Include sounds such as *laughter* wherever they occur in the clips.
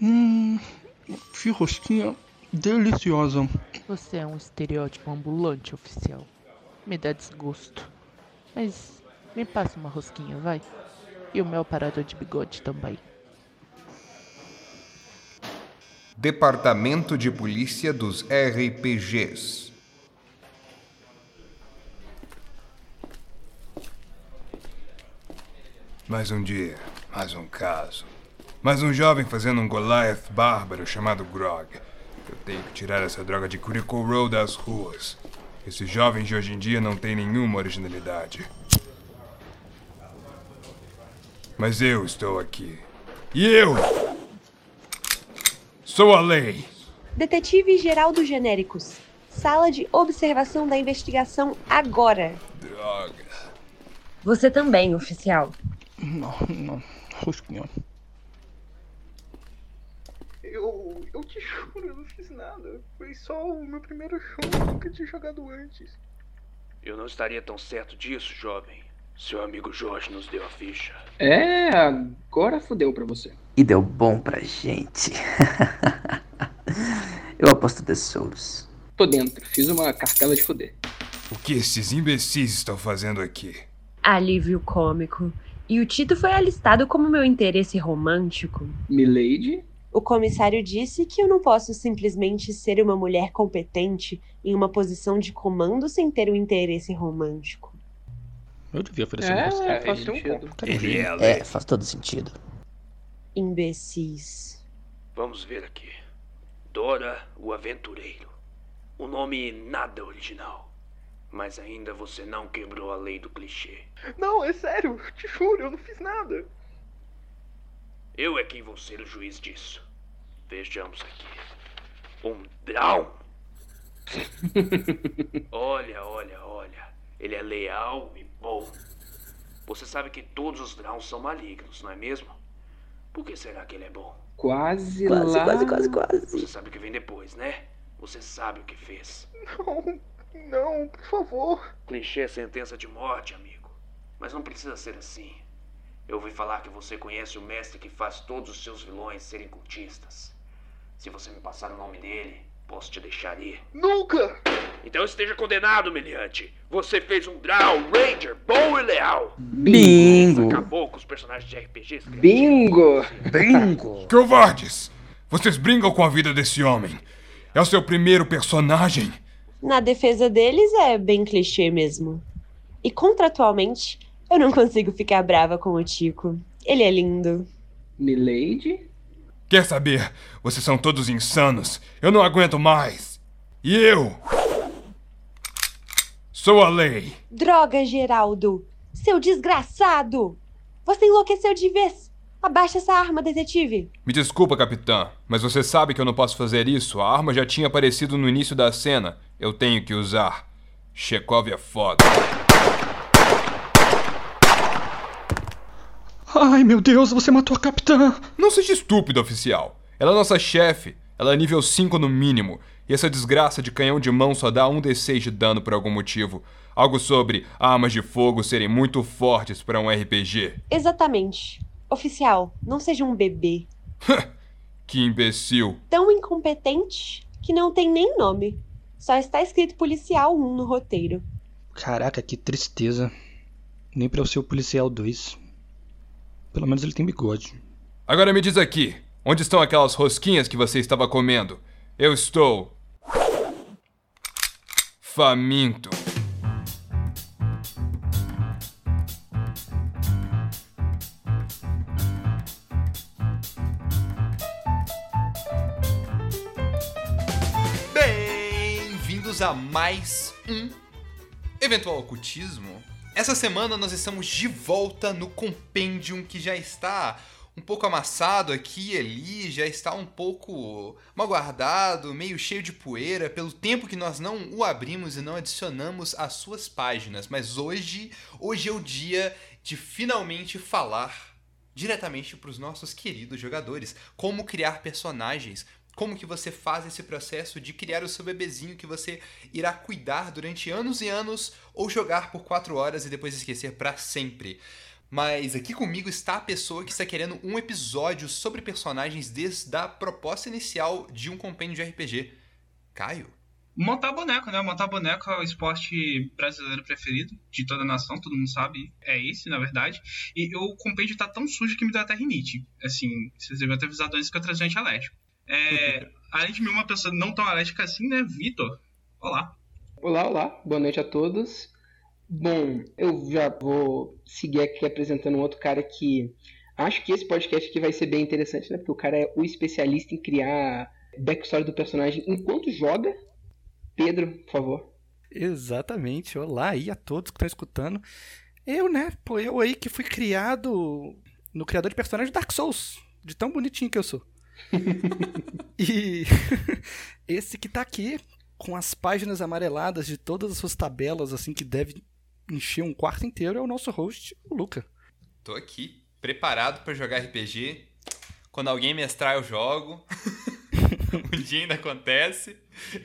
Hum. Que rosquinha deliciosa. Você é um estereótipo ambulante, oficial. Me dá desgosto. Mas me passa uma rosquinha, vai. E o meu aparador de bigode também. Departamento de Polícia dos RPGs. Mais um dia, mais um caso. Mais um jovem fazendo um Goliath bárbaro chamado Grog. Eu tenho que tirar essa droga de Critical Row das ruas. Esses jovens de hoje em dia não têm nenhuma originalidade. Mas eu estou aqui. E eu sou a lei. Detetive Geraldo Genéricos. Sala de observação da investigação agora. Droga. Você também, oficial. Não, não. Rosquinha. Eu, eu te juro, eu não fiz nada. Foi só o meu primeiro show, eu nunca tinha jogado antes. Eu não estaria tão certo disso, jovem. Seu amigo Jorge nos deu a ficha. É, agora fudeu pra você. E deu bom pra gente. *laughs* Eu aposto tesouros. Tô dentro, fiz uma cartela de fuder. O que esses imbecis estão fazendo aqui? Alívio cômico. E o Tito foi alistado como meu interesse romântico. Milady? O comissário disse que eu não posso simplesmente ser uma mulher competente em uma posição de comando sem ter um interesse romântico. Eu devia oferecer É, um você. é, faz sentido. Ele é. É, faz todo sentido. Imbecis. Vamos ver aqui. Dora, o Aventureiro. O nome nada original. Mas ainda você não quebrou a lei do clichê. Não, é sério, te juro, eu não fiz nada. Eu é quem vou ser o juiz disso. Vejamos aqui. Um Drown. *laughs* olha, olha, olha. Ele é leal e bom. Você sabe que todos os Drowns são malignos, não é mesmo? Por que será que ele é bom? Quase, Quase, lá. quase, quase, quase. Você sabe o que vem depois, né? Você sabe o que fez. Não, não, por favor. Clichê é sentença de morte, amigo. Mas não precisa ser assim. Eu ouvi falar que você conhece o mestre que faz todos os seus vilões serem cultistas. Se você me passar o nome dele, posso te deixar ir. Nunca! Então esteja condenado, meliante. Você fez um Drow Ranger bom e leal. Bingo! Acabou com os personagens de RPGs. Bingo! Bingo! Covardes! Vocês brincam com a vida desse homem. É o seu primeiro personagem. Na defesa deles é bem clichê mesmo. E contratualmente, eu não *laughs* consigo ficar brava com o Tico. Ele é lindo. Milady? Quer saber? Vocês são todos insanos. Eu não aguento mais. E eu? Sou a lei. Droga, Geraldo! Seu desgraçado! Você enlouqueceu de vez! Abaixa essa arma, detetive! Me desculpa, capitã, mas você sabe que eu não posso fazer isso. A arma já tinha aparecido no início da cena. Eu tenho que usar. Chekhov é foda. Ai, meu Deus, você matou a capitã! Não seja estúpido, oficial. Ela é nossa chefe. Ela é nível 5 no mínimo. E essa desgraça de canhão de mão só dá um D6 de dano por algum motivo. Algo sobre armas de fogo serem muito fortes para um RPG. Exatamente. Oficial, não seja um bebê. Que imbecil. Tão incompetente que não tem nem nome. Só está escrito policial 1 no roteiro. Caraca, que tristeza. Nem pra eu ser o policial 2. Pelo menos ele tem bigode. Agora me diz aqui, onde estão aquelas rosquinhas que você estava comendo? Eu estou. faminto. Bem-vindos a mais um Eventual Ocultismo. Essa semana nós estamos de volta no Compendium que já está um pouco amassado aqui e ali, já está um pouco mal guardado, meio cheio de poeira, pelo tempo que nós não o abrimos e não adicionamos às suas páginas. Mas hoje, hoje é o dia de finalmente falar diretamente para os nossos queridos jogadores como criar personagens, como que você faz esse processo de criar o seu bebezinho que você irá cuidar durante anos e anos ou jogar por 4 horas e depois esquecer para sempre. Mas aqui comigo está a pessoa que está querendo um episódio sobre personagens desde a proposta inicial de um compêndio de RPG. Caio? Montar boneco, né? Montar boneco é o esporte brasileiro preferido de toda a nação, todo mundo sabe. É esse, na verdade. E o compêndio tá tão sujo que me deu até rinite. Assim, vocês devem ter avisado antes que eu trazia antialérgico. É, além de mim, uma pessoa não tão alérgica assim, né? Vitor. Olá. Olá, olá. Boa noite a todos. Bom, eu já vou seguir aqui apresentando um outro cara que acho que esse podcast aqui vai ser bem interessante, né? Porque o cara é o especialista em criar backstory do personagem enquanto joga. Pedro, por favor. Exatamente. Olá aí a todos que estão escutando. Eu, né? Pô, eu aí que fui criado no criador de personagem Dark Souls. De tão bonitinho que eu sou. *laughs* e *laughs* esse que tá aqui, com as páginas amareladas de todas as suas tabelas, assim, que deve encher um quarto inteiro, é o nosso host, o Luca. Tô aqui, preparado para jogar RPG. Quando alguém mestrar, eu jogo. *laughs* um dia ainda acontece,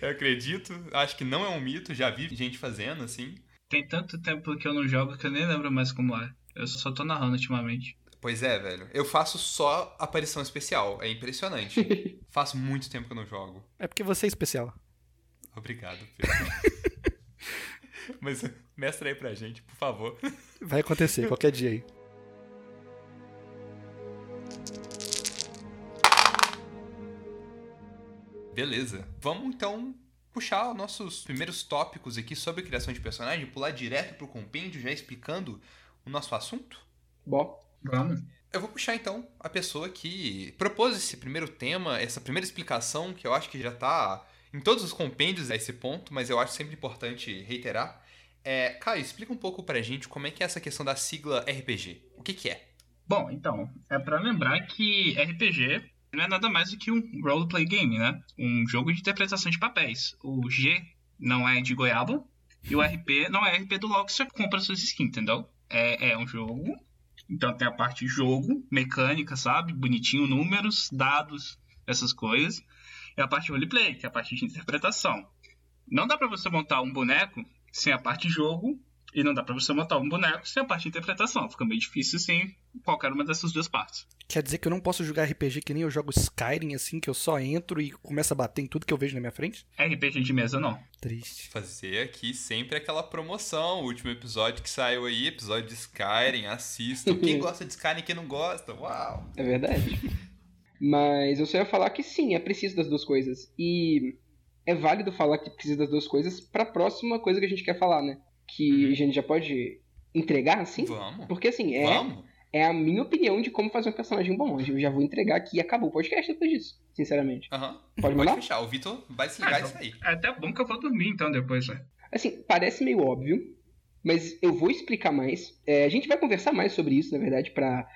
eu acredito. Acho que não é um mito, já vi gente fazendo assim. Tem tanto tempo que eu não jogo que eu nem lembro mais como é. Eu só tô narrando ultimamente. Pois é, velho. Eu faço só aparição especial. É impressionante. *laughs* Faço muito tempo que eu não jogo. É porque você é especial. Obrigado, Pedro. *laughs* Mas mestra aí pra gente, por favor. Vai acontecer qualquer dia aí. Beleza. Vamos então puxar nossos primeiros tópicos aqui sobre criação de personagem, pular direto pro compêndio, já explicando o nosso assunto? Bom, vamos. Eu vou puxar então a pessoa que propôs esse primeiro tema, essa primeira explicação, que eu acho que já tá em todos os compêndios a esse ponto, mas eu acho sempre importante reiterar. É, Caio, explica um pouco pra gente como é que é essa questão da sigla RPG. O que, que é? Bom, então, é para lembrar que RPG não é nada mais do que um roleplay game, né? Um jogo de interpretação de papéis. O G não é de goiaba e o RP não é RP do LoL que você compra suas skins, entendeu? É, é um jogo, então tem a parte jogo, mecânica, sabe? Bonitinho, números, dados, essas coisas. E a parte roleplay, que é a parte de interpretação. Não dá para você montar um boneco sem a parte jogo e não dá para você montar um boneco sem a parte de interpretação. Fica meio difícil sem qualquer uma dessas duas partes. Quer dizer que eu não posso jogar RPG que nem eu jogo Skyrim, assim, que eu só entro e começo a bater em tudo que eu vejo na minha frente? RPG de mesa não. Triste. Fazer aqui sempre aquela promoção. O último episódio que saiu aí, episódio de Skyrim, assistam. Quem *laughs* gosta de Skyrim e quem não gosta, uau! É verdade. Mas eu só ia falar que sim, é preciso das duas coisas. E é válido falar que precisa das duas coisas pra próxima coisa que a gente quer falar, né? Que a gente já pode entregar, assim? Vamos. Porque assim, é, Vamos. é a minha opinião de como fazer um personagem bom. Eu já vou entregar aqui e acabou o podcast depois disso, sinceramente. Aham. Pode Pode mandar? fechar. O Vitor vai se ligar Ah, isso aí. É até bom que eu vou dormir então depois, né? Assim, parece meio óbvio, mas eu vou explicar mais. É, a gente vai conversar mais sobre isso, na verdade, pra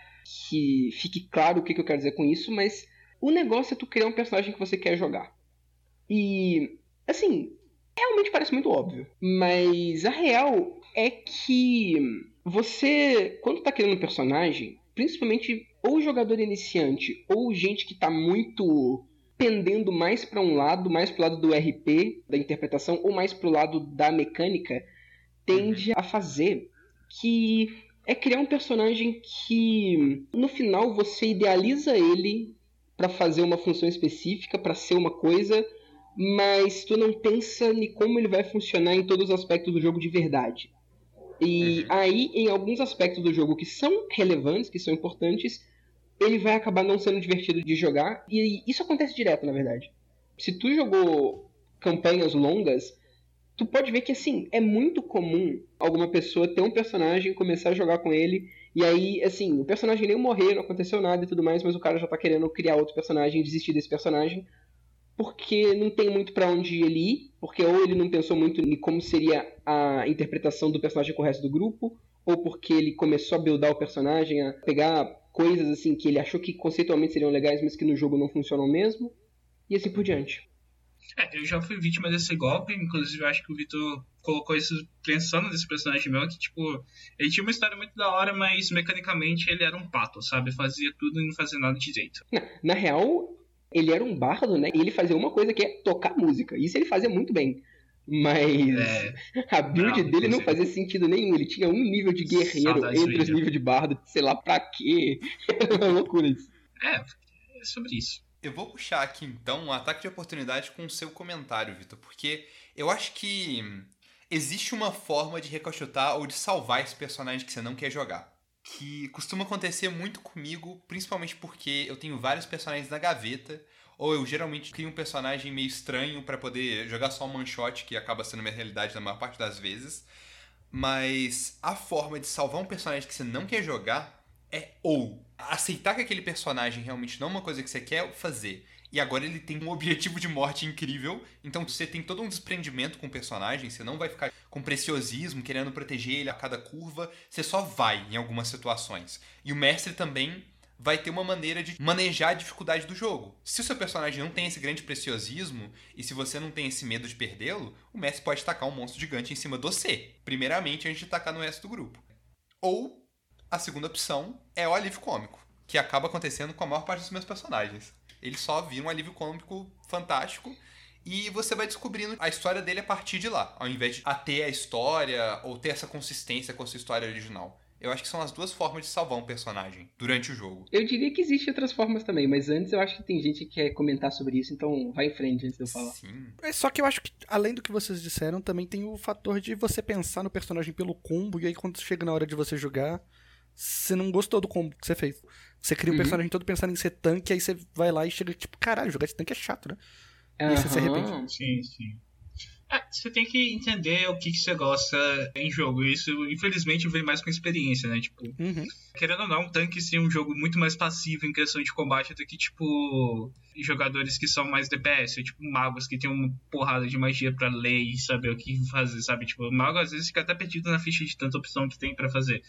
que fique claro o que, que eu quero dizer com isso, mas o negócio é tu criar um personagem que você quer jogar. E, assim, realmente parece muito óbvio, mas a real é que você, quando tá criando um personagem, principalmente ou jogador iniciante ou gente que tá muito pendendo mais pra um lado, mais pro lado do RP, da interpretação, ou mais pro lado da mecânica, tende a fazer que é criar um personagem que no final você idealiza ele pra fazer uma função específica, pra ser uma coisa, mas tu não pensa em como ele vai funcionar em todos os aspectos do jogo de verdade. E aí, em alguns aspectos do jogo que são relevantes, que são importantes, ele vai acabar não sendo divertido de jogar. E isso acontece direto, na verdade. Se tu jogou campanhas longas, tu pode ver que assim, é muito comum alguma pessoa ter um personagem, começar a jogar com ele, e aí, assim, o personagem nem morrer, não aconteceu nada e tudo mais, mas o cara já tá querendo criar outro personagem desistir desse personagem, porque não tem muito pra onde ele ir, porque ou ele não pensou muito em como seria a interpretação do personagem com o resto do grupo, ou porque ele começou a buildar o personagem, a pegar coisas assim que ele achou que conceitualmente seriam legais, mas que no jogo não funcionam mesmo, e assim por diante. É, eu já fui vítima desse golpe, inclusive eu acho que o Vitor colocou isso pensando nesse personagem meu, que tipo, ele tinha uma história muito da hora, mas mecanicamente ele era um pato, sabe? Fazia tudo e não fazia nada direito. Na, na real, ele era um bardo, né? E ele fazia uma coisa que é tocar música. Isso ele fazia muito bem. Mas É. *laughs* a build Não, dele não fazia sentido nenhum. Ele tinha um nível de guerreiro Saudades entre os níveis de bardo, sei lá pra quê. Era *laughs* uma loucura isso. É, é sobre isso. Eu vou puxar aqui então um ataque de oportunidade com o seu comentário, Vitor, porque eu acho que existe uma forma de recachutar ou de salvar esse personagem que você não quer jogar. Que costuma acontecer muito comigo, principalmente porque eu tenho vários personagens na gaveta, ou eu geralmente crio um personagem meio estranho pra poder jogar só um one shot, que acaba sendo minha realidade na maior parte das vezes. Mas a forma de salvar um personagem que você não quer jogar é ou aceitar que aquele personagem realmente não é uma coisa que você quer fazer. E agora ele tem um objetivo de morte incrível. Então você tem todo um desprendimento com o personagem. Você não vai ficar com preciosismo, querendo proteger ele a cada curva. Você só vai em algumas situações. E o mestre também vai ter uma maneira de manejar a dificuldade do jogo. Se o seu personagem não tem esse grande preciosismo e se você não tem esse medo de perdê-lo, o mestre pode tacar um monstro gigante em cima do você. Primeiramente, antes de tacar no resto do grupo. Ou a segunda opção é o alívio cômico, que acaba acontecendo com a maior parte dos meus personagens. Ele só vira um alívio cômico fantástico e você vai descobrindo a história dele a partir de lá, ao invés de a ter a história ou ter essa consistência com a sua história original. Eu acho que são as duas formas de salvar um personagem durante o jogo. Eu diria que existem outras formas também, mas antes eu acho que tem gente que quer comentar sobre isso, então vai em frente antes de eu falar. Sim. É, Só que eu acho que, além do que vocês disseram, também tem o fator de você pensar no personagem pelo combo, e aí quando chega na hora de você jogar, você não gostou do combo que você fez. Você cria um Uhum. personagem todo pensando em ser tanque, aí você vai lá e chega tipo, caralho, jogar esse tanque é chato, né? E você se arrepende. Sim, sim. É, você tem que entender o que, que você gosta em jogo. Isso, infelizmente, vem mais com experiência, né? Tipo, Uhum. querendo ou não, um tanque ser um jogo muito mais passivo em questão de combate do que, tipo, jogadores que são mais DPS, tipo, magos que tem uma porrada de magia pra ler e saber o que fazer, sabe? Tipo, o mago às vezes fica até perdido na ficha de tanta opção que tem pra fazer.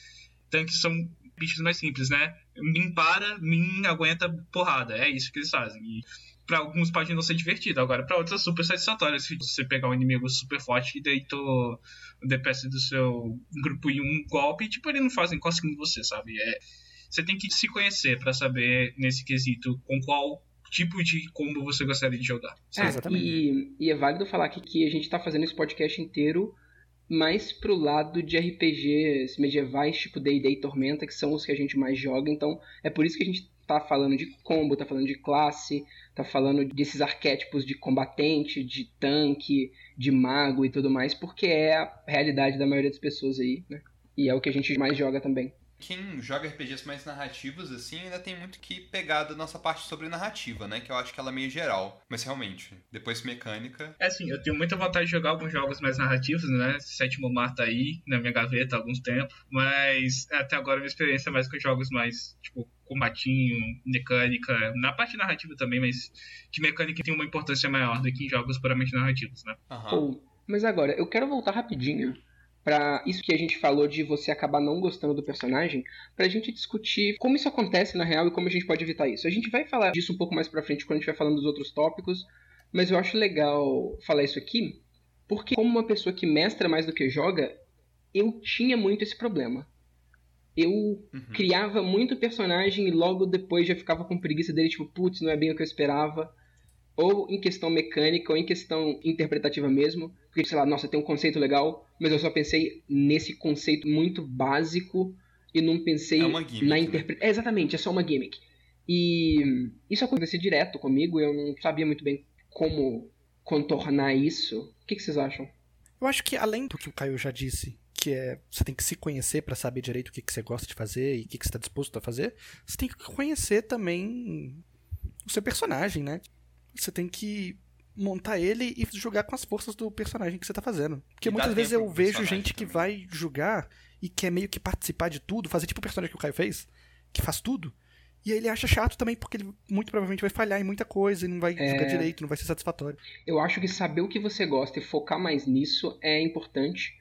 Tanques são bichos mais simples, né? Min para, min aguenta porrada. É isso que eles fazem. E pra alguns pode não ser divertido. Agora, pra outros é super satisfatório. Se você pegar um inimigo super forte e deitou o DPS do seu grupo em um golpe, tipo, ele não faz cosquinha em você, sabe? É, você tem que se conhecer pra saber, nesse quesito, com qual tipo de combo você gostaria de jogar. É, exatamente. e, e é válido falar aqui que a gente tá fazendo esse podcast inteiro mais pro lado de RPGs medievais, tipo D&D e Tormenta, que são os que a gente mais joga, então é por isso que a gente tá falando de combo, tá falando de classe, tá falando desses arquétipos de combatente, de tanque, de mago e tudo mais, porque é a realidade da maioria das pessoas aí, né? E é o que a gente mais joga também. Quem joga RPGs mais narrativos, assim, ainda tem muito que pegar da nossa parte sobre narrativa, né? Que eu acho que ela é meio geral. Mas realmente, depois mecânica. É assim, eu tenho muita vontade de jogar alguns jogos mais narrativos, né? Sétimo Mar tá aí na minha gaveta há alguns tempos, mas até agora minha experiência é mais com jogos mais, tipo, combatinho, mecânica, na parte narrativa também, mas de mecânica tem uma importância maior do que em jogos puramente narrativos, né? Aham. Ou, mas agora, eu quero voltar rapidinho pra isso que a gente falou de você acabar não gostando do personagem, pra gente discutir como isso acontece na real e como a gente pode evitar isso. A gente vai falar disso um pouco mais pra frente quando a gente vai falando dos outros tópicos, mas eu acho legal falar isso aqui, porque como uma pessoa que mestra mais do que joga, eu tinha muito esse problema. Eu Uhum. criava muito personagem e logo depois já ficava com preguiça dele, tipo, putz, não é bem o que eu esperava. Ou em questão mecânica, ou em questão interpretativa mesmo. Porque, sei lá, nossa, tem um conceito legal, mas eu só pensei nesse conceito muito básico e não pensei É uma gimmick, na né? interpretação. É, exatamente, é só uma gimmick. E isso acontecia direto comigo, eu não sabia muito bem como contornar isso. O que, que vocês acham? Eu acho que além do que o Caio já disse, que é você tem que se conhecer pra saber direito o que, que você gosta de fazer e o que, que você tá disposto a fazer, você tem que conhecer também o seu personagem, né? Você tem que montar ele e jogar com as forças do personagem que você tá fazendo. Porque E muitas vezes eu vejo gente que também. vai jogar e quer meio que participar de tudo, fazer tipo o personagem que o Caio fez, que faz tudo. E aí ele acha chato também, porque ele muito provavelmente vai falhar em muita coisa e não vai É. jogar direito, não vai ser satisfatório. Eu acho que saber o que você gosta e focar mais nisso é importante.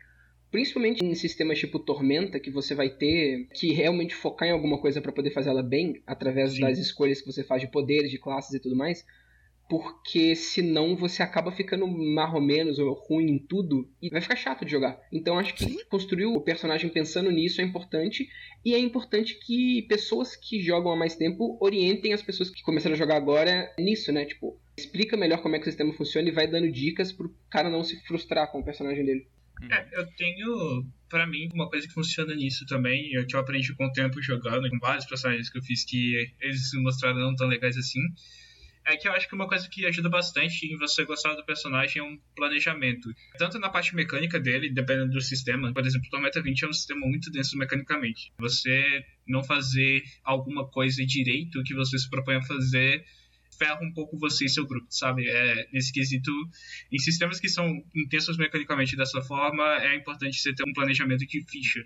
Principalmente em sistemas tipo Tormenta, que você vai ter que realmente focar em alguma coisa para poder fazer ela bem, através Sim. das escolhas que você faz de poderes, de classes e tudo mais. Porque senão você acaba ficando mais ou menos ou ruim em tudo e vai ficar chato de jogar. Então acho que Sim. construir o personagem pensando nisso é importante. E é importante que pessoas que jogam há mais tempo orientem as pessoas que começaram a jogar agora nisso, né? Tipo, Explica melhor como é que o sistema funciona e vai dando dicas pro cara não se frustrar com o personagem dele. É, eu tenho, pra mim, uma coisa que funciona nisso também, eu que eu aprendi com o tempo jogando, com vários personagens que eu fiz que eles se mostraram não tão legais assim, é que eu acho que uma coisa que ajuda bastante em você gostar do personagem é um planejamento. Tanto na parte mecânica dele, dependendo do sistema. Por exemplo, Tormenta 20 é um sistema muito denso mecanicamente. Você não fazer alguma coisa direito que você se propõe a fazer ferra um pouco você e seu grupo, sabe? É, nesse quesito, em sistemas que são intensos mecanicamente dessa forma, é importante você ter um planejamento de ficha.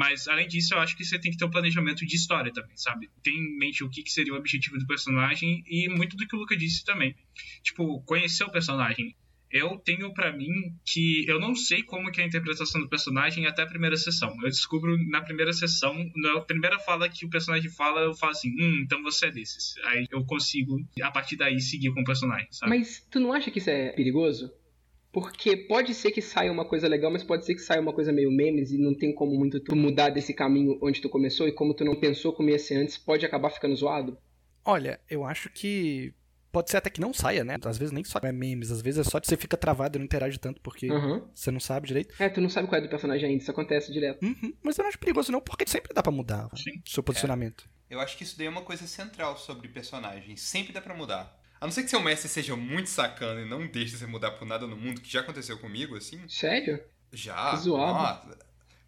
Mas, além disso, eu acho que você tem que ter um planejamento de história também, sabe? Tem em mente o que, seria o objetivo do personagem e muito do que o Luca disse também. Tipo, conhecer o personagem. Eu tenho pra mim que eu não sei como que é a interpretação do personagem até a primeira sessão. Eu descubro na primeira sessão, na primeira fala que o personagem fala, eu falo assim, hum, então você é desses. Aí eu consigo, a partir daí, seguir com o personagem, sabe? Mas tu não acha que isso é perigoso? Porque pode ser que saia uma coisa legal, mas pode ser que saia uma coisa meio memes e não tem como muito tu mudar desse caminho onde tu começou e como tu não pensou como ia ser antes, pode acabar ficando zoado? Olha, eu acho que pode ser até que não saia, né? Às vezes nem só é memes, às vezes é só que você fica travado e não interage tanto porque Uhum. você não sabe direito. É, tu não sabe qual é do personagem ainda, isso acontece direto. Uhum, mas eu não acho perigoso não, porque sempre dá pra mudar o seu posicionamento. Eu acho que isso daí é uma coisa central sobre personagens. Sempre dá pra mudar. A não ser que seu mestre seja muito sacana e não deixe você mudar por nada no mundo, que já aconteceu comigo, assim. Sério? Já. Zoado.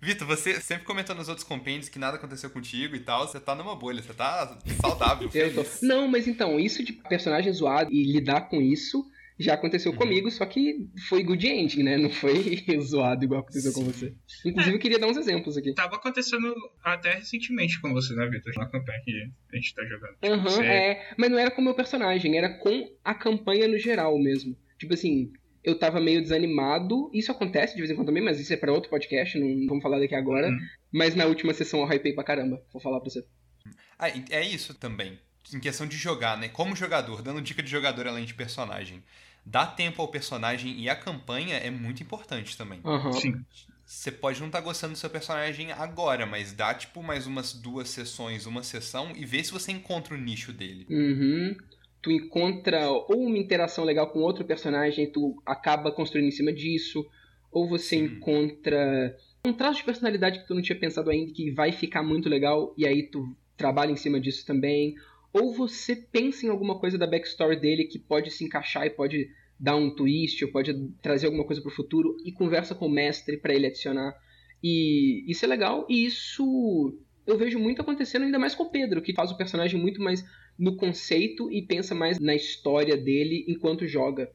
Vitor, você sempre comentou nos outros compêndios que nada aconteceu contigo e tal. Você tá numa bolha, você tá saudável, *laughs* Eu tô... Não, mas então, isso de personagem zoado e lidar com isso já Uhum. aconteceu comigo, só que foi good ending, né? Não foi *laughs* zoado igual aconteceu com você. Inclusive, eu queria dar uns exemplos aqui. Tava acontecendo até recentemente com você, né, Vitor? Na campanha que a gente tá jogando. Tipo, Aham, você- é. Mas não era com o meu personagem, era com a campanha no geral mesmo. Tipo assim, eu tava meio desanimado. Isso acontece de vez em quando também, mas isso é pra outro podcast, não vamos falar daqui agora. Uhum. Mas na última sessão eu hypei pra caramba, vou falar pra você. Ah, é isso também. Em questão de jogar, né? Como jogador, dando dica de jogador além de personagem. Dar tempo ao personagem e a campanha é muito importante também. Aham. Sim. Você pode não estar gostando do seu personagem agora, mas dá tipo mais umas duas sessões, uma sessão e vê se você encontra o nicho dele. Uhum. Tu encontra ou uma interação legal com outro personagem, tu acaba construindo em cima disso, ou você encontra um traço de personalidade que tu não tinha pensado ainda que vai ficar muito legal e aí tu trabalha em cima disso também, ou você pensa em alguma coisa da backstory dele que pode se encaixar e pode dar um twist, ou pode trazer alguma coisa pro futuro e conversa com o mestre pra ele adicionar. E isso é legal e isso eu vejo muito acontecendo ainda mais com o Pedro, que faz o personagem muito mais no conceito e pensa mais na história dele enquanto joga.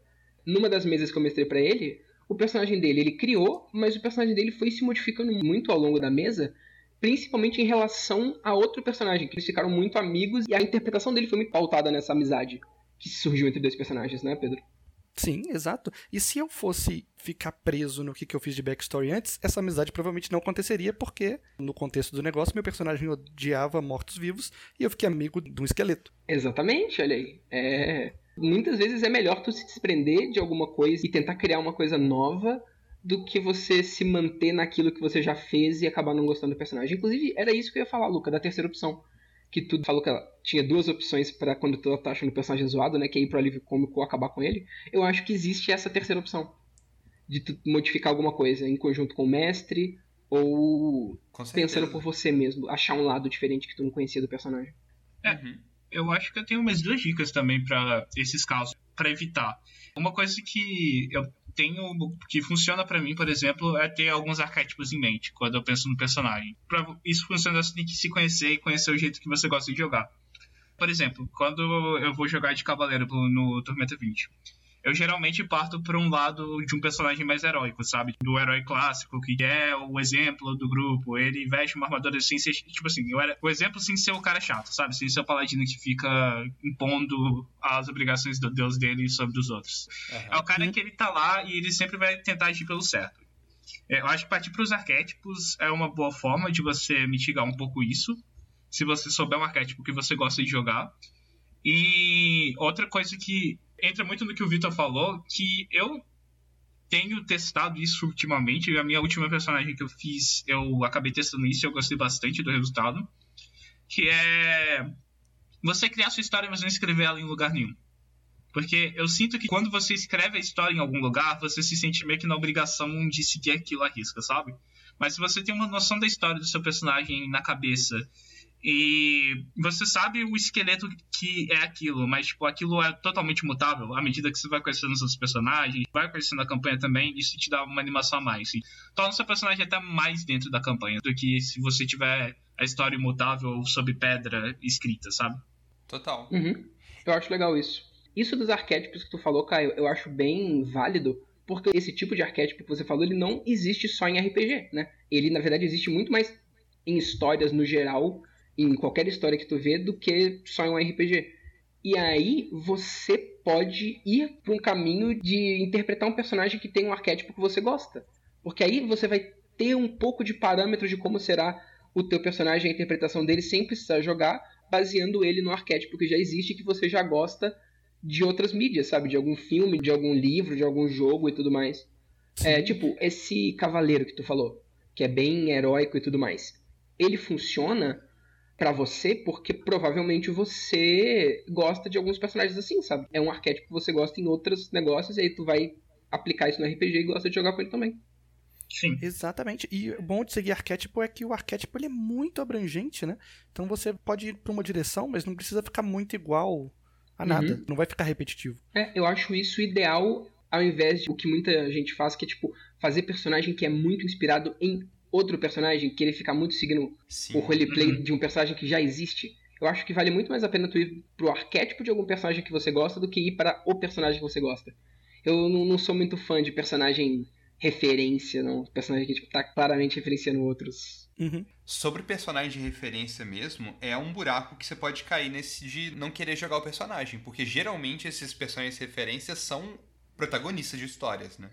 Numa das mesas que eu mestrei pra ele, o personagem dele ele criou, mas o personagem dele foi se modificando muito ao longo da mesa, principalmente em relação a outro personagem, que eles ficaram muito amigos e a interpretação dele foi muito pautada nessa amizade que surgiu entre dois personagens, né, Pedro? Sim, exato. E se eu fosse ficar preso no que, que eu fiz de backstory antes, essa amizade provavelmente não aconteceria, porque no contexto do negócio, meu personagem odiava mortos-vivos e eu fiquei amigo de um esqueleto. Exatamente, olha aí. É... Muitas vezes é melhor tu se desprender de alguma coisa e tentar criar uma coisa nova do que você se manter naquilo que você já fez e acabar não gostando do personagem. Inclusive, era isso que eu ia falar, Luca, da terceira opção. Que tu falou que ela tinha duas opções pra quando tu tá achando o personagem zoado, né? Que é ir pro alívio cômico ou acabar com ele. Eu acho que existe essa terceira opção. De tu modificar alguma coisa em conjunto com o mestre ou pensando por você mesmo. Achar um lado diferente que tu não conhecia do personagem. É, eu acho que eu tenho umas duas dicas também pra esses casos, pra evitar. Uma coisa que eu tenho que funciona pra mim, por exemplo, é ter alguns arquétipos em mente quando eu penso no personagem. Pra isso funcionar, você tem que se conhecer e conhecer o jeito que você gosta de jogar. Por exemplo, quando eu vou jogar de cavaleiro no Tormenta 20, eu geralmente parto para um lado de um personagem mais heróico, sabe? Do herói clássico, que é o exemplo do grupo. Ele veste uma armadura sem ser. Tipo assim, eu era, o exemplo sem ser o cara chato, sabe? Sem ser o paladino que fica impondo as obrigações do deus dele sobre os outros. É o cara que ele tá lá e ele sempre vai tentar agir pelo certo. É, Eu acho que partir para os arquétipos é uma boa forma de você mitigar um pouco isso. Se você souber um arquétipo que você gosta de jogar. E outra coisa que entra muito no que o Vitor falou, que eu tenho testado isso ultimamente. A minha última personagem que eu fiz, eu acabei testando isso e eu gostei bastante do resultado. Que é você criar sua história, mas não escrever ela em lugar nenhum. Porque eu sinto que quando você escreve a história em algum lugar, você se sente meio que na obrigação de seguir aquilo à risca, sabe? Mas se você tem uma noção da história do seu personagem na cabeça e você sabe o esqueleto que é aquilo, mas tipo, aquilo é totalmente mutável à medida que você vai conhecendo os personagens, vai conhecendo a campanha também, isso te dá uma animação a mais. E torna o seu personagem até mais dentro da campanha do que se você tiver a história imutável sob pedra escrita, sabe? Total. Uhum. Eu acho legal isso. Isso dos arquétipos que tu falou, Caio, eu acho bem válido, porque esse tipo de arquétipo que você falou, ele não existe só em RPG, né? Ele, na verdade, existe muito mais em histórias no geral, em qualquer história que tu vê, do que só em um RPG. E aí, você pode ir para um caminho de interpretar um personagem que tem um arquétipo que você gosta. Porque aí você vai ter um pouco de parâmetro de como será o teu personagem, a interpretação dele, sem precisar jogar, baseando ele no arquétipo que já existe, que você já gosta de outras mídias, sabe? De algum filme, de algum livro, de algum jogo e tudo mais. É, tipo, esse cavaleiro que tu falou, que é bem heróico e tudo mais. Ele funciona para você porque provavelmente você gosta de alguns personagens assim, sabe? É um arquétipo que você gosta em outros negócios e aí tu vai aplicar isso no RPG e gosta de jogar com ele também. Sim. Exatamente. E o bom de seguir arquétipo é que o arquétipo ele é muito abrangente, né? Então você pode ir pra uma direção, mas não precisa ficar muito igual a nada. Uhum. Não vai ficar repetitivo. É, eu acho isso ideal ao invés de o que muita gente faz, que é tipo fazer personagem que é muito inspirado em outro personagem, que ele fica muito seguindo Sim. o roleplay Uhum. de um personagem que já existe. Eu acho que vale muito mais a pena tu ir pro arquétipo de algum personagem que você gosta do que ir para o personagem que você gosta. Eu não, não sou muito fã de personagem referência, não. Personagem que tipo, tá claramente referenciando outros. Uhum. Sobre personagem de referência mesmo, é um buraco que você pode cair nesse de não querer jogar o personagem. Porque geralmente esses personagens de referência são protagonistas de histórias, né?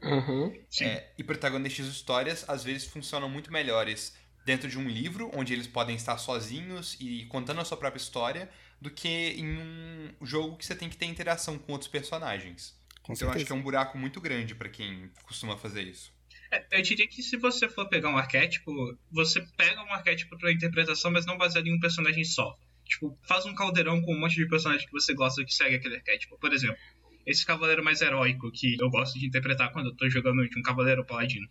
Sim. É, e protagonistas de histórias às vezes funcionam muito melhores dentro de um livro, onde eles podem estar sozinhos e contando a sua própria história, do que em um jogo que você tem que ter interação com outros personagens. Com Então eu acho certeza. que é um buraco muito grande pra quem costuma fazer isso. É, Eu diria que se você for pegar um arquétipo, você pega um arquétipo pra interpretação, mas não baseado em um personagem só. Tipo, faz um caldeirão com um monte de personagens que você gosta que segue aquele arquétipo. Por exemplo, esse cavaleiro mais heróico que eu gosto de interpretar quando eu tô jogando de um cavaleiro paladino.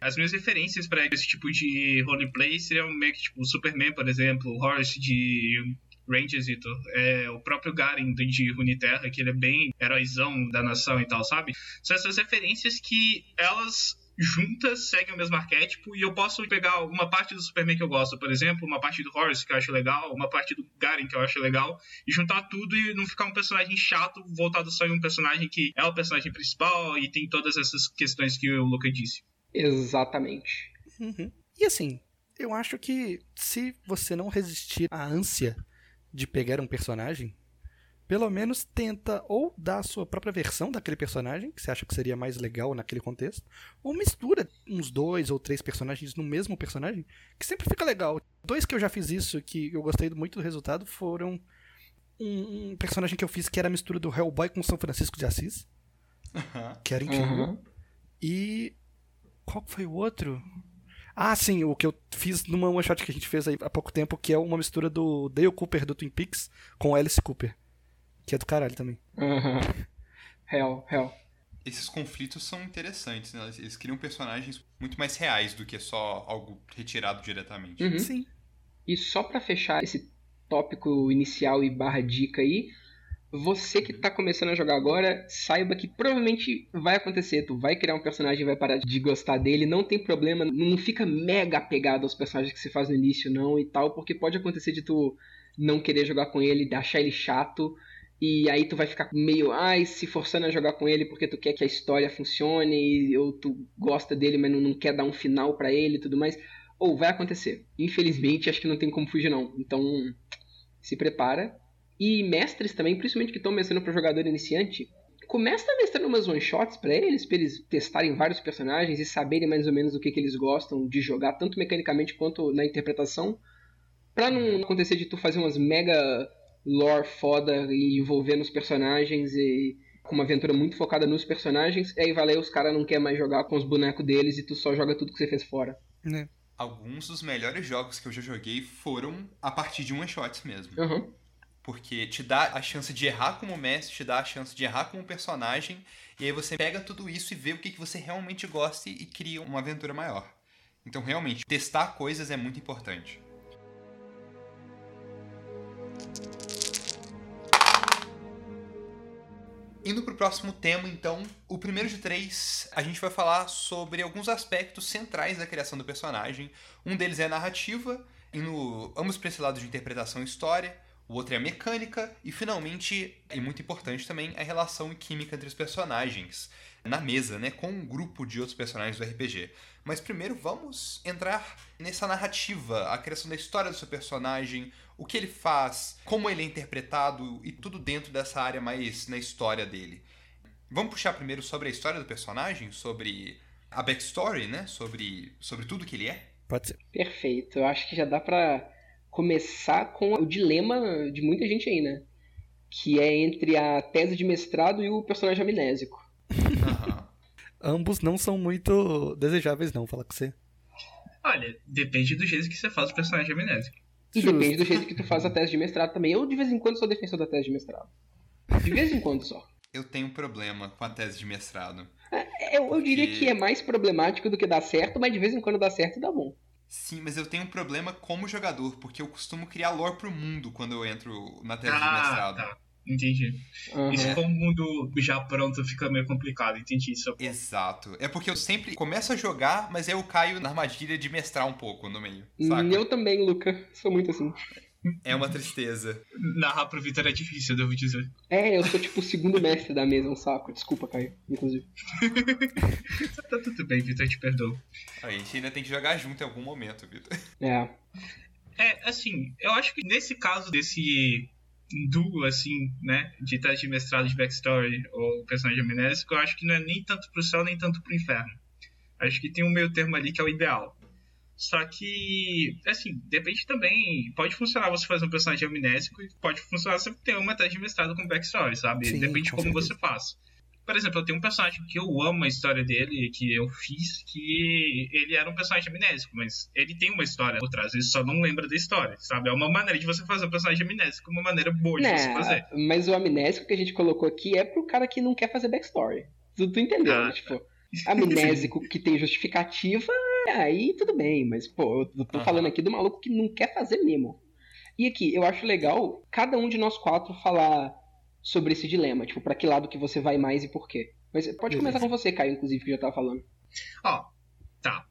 As minhas referências pra esse tipo de roleplay seriam meio que tipo o Superman, por exemplo, o Horus de Rangers é, o próprio Garen de Runeterra, que ele é bem heróizão da nação e tal, sabe? São essas referências que elas juntas seguem o mesmo arquétipo e eu posso pegar uma parte do Superman que eu gosto, por exemplo, uma parte do Horus que eu acho legal, uma parte do Garen que eu acho legal, e juntar tudo e não ficar um personagem chato voltado só em um personagem que é o personagem principal e tem todas essas questões que o Luca disse. Exatamente. Uhum. E assim, eu acho que se você não resistir à ânsia de pegar um personagem, pelo menos tenta ou dar a sua própria versão daquele personagem, que você acha que seria mais legal naquele contexto, ou mistura uns dois ou três personagens no mesmo personagem, que sempre fica legal. Dois que eu já fiz isso, que eu gostei muito do resultado, foram um, um personagem que eu fiz que era a mistura do Hellboy com São Francisco de Assis, que era incrível. Uhum. E qual foi o outro? Ah, sim, o que eu fiz numa one shot que a gente fez aí há pouco tempo, que é uma mistura do Dale Cooper do Twin Peaks com Alice Cooper. Que é do caralho também. Uhum. Real, real. Esses conflitos são interessantes, né? Eles- criam personagens muito mais reais do que só algo retirado diretamente. Uhum. Sim. E só pra fechar esse tópico inicial e barra dica aí, você que tá começando a jogar agora, saiba que provavelmente vai acontecer. Tu vai criar um personagem e vai parar de gostar dele, não tem problema, não fica mega apegado aos personagens que você faz no início, não, e tal, porque pode acontecer de tu não querer jogar com ele, achar ele chato, e aí tu vai ficar meio, ai, se forçando a jogar com ele porque tu quer que a história funcione, ou tu gosta dele, mas não, não quer dar um final pra ele e tudo mais. Ou vai acontecer. Infelizmente, acho que não tem como fugir, não. Então, se prepara. E mestres também, principalmente que estão mestrando para jogador iniciante, começa a mestrar umas one-shots pra eles, pra eles testarem vários personagens e saberem mais ou menos o que, que eles gostam de jogar, tanto mecanicamente quanto na interpretação, pra não acontecer de tu fazer umas mega lore foda e envolvendo os personagens e com uma aventura muito focada nos personagens, e aí vai lá e os caras não querem mais jogar com os bonecos deles e tu só joga tudo que você fez fora. Né? Alguns dos melhores jogos que eu já joguei foram a partir de one shots mesmo. Uhum. Porque te dá a chance de errar como mestre, te dá a chance de errar como personagem, e aí você pega tudo isso e vê o que, que você realmente gosta e cria uma aventura maior. Então, realmente, testar coisas é muito importante. Indo pro próximo tema, então, o primeiro de três, a gente vai falar sobre alguns aspectos centrais da criação do personagem. Um deles é a narrativa, indo ambos para esse lado de interpretação e história. O outro é a mecânica, e finalmente, e muito importante também, a relação química entre os personagens na mesa, né, com um grupo de outros personagens do RPG. Mas primeiro vamos entrar nessa narrativa, a criação da história do seu personagem, o que ele faz, como ele é interpretado e tudo dentro dessa área mais na história dele. Vamos puxar primeiro sobre a história do personagem, sobre a backstory, né? Sobre, sobre tudo que ele é? Pode ser. Perfeito. Eu acho que já dá pra começar com o dilema de muita gente aí, né? Que é entre a tese de mestrado e o personagem amnésico. *laughs* Ambos não são muito desejáveis, não, falar com você. Olha, depende do jeito que você faz o personagem amnésico. E depende do jeito que tu faz a tese de mestrado também. Eu, de vez em quando, sou defensor da tese de mestrado. De vez em quando só. *laughs* Eu tenho um problema com a tese de mestrado. É, eu, eu diria que é mais problemático do que dar certo, mas de vez em quando dá certo e dá bom. Sim, mas eu tenho um problema como jogador, porque eu costumo criar lore pro mundo quando eu entro na tese de Ah, mestrado. tá. Entendi. Uhum. Isso com o mundo já pronto fica meio complicado, entendi isso. Exato. É porque eu sempre começo a jogar, mas aí eu caio na armadilha de mestrar um pouco no meio. Saca? Eu também, Luca. Sou muito assim. É uma tristeza. Narrar pro Vitor é difícil, eu devo dizer. É, eu sou tipo o segundo mestre da mesa, um saco. Desculpa, Caio, inclusive. *laughs* tá tudo bem, Vitor, eu te perdoo. A gente ainda tem que jogar junto em algum momento, Vitor. É. É, assim, eu acho que nesse caso desse duo, assim, né, de teste de mestrado de backstory ou personagem amnésico, eu acho que não é nem tanto pro céu, nem tanto pro inferno. Acho que tem um meio termo ali que é o ideal. Só que, assim, depende também. Pode funcionar você fazer um personagem amnésico e pode funcionar você ter uma tese de mestrado com backstory, sabe? Sim, depende de com como certeza. você faz. Por exemplo, eu tenho um personagem que eu amo a história dele, que eu fiz, que ele era um personagem amnésico, mas ele tem uma história por trás, ele só não lembra da história, sabe? É uma maneira de você fazer um personagem amnésico, uma maneira boa de você fazer. Né, mas o amnésico que a gente colocou aqui é pro cara que não quer fazer backstory. Tu, tu entendeu, Ah, né? Tipo, amnésico *laughs* que tem justificativa, aí tudo bem, mas, pô, eu tô falando aqui do maluco que não quer fazer mesmo. E aqui, eu acho legal cada um de nós quatro falar sobre esse dilema, tipo, pra que lado que você vai mais e por quê. Mas pode começar com você, Caio, inclusive, que já tava falando. Ó, tá.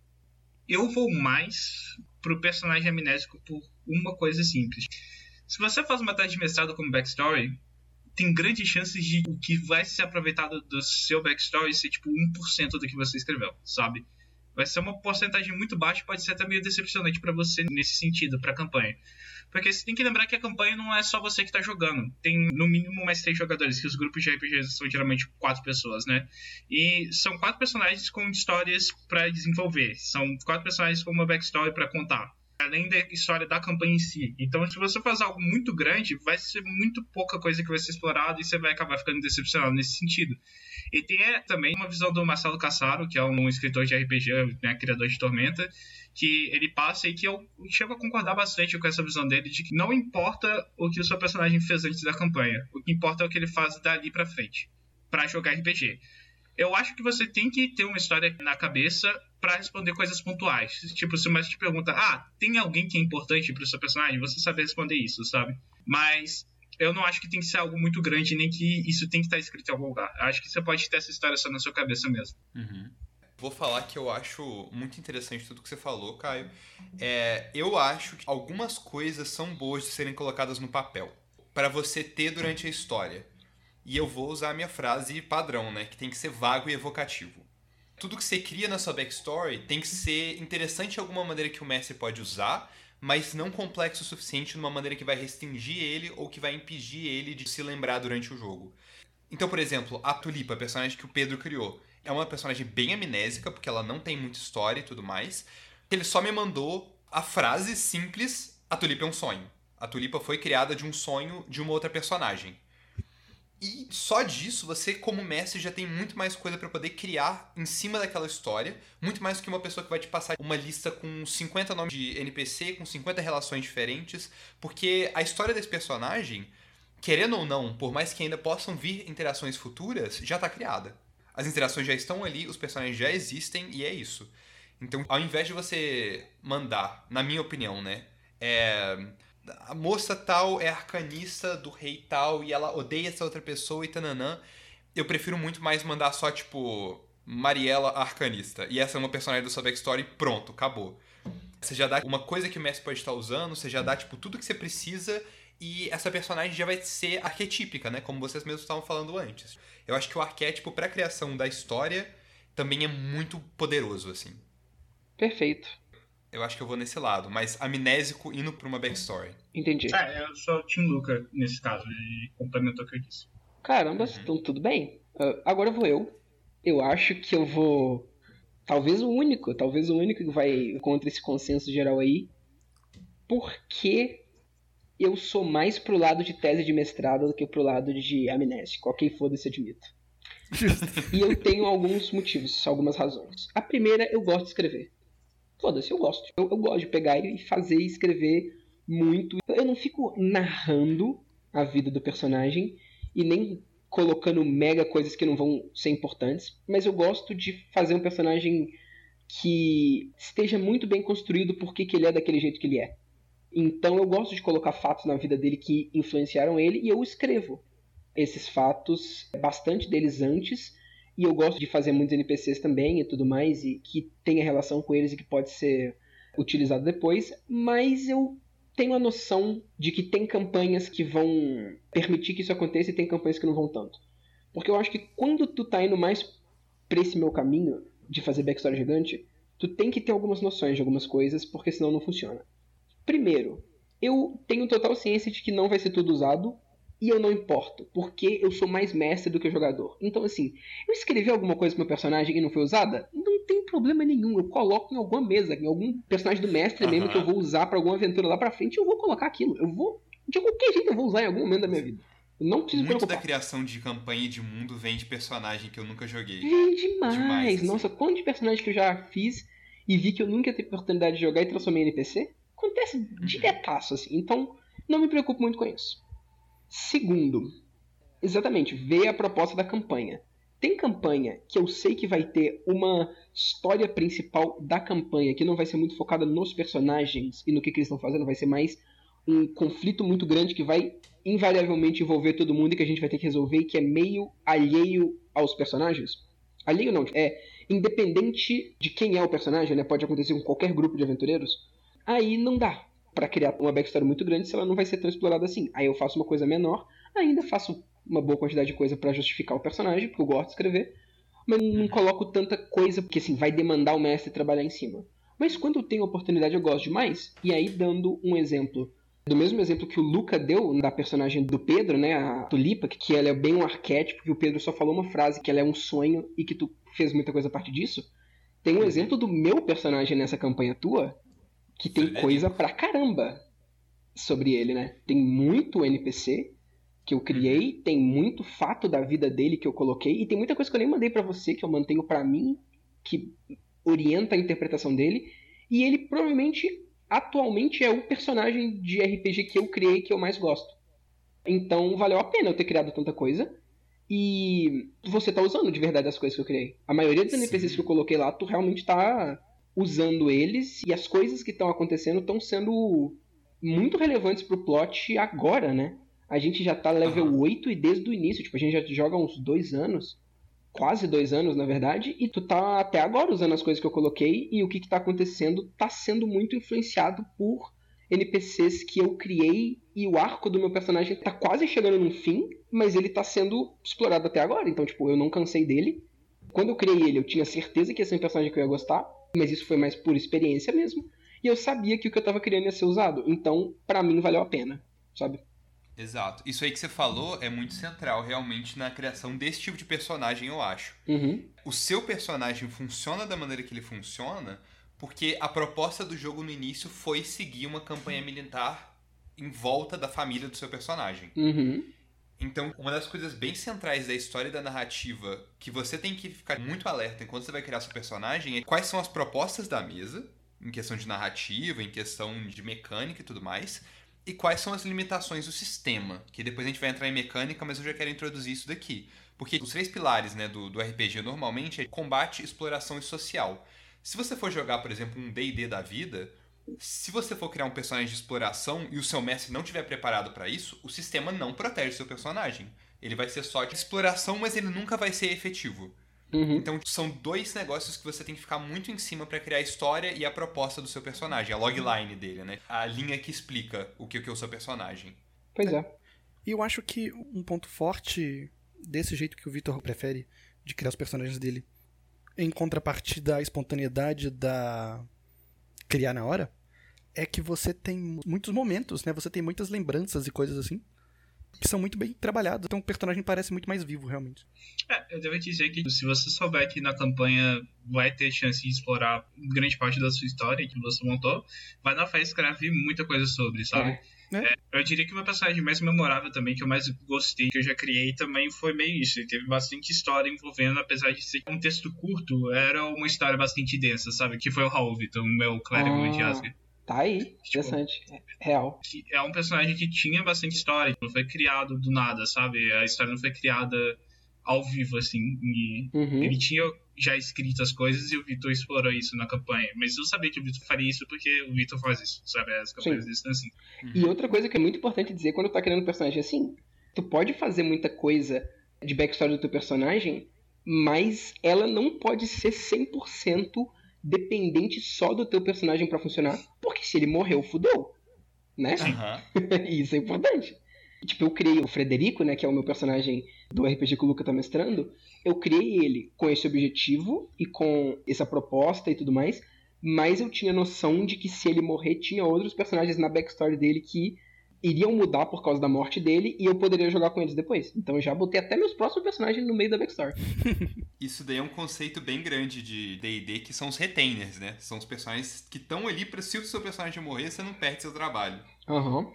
Eu vou mais pro personagem amnésico por uma coisa simples. Se você faz uma tese de mestrado como backstory, tem grandes chances de o que vai ser aproveitado do seu backstory ser tipo 1% do que você escreveu, sabe? Vai ser uma porcentagem muito baixa, pode ser até meio decepcionante pra você nesse sentido, pra campanha. Porque você tem que lembrar que a campanha não é só você que tá jogando. Tem no mínimo mais três jogadores, que os grupos de RPG são geralmente quatro pessoas, né? E são quatro personagens com histórias pra desenvolver. São quatro personagens com uma backstory pra contar. Além da história da campanha em si. Então, se você faz algo muito grande, vai ser muito pouca coisa que vai ser explorada e você vai acabar ficando decepcionado nesse sentido. E tem é, também uma visão do Marcelo Cassaro, que é um escritor de RPG, né, criador de Tormenta, que ele passa e que eu chego a concordar bastante com essa visão dele de que não importa o que o seu personagem fez antes da campanha, o que importa é o que ele faz dali pra frente, pra jogar RPG. Eu acho que você tem que ter uma história na cabeça pra responder coisas pontuais. Tipo, se o mestre te pergunta, ah, tem alguém que é importante pro seu personagem? Você saber responder isso, sabe? Mas eu não acho que tem que ser algo muito grande, nem que isso tem que estar escrito em algum lugar. Eu acho que você pode ter essa história só na sua cabeça mesmo. Vou falar que eu acho muito interessante tudo que você falou, Caio. É, eu acho que algumas coisas são boas de serem colocadas no papel para você ter durante a história. E eu vou usar a minha frase padrão, né? Que tem que ser vago e evocativo. Tudo que você cria na sua backstory tem que ser interessante de alguma maneira que o mestre pode usar, mas não complexo o suficiente numa maneira que vai restringir ele ou que vai impedir ele de se lembrar durante o jogo. Então, por exemplo, a Tulipa, a personagem que o Pedro criou, é uma personagem bem amnésica, porque ela não tem muita história e tudo mais. Ele só me mandou a frase simples: A Tulipa é um sonho. A Tulipa foi criada de um sonho de uma outra personagem. E só disso, você, como mestre, já tem muito mais coisa pra poder criar em cima daquela história. Muito mais do que uma pessoa que vai te passar uma lista com 50 nomes de NPC, com 50 relações diferentes. Porque a história desse personagem, querendo ou não, por mais que ainda possam vir interações futuras, já tá criada. As interações já estão ali, os personagens já existem e é isso. Então, ao invés de você mandar, na minha opinião, né? É a moça tal é arcanista do rei tal e ela odeia essa outra pessoa e tananã. Eu prefiro muito mais mandar só, tipo, Mariela arcanista. E essa é uma personagem do sua backstory pronto, acabou. Você já dá uma coisa que o mestre pode estar usando, você já dá, tipo, tudo que você precisa e essa personagem já vai ser arquetípica, né? Como vocês mesmos estavam falando antes. Eu acho que o arquétipo pra criação da história também é muito poderoso, assim. Perfeito. Eu acho que eu vou nesse lado, mas amnésico indo pra uma backstory. Entendi. É, eu sou o Tim Luca nesse caso, ele complementou o que eu disse. Caramba, então tudo bem. Uh, agora vou eu. Eu acho que eu vou. Talvez o único, talvez o único que vai contra esse consenso geral aí. Porque eu sou mais pro lado de tese de mestrado do que pro lado de amnésico. Ok, foda-se, admito. e eu tenho alguns motivos, algumas razões. A primeira, eu gosto de escrever. Foda-se, eu gosto. Eu, eu gosto de pegar e fazer e escrever muito. Eu não fico narrando a vida do personagem e nem colocando mega coisas que não vão ser importantes, mas eu gosto de fazer um personagem que esteja muito bem construído porque que ele é daquele jeito que ele é. Então eu gosto de colocar fatos na vida dele que influenciaram ele e eu escrevo esses fatos, bastante deles antes, e eu gosto de fazer muitos NPCs também e tudo mais, e que tenha relação com eles e que pode ser utilizado depois, mas eu tenho a noção de que tem campanhas que vão permitir que isso aconteça e tem campanhas que não vão tanto. Porque eu acho que quando tu tá indo mais pra esse meu caminho de fazer backstory gigante, tu tem que ter algumas noções de algumas coisas, porque senão não funciona. Primeiro, eu tenho total ciência de que não vai ser tudo usado, e eu não importo, porque eu sou mais mestre do que jogador. Então, assim, eu escrevi alguma coisa pro meu personagem e não foi usada, não tem problema nenhum. Eu coloco em alguma mesa, em algum personagem do mestre mesmo que eu vou usar para alguma aventura lá pra frente, eu vou colocar aquilo. Eu vou, de qualquer jeito, eu vou usar em algum momento da minha vida. Eu não preciso Muito preocupar. da criação de campanha e de mundo vem de personagem que eu nunca joguei. Vem demais. Demais, assim. Nossa, quanto de personagem que eu já fiz e vi que eu nunca ter oportunidade de jogar e transformei em NPC? Acontece Uhum. diretaço, assim. Então, não me preocupo muito com isso. Segundo, exatamente, ver a proposta da campanha. Tem campanha que eu sei que vai ter uma história principal da campanha, que não vai ser muito focada nos personagens e no que, que eles estão fazendo, vai ser mais um conflito muito grande que vai invariavelmente envolver todo mundo e que a gente vai ter que resolver e que é meio alheio aos personagens. Alheio não, é independente de quem é o personagem, né? Pode acontecer com qualquer grupo de aventureiros. Aí não dá pra criar uma backstory muito grande se ela não vai ser tão explorada assim. Aí eu faço uma coisa menor, ainda faço uma boa quantidade de coisa pra justificar o personagem, porque eu gosto de escrever, mas não coloco tanta coisa porque assim vai demandar o mestre trabalhar em cima. Mas quando eu tenho oportunidade eu gosto demais. E aí dando um exemplo do mesmo exemplo que o Luca deu da personagem do Pedro, né, a Tulipa, que ela é bem um arquétipo, que o Pedro só falou uma frase que ela é um sonho e que tu fez muita coisa a partir disso. Tem um exemplo do meu personagem nessa campanha tua, que tem coisa pra caramba sobre ele, né? Tem muito NPC que eu criei, tem muito fato da vida dele que eu coloquei e tem muita coisa que eu nem mandei pra você que eu mantenho pra mim, que orienta a interpretação dele, e ele provavelmente atualmente é o personagem de RPG que eu criei que eu mais gosto. Então valeu a pena eu ter criado tanta coisa. E você tá usando de verdade as coisas que eu criei. A maioria dos NPCs que eu coloquei lá, tu realmente tá usando eles e as coisas que estão acontecendo estão sendo muito relevantes pro plot agora, né? A gente já tá level 8 e desde o início, tipo, a gente já joga uns dois anos, quase dois anos na verdade, e tu tá até agora usando as coisas que eu coloquei e o que que tá acontecendo tá sendo muito influenciado por NPCs que eu criei e o arco do meu personagem tá quase chegando num fim, mas ele tá sendo explorado até agora, então tipo, eu não cansei dele. Quando eu criei ele, eu tinha certeza que ia ser um personagem que eu ia gostar, mas isso foi mais por experiência mesmo. E eu sabia que o que eu tava criando ia ser usado. Então, pra mim, valeu a pena, sabe? Exato. Isso aí que você falou é muito central, realmente, na criação desse tipo de personagem, eu acho. Uhum. O seu personagem funciona da maneira que ele funciona porque a proposta do jogo no início foi seguir uma campanha militar em volta da família do seu personagem. Uhum. Então, uma das coisas bem centrais da história e da narrativa que você tem que ficar muito alerta enquanto você vai criar seu personagem é quais são as propostas da mesa, em questão de narrativa, em questão de mecânica e tudo mais, e quais são as limitações do sistema, que depois a gente vai entrar em mecânica, mas eu já quero introduzir isso daqui. Porque os três pilares né, do, do RPG normalmente é combate, exploração e social. Se você for jogar, por exemplo, um D&D da vida, se você for criar um personagem de exploração e o seu mestre não estiver preparado para isso, o sistema não protege seu personagem. Ele vai ser só de exploração, mas ele nunca vai ser efetivo. Uhum. Então são dois negócios que você tem que ficar muito em cima para criar a história e a proposta do seu personagem, a logline dele, né? A linha que explica o que, o que é o seu personagem. Pois é. E eu acho que um ponto forte desse jeito que o Victor prefere de criar os personagens dele, em contrapartida à espontaneidade da criar na hora, é que você tem muitos momentos, né? Você tem muitas lembranças e coisas assim que são muito bem trabalhados. Então o personagem parece muito mais vivo, realmente. É, eu devo dizer que se você souber que na campanha vai ter chance de explorar grande parte da sua história que você montou, vai na fé escrever muita coisa sobre, sabe? É. É, eu diria que o meu personagem mais memorável também, que eu mais gostei, que eu já criei, também foi meio isso. Ele teve bastante história envolvendo, apesar de ser um texto curto, era uma história bastante densa, sabe? Que foi o Raul Vitor, o meu clérigo Ah. de Asgard. Tá aí, interessante. Real. que é um personagem que tinha bastante história, não foi criado do nada, sabe? A história não foi criada ao vivo, assim. E Uhum. Ele tinha já escrito as coisas e o Vitor explorou isso na campanha. Mas eu sabia que o Vitor faria isso porque o Vitor faz isso, sabe? As campanhas dele são assim. E outra coisa que é muito importante dizer quando tu tá criando um personagem assim, tu pode fazer muita coisa de backstory do teu personagem, mas ela não pode ser 100% dependente só do teu personagem pra funcionar, porque se ele morreu, fudeu, né? E *laughs* isso é importante. Tipo, eu criei o Frederico, né, que é o meu personagem do RPG que o Luca tá mestrando, eu criei ele com esse objetivo e com essa proposta e tudo mais, mas eu tinha noção de que se ele morrer, tinha outros personagens na backstory dele que iriam mudar por causa da morte dele e eu poderia jogar com eles depois. Então eu já botei até meus próximos personagens no meio da backstory. *laughs* Isso daí é um conceito bem grande de D&D, que são os retainers, né? São os personagens que estão ali pra se o seu personagem morrer, você não perde seu trabalho. Aham.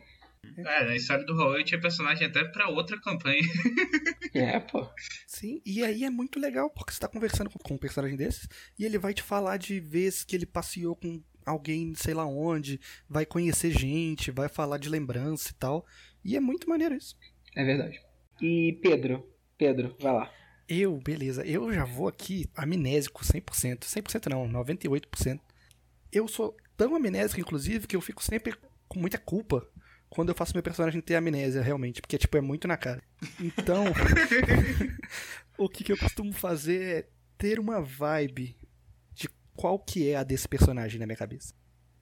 É, na história do Raul eu tinha personagem até pra outra campanha. *laughs* É, pô. Sim, e aí é muito legal, porque você tá conversando com, com um personagem desses, e ele vai te falar de vezes que ele passeou com alguém, sei lá onde, vai conhecer gente, vai falar de lembrança e tal. E é muito maneiro isso. É verdade. E Pedro, Pedro, vai lá. Eu, beleza, eu já vou aqui amnésico 100%. 100% não, 98%. Eu sou tão amnésico, inclusive, que eu fico sempre com muita culpa quando eu faço meu personagem ter amnésia, realmente. Porque, tipo, é muito na cara. Então, *laughs* *laughs* o que, que eu costumo fazer é ter uma vibe qual que é a desse personagem na minha cabeça.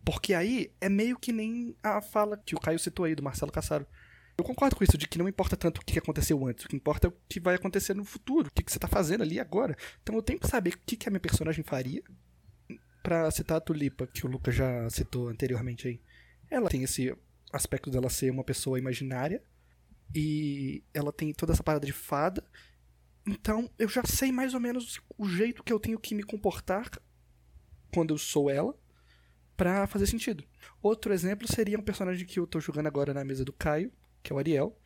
Porque aí é meio que nem a fala que o Caio citou aí, do Marcelo Cassaro. Eu concordo com isso, de que não importa tanto o que aconteceu antes, o que importa é o que vai acontecer no futuro, o que, você tá fazendo ali agora. Então eu tenho que saber o que, que a minha personagem faria. Pra citar a Tulipa, que o Lucas já citou anteriormente aí. Ela tem esse aspecto dela ser uma pessoa imaginária. E ela tem toda essa parada de fada. Então eu já sei mais ou menos o jeito que eu tenho que me comportar quando eu sou ela pra fazer sentido. Outro exemplo seria um personagem que eu tô jogando agora na mesa do Caio, que é o Ariel.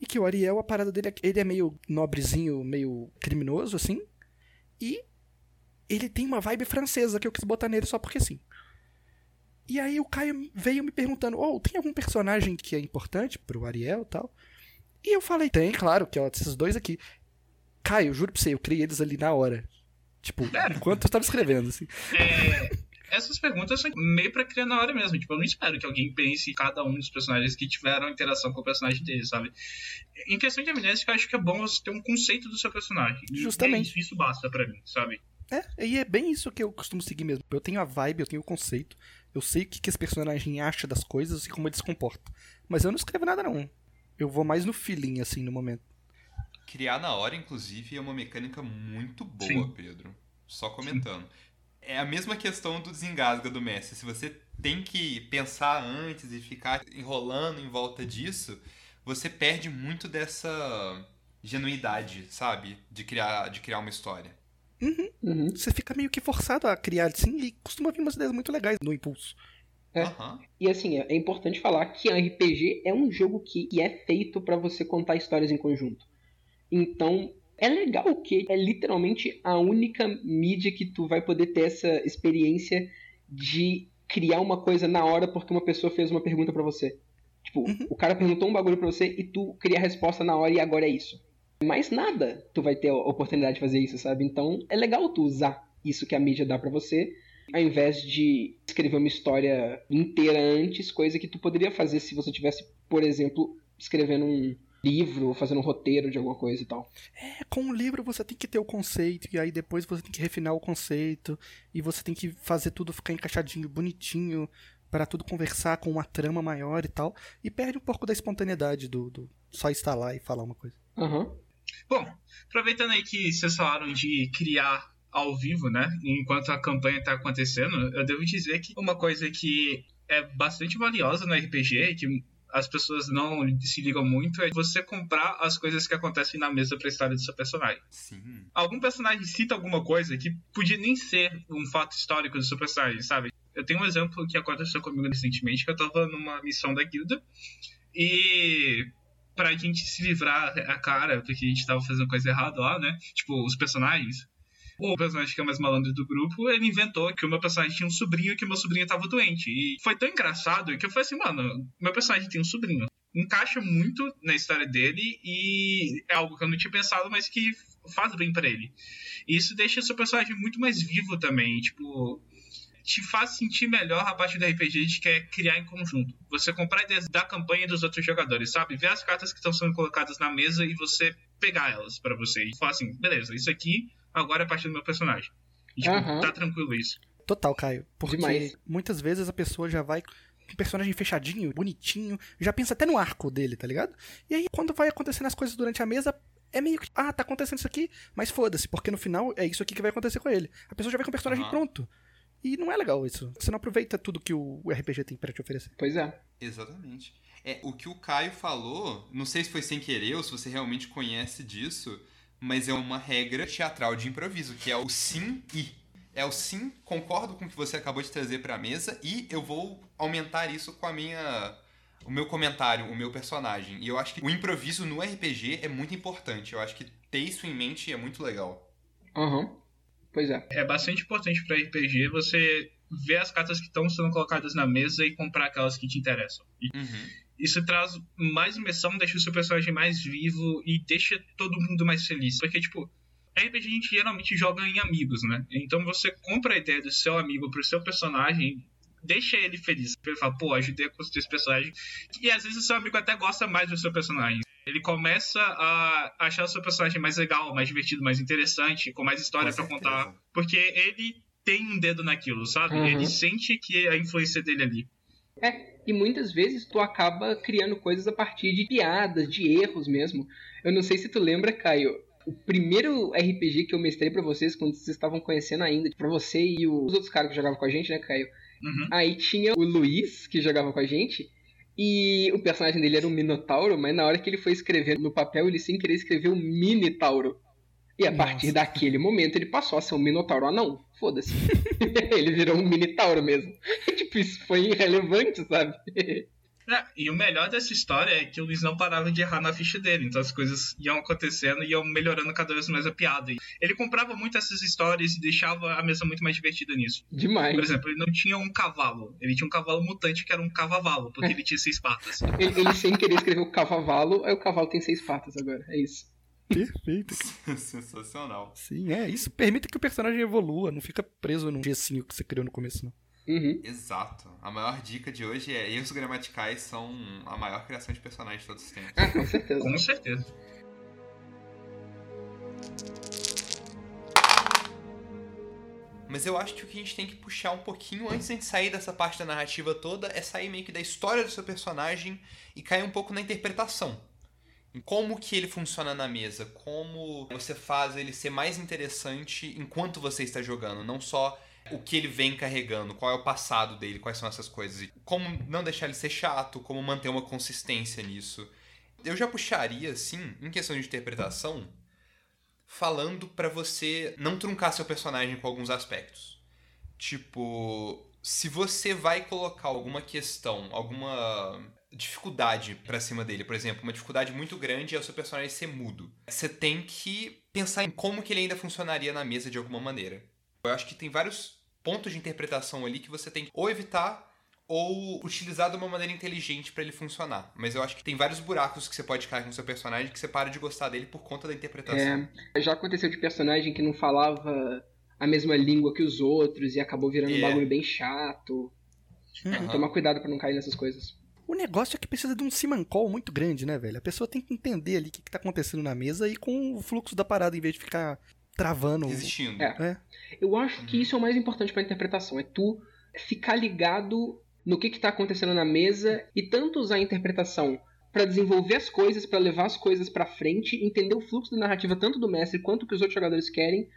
E que o Ariel, a parada dele é ele é meio nobrezinho, meio criminoso, assim. E ele tem uma vibe francesa que eu quis botar nele só porque sim. E aí o Caio veio me perguntando: Oh, tem algum personagem que é importante pro Ariel e tal? E eu falei: Tem, claro, que ó, esses dois aqui. Caio, juro pra você, eu criei eles ali na hora. Tipo, enquanto eu tava escrevendo, assim. É, essas perguntas são meio pra criar na hora mesmo. Tipo, eu não espero que alguém pense em cada um dos personagens que tiveram interação com o personagem dele, sabe? Em questão de amnésia, eu acho que é bom você ter um conceito do seu personagem. Justamente. isso, isso basta pra mim, sabe? É, e é bem isso que eu costumo seguir mesmo. Eu tenho a vibe, eu tenho o conceito, eu sei o que, que esse personagem acha das coisas e como ele se comporta. Mas eu não escrevo nada, não. Eu vou mais no feeling, assim, no momento. Criar na hora, inclusive, é uma mecânica muito boa, Sim. Pedro. Só comentando. É a mesma questão do desengasga do mestre. Se você tem que pensar antes e ficar enrolando em volta disso, você perde muito dessa genuidade, sabe? De criar, de criar uma história. Uhum. Você fica meio que forçado a criar assim e costuma vir umas ideias muito legais no impulso. É. Aham. E assim, é importante falar que RPG é um jogo que, que é feito pra você contar histórias em conjunto. Então, é legal que é literalmente a única mídia que tu vai poder ter essa experiência de criar uma coisa na hora porque uma pessoa fez uma pergunta pra você. Tipo, o cara perguntou um bagulho pra você e tu cria a resposta na hora e agora é isso. Mais nada tu vai ter a oportunidade de fazer isso, sabe? Então, é legal tu usar isso que a mídia dá pra você ao invés de escrever uma história inteira antes, coisa que tu poderia fazer se você tivesse, por exemplo, escrevendo um livro ou fazendo um roteiro de alguma coisa e tal. É, com um livro você tem que ter o conceito, e aí depois você tem que refinar o conceito, e você tem que fazer tudo ficar encaixadinho, bonitinho, para tudo conversar com uma trama maior e tal, e perde um pouco da espontaneidade do, do só estar lá e falar uma coisa. Aham. Bom, aproveitando aí que vocês falaram de criar ao vivo, né? Enquanto a campanha tá acontecendo, eu devo dizer que uma coisa que é bastante valiosa no RPG, que as pessoas não se ligam muito, é você comprar as coisas que acontecem na mesa pra história do seu personagem. Sim. Algum personagem cita alguma coisa que podia nem ser um fato histórico do seu personagem, sabe? Eu tenho um exemplo que aconteceu comigo recentemente, que eu tava numa missão da guilda e pra gente se livrar a cara, porque a gente tava fazendo coisa errada lá, né? Tipo, os personagens. O personagem que é mais malandro do grupo, ele inventou que o meu personagem tinha um sobrinho e que o meu sobrinho tava doente. E foi tão engraçado que eu falei assim, mano, meu personagem tem um sobrinho. Encaixa muito na história dele e é algo que eu não tinha pensado, mas que faz bem pra ele. E isso deixa seu personagem muito mais vivo também, tipo, te faz sentir melhor a parte do RPG de que é criar em conjunto. Você comprar ideias da campanha dos outros jogadores, sabe? Ver as cartas que estão sendo colocadas na mesa e você pegar elas pra você e falar assim, beleza, isso aqui agora é parte do meu personagem. E, tipo, Aham. tá tranquilo isso. Total, Caio. Porque Demais. muitas vezes a pessoa já vai com um personagem fechadinho, bonitinho, já pensa até no arco dele, tá ligado? E aí, quando vai acontecendo as coisas durante a mesa, é meio que, ah, tá acontecendo isso aqui, mas foda-se, porque no final é isso aqui que vai acontecer com ele. A pessoa já vai com o personagem Aham. pronto. E não é legal isso. Você não aproveita tudo que o RPG tem pra te oferecer. Pois é. Exatamente. É, o que o Caio falou, não sei se foi sem querer ou se você realmente conhece disso, mas é uma regra teatral de improviso, que é o sim e. É o sim, concordo com o que você acabou de trazer pra mesa e eu vou aumentar isso com a minha o meu comentário, o meu personagem. E eu acho que o improviso no RPG é muito importante. Eu acho que ter isso em mente é muito legal. Aham. Pois é. É bastante importante pra RPG você ver as cartas que estão sendo colocadas na mesa e comprar aquelas que te interessam. E isso traz mais imersão, deixa o seu personagem mais vivo e deixa todo mundo mais feliz. Porque, tipo, RPG a gente geralmente joga em amigos, né? Então você compra a ideia do seu amigo pro seu personagem, deixa ele feliz. Ele fala, pô, ajudei a construir esse personagem. E às vezes o seu amigo até gosta mais do seu personagem. Ele começa a achar o seu personagem mais legal, mais divertido, mais interessante, com mais história pra contar. Porque ele tem um dedo naquilo, sabe? Uhum. Ele sente que é a influência dele ali. É, e muitas vezes tu acaba criando coisas a partir de piadas, de erros mesmo. Eu não sei se tu lembra, Caio, o primeiro RPG que eu mestrei pra vocês, quando vocês estavam conhecendo ainda, pra você e os outros caras que jogavam com a gente, né, Caio? Uhum. Aí tinha o Luiz, que jogava com a gente, e o personagem dele era um Minotauro, mas na hora que ele foi escrever no papel, ele sem querer escreveu Minitauro. E a partir daquele momento ele passou a ser um Minotauro anão. Foda-se. *laughs* ele virou um Minitauro mesmo. *laughs* tipo, isso foi irrelevante, sabe? É, e o melhor dessa história é que o Luiz não parava de errar na ficha dele, então as coisas iam acontecendo e iam melhorando cada vez mais a piada. Ele comprava muito essas histórias e deixava a mesa muito mais divertida nisso. Demais. Por exemplo, ele não tinha um cavalo, ele tinha um cavalo mutante que era um cavavalo, porque ele tinha seis patas. *laughs* Ele, ele sem querer escreveu o cavalo, aí o cavalo tem seis patas agora. É isso. Perfeito. *laughs* Sensacional. Sim, é. Isso permite que o personagem evolua, não fica preso num gessinho que você criou no começo, não. Uhum. Exato. A maior dica de hoje é erros gramaticais são a maior criação de personagem de todos os tempos. Ah, com certeza. Com certeza. Mas eu acho que o que a gente tem que puxar um pouquinho antes de sair dessa parte da narrativa toda é sair meio que da história do seu personagem e cair um pouco na interpretação. Como que ele funciona na mesa, como você faz ele ser mais interessante enquanto você está jogando, não só o que ele vem carregando, qual é o passado dele, quais são essas coisas, como não deixar ele ser chato, como manter uma consistência nisso. Eu já puxaria, assim, em questão de interpretação, falando pra você não truncar seu personagem com alguns aspectos. Tipo, se você vai colocar alguma questão, alguma dificuldade pra cima dele, por exemplo, uma dificuldade muito grande é o seu personagem ser mudo. Você tem que pensar em como que ele ainda funcionaria na mesa de alguma maneira. Eu acho que tem vários pontos de interpretação ali que você tem que ou evitar ou utilizar de uma maneira inteligente pra ele funcionar. Mas eu acho que tem vários buracos que você pode cair com o seu personagem que você para de gostar dele por conta da interpretação. É, já aconteceu de personagem que não falava a mesma língua que os outros e acabou virando um É. bagulho bem chato. Tem que Uhum. tomar cuidado pra não cair nessas coisas. O negócio é que precisa de um simancol muito grande, né, velho? A pessoa tem que entender ali o que, que tá acontecendo na mesa e com o fluxo da parada, em vez de ficar travando. Resistindo. É. É. Eu acho que isso é o mais importante pra interpretação, é tu ficar ligado no que que tá acontecendo na mesa e tanto usar a interpretação pra desenvolver as coisas, pra levar as coisas pra frente, entender o fluxo da narrativa tanto do mestre quanto que os outros jogadores querem,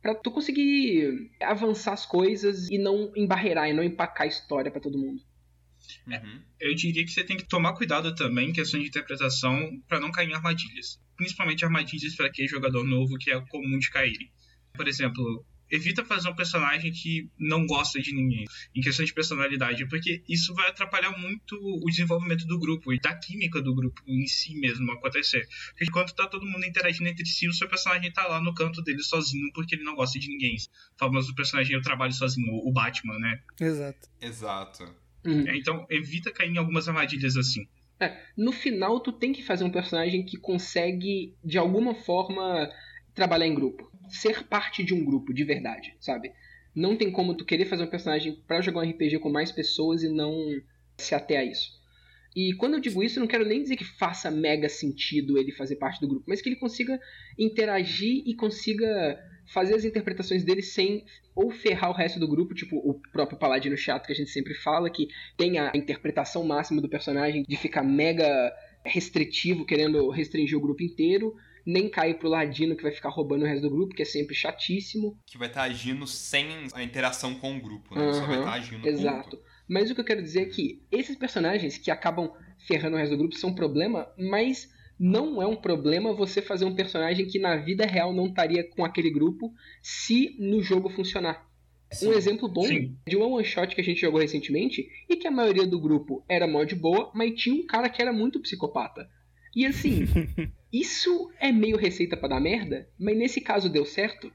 pra tu conseguir avançar as coisas e não embarreirar e não empacar a história pra todo mundo. Uhum. Eu diria que você tem que tomar cuidado também em questão de interpretação pra não cair em armadilhas. Principalmente armadilhas para aquele jogador novo que é comum de cair. Por exemplo, evita fazer um personagem que não gosta de ninguém em questão de personalidade, porque isso vai atrapalhar muito o desenvolvimento do grupo e da química do grupo em si mesmo acontecer. Porque enquanto tá todo mundo interagindo entre si, o seu personagem tá lá no canto dele sozinho porque ele não gosta de ninguém. O famoso personagem eu trabalho sozinho, o Batman, né? Exato. Exato. Uhum. É, Então evita cair em algumas armadilhas assim. É, no final tu tem que fazer um personagem que consegue de alguma forma trabalhar em grupo, ser parte de um grupo de verdade, sabe? Não tem como tu querer fazer um personagem pra jogar um RPG com mais pessoas e não se ater a isso. E quando eu digo isso, eu não quero nem dizer que faça mega sentido ele fazer parte do grupo, mas que ele consiga interagir e consiga fazer as interpretações dele sem ou ferrar o resto do grupo, tipo o próprio paladino chato que a gente sempre fala, que tem a interpretação máxima do personagem de ficar mega restritivo, querendo restringir o grupo inteiro, nem cair pro ladino que vai ficar roubando o resto do grupo, que é sempre chatíssimo. Que vai estar agindo sem a interação com o grupo, né? Só vai estar agindo com o Exato. grupo. Mas o que eu quero dizer é que esses personagens que acabam ferrando o resto do grupo são um problema, mas não é um problema você fazer um personagem que na vida real não estaria com aquele grupo se no jogo funcionar. Um exemplo bom Sim. de um one shot que a gente jogou recentemente e que a maioria do grupo era mó de boa, mas tinha um cara que era muito psicopata. E assim, *laughs* isso é meio receita pra dar merda, mas nesse caso deu certo.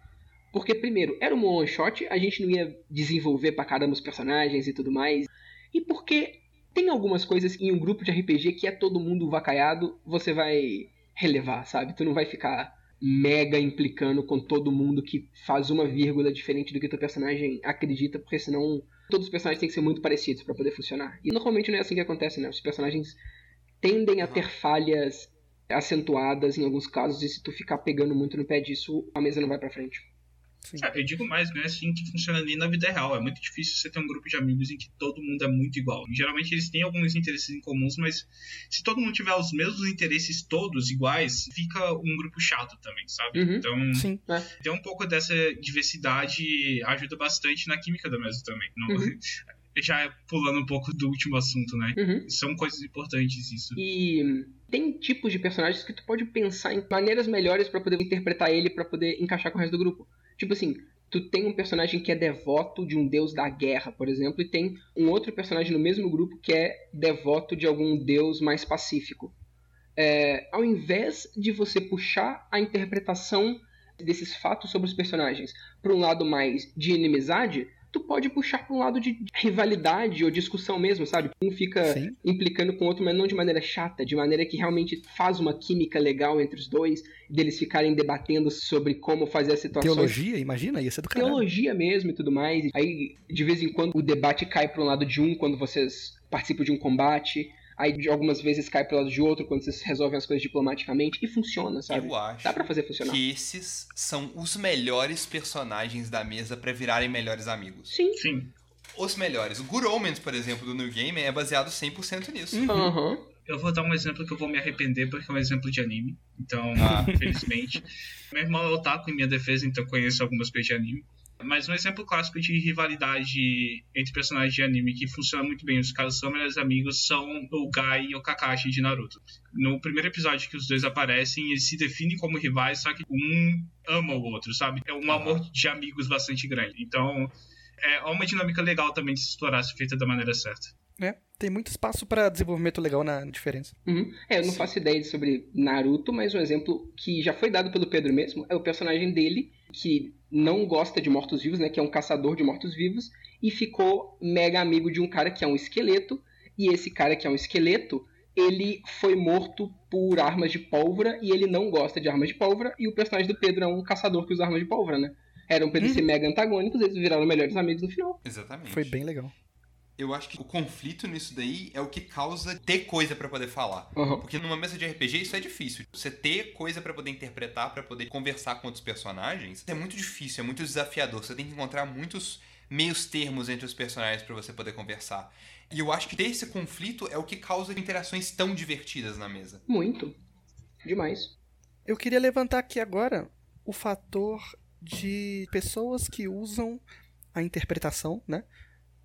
Porque, primeiro, era um one shot, a gente não ia desenvolver pra caramba os personagens e tudo mais. E porque tem algumas coisas em um grupo de RPG que é todo mundo vacaiado, você vai relevar, sabe? Tu não vai ficar mega implicando com todo mundo que faz uma vírgula diferente do que teu personagem acredita, porque senão todos os personagens têm que ser muito parecidos pra poder funcionar. E normalmente não é assim que acontece, né? Os personagens tendem a ter falhas acentuadas em alguns casos, e se tu ficar pegando muito no pé disso, a mesa não vai pra frente. É, eu digo mais, não é assim que funciona nem na vida real. É muito difícil você ter um grupo de amigos em que todo mundo é muito igual. Geralmente eles têm alguns interesses em comuns, mas se todo mundo tiver os mesmos interesses todos iguais, fica um grupo chato também, sabe? Uhum. Então, Sim. É. ter um pouco dessa diversidade ajuda bastante na química da mesa também. Não- Uhum. *laughs* Já pulando um pouco do último assunto, né? Uhum. São coisas importantes isso. E tem tipos de personagens que tu pode pensar em maneiras melhores pra poder interpretar ele, pra poder encaixar com o resto do grupo. Tipo assim, tu tem um personagem que é devoto de um deus da guerra, por exemplo, e tem um outro personagem no mesmo grupo que é devoto de algum deus mais pacífico. É, ao invés de você puxar a interpretação desses fatos sobre os personagens para um lado mais de inimizade, tu pode puxar para um lado de rivalidade ou discussão mesmo, sabe? Um fica Sim. implicando com o outro, mas não de maneira chata, de maneira que realmente faz uma química legal entre os dois, deles ficarem debatendo sobre como fazer as situações. Teologia, imagina, ia ser do caralho. Teologia mesmo e tudo mais. Aí, de vez em quando, o debate cai para um lado de um quando vocês participam de um combate. Aí, de algumas vezes, cai pro lado de outro quando vocês resolvem as coisas diplomaticamente. E funciona, sabe? Eu acho Dá pra fazer funcionar. que esses são os melhores personagens da mesa pra virarem melhores amigos. Sim. Sim. Os melhores. O Good Omens, por exemplo, do New Game é baseado 100% nisso. Uhum. Aham. Eu vou dar um exemplo que eu vou me arrepender porque é um exemplo de anime. Então, Ah. infelizmente. Meu irmão é otaku em minha defesa, então eu conheço algumas coisas de anime. Mas um exemplo clássico de rivalidade entre personagens de anime que funciona muito bem, os caras são melhores amigos, são o Gai e o Kakashi de Naruto. No primeiro episódio que os dois aparecem, eles se definem como rivais, só que um ama o outro, sabe? É um amor de amigos bastante grande. Então, É uma dinâmica legal também de se explorar se feita da maneira certa. É, tem muito espaço pra desenvolvimento legal na diferença. Uhum. É, eu não faço ideia sobre Naruto, mas um exemplo que já foi dado pelo Pedro mesmo é o personagem dele, que não gosta de mortos-vivos, né? Que é um caçador de mortos-vivos, e ficou mega amigo de um cara que é um esqueleto, e esse cara que é um esqueleto, ele foi morto por armas de pólvora, e ele não gosta de armas de pólvora, e o personagem do Pedro é um caçador que usa armas de pólvora, né? Eram pra eles ser mega antagônicos, eles viraram melhores amigos no final. Exatamente. Foi bem legal. Eu acho que o conflito nisso daí é o que causa ter coisa pra poder falar. Uhum. Porque numa mesa de RPG isso é difícil. Você ter coisa pra poder interpretar, pra poder conversar com outros personagens, é muito difícil, é muito desafiador. Você tem que encontrar muitos meios termos entre os personagens pra você poder conversar. E eu acho que ter esse conflito é o que causa interações tão divertidas na mesa. Muito. Demais. Eu queria levantar aqui agora o fator de pessoas que usam a interpretação, né?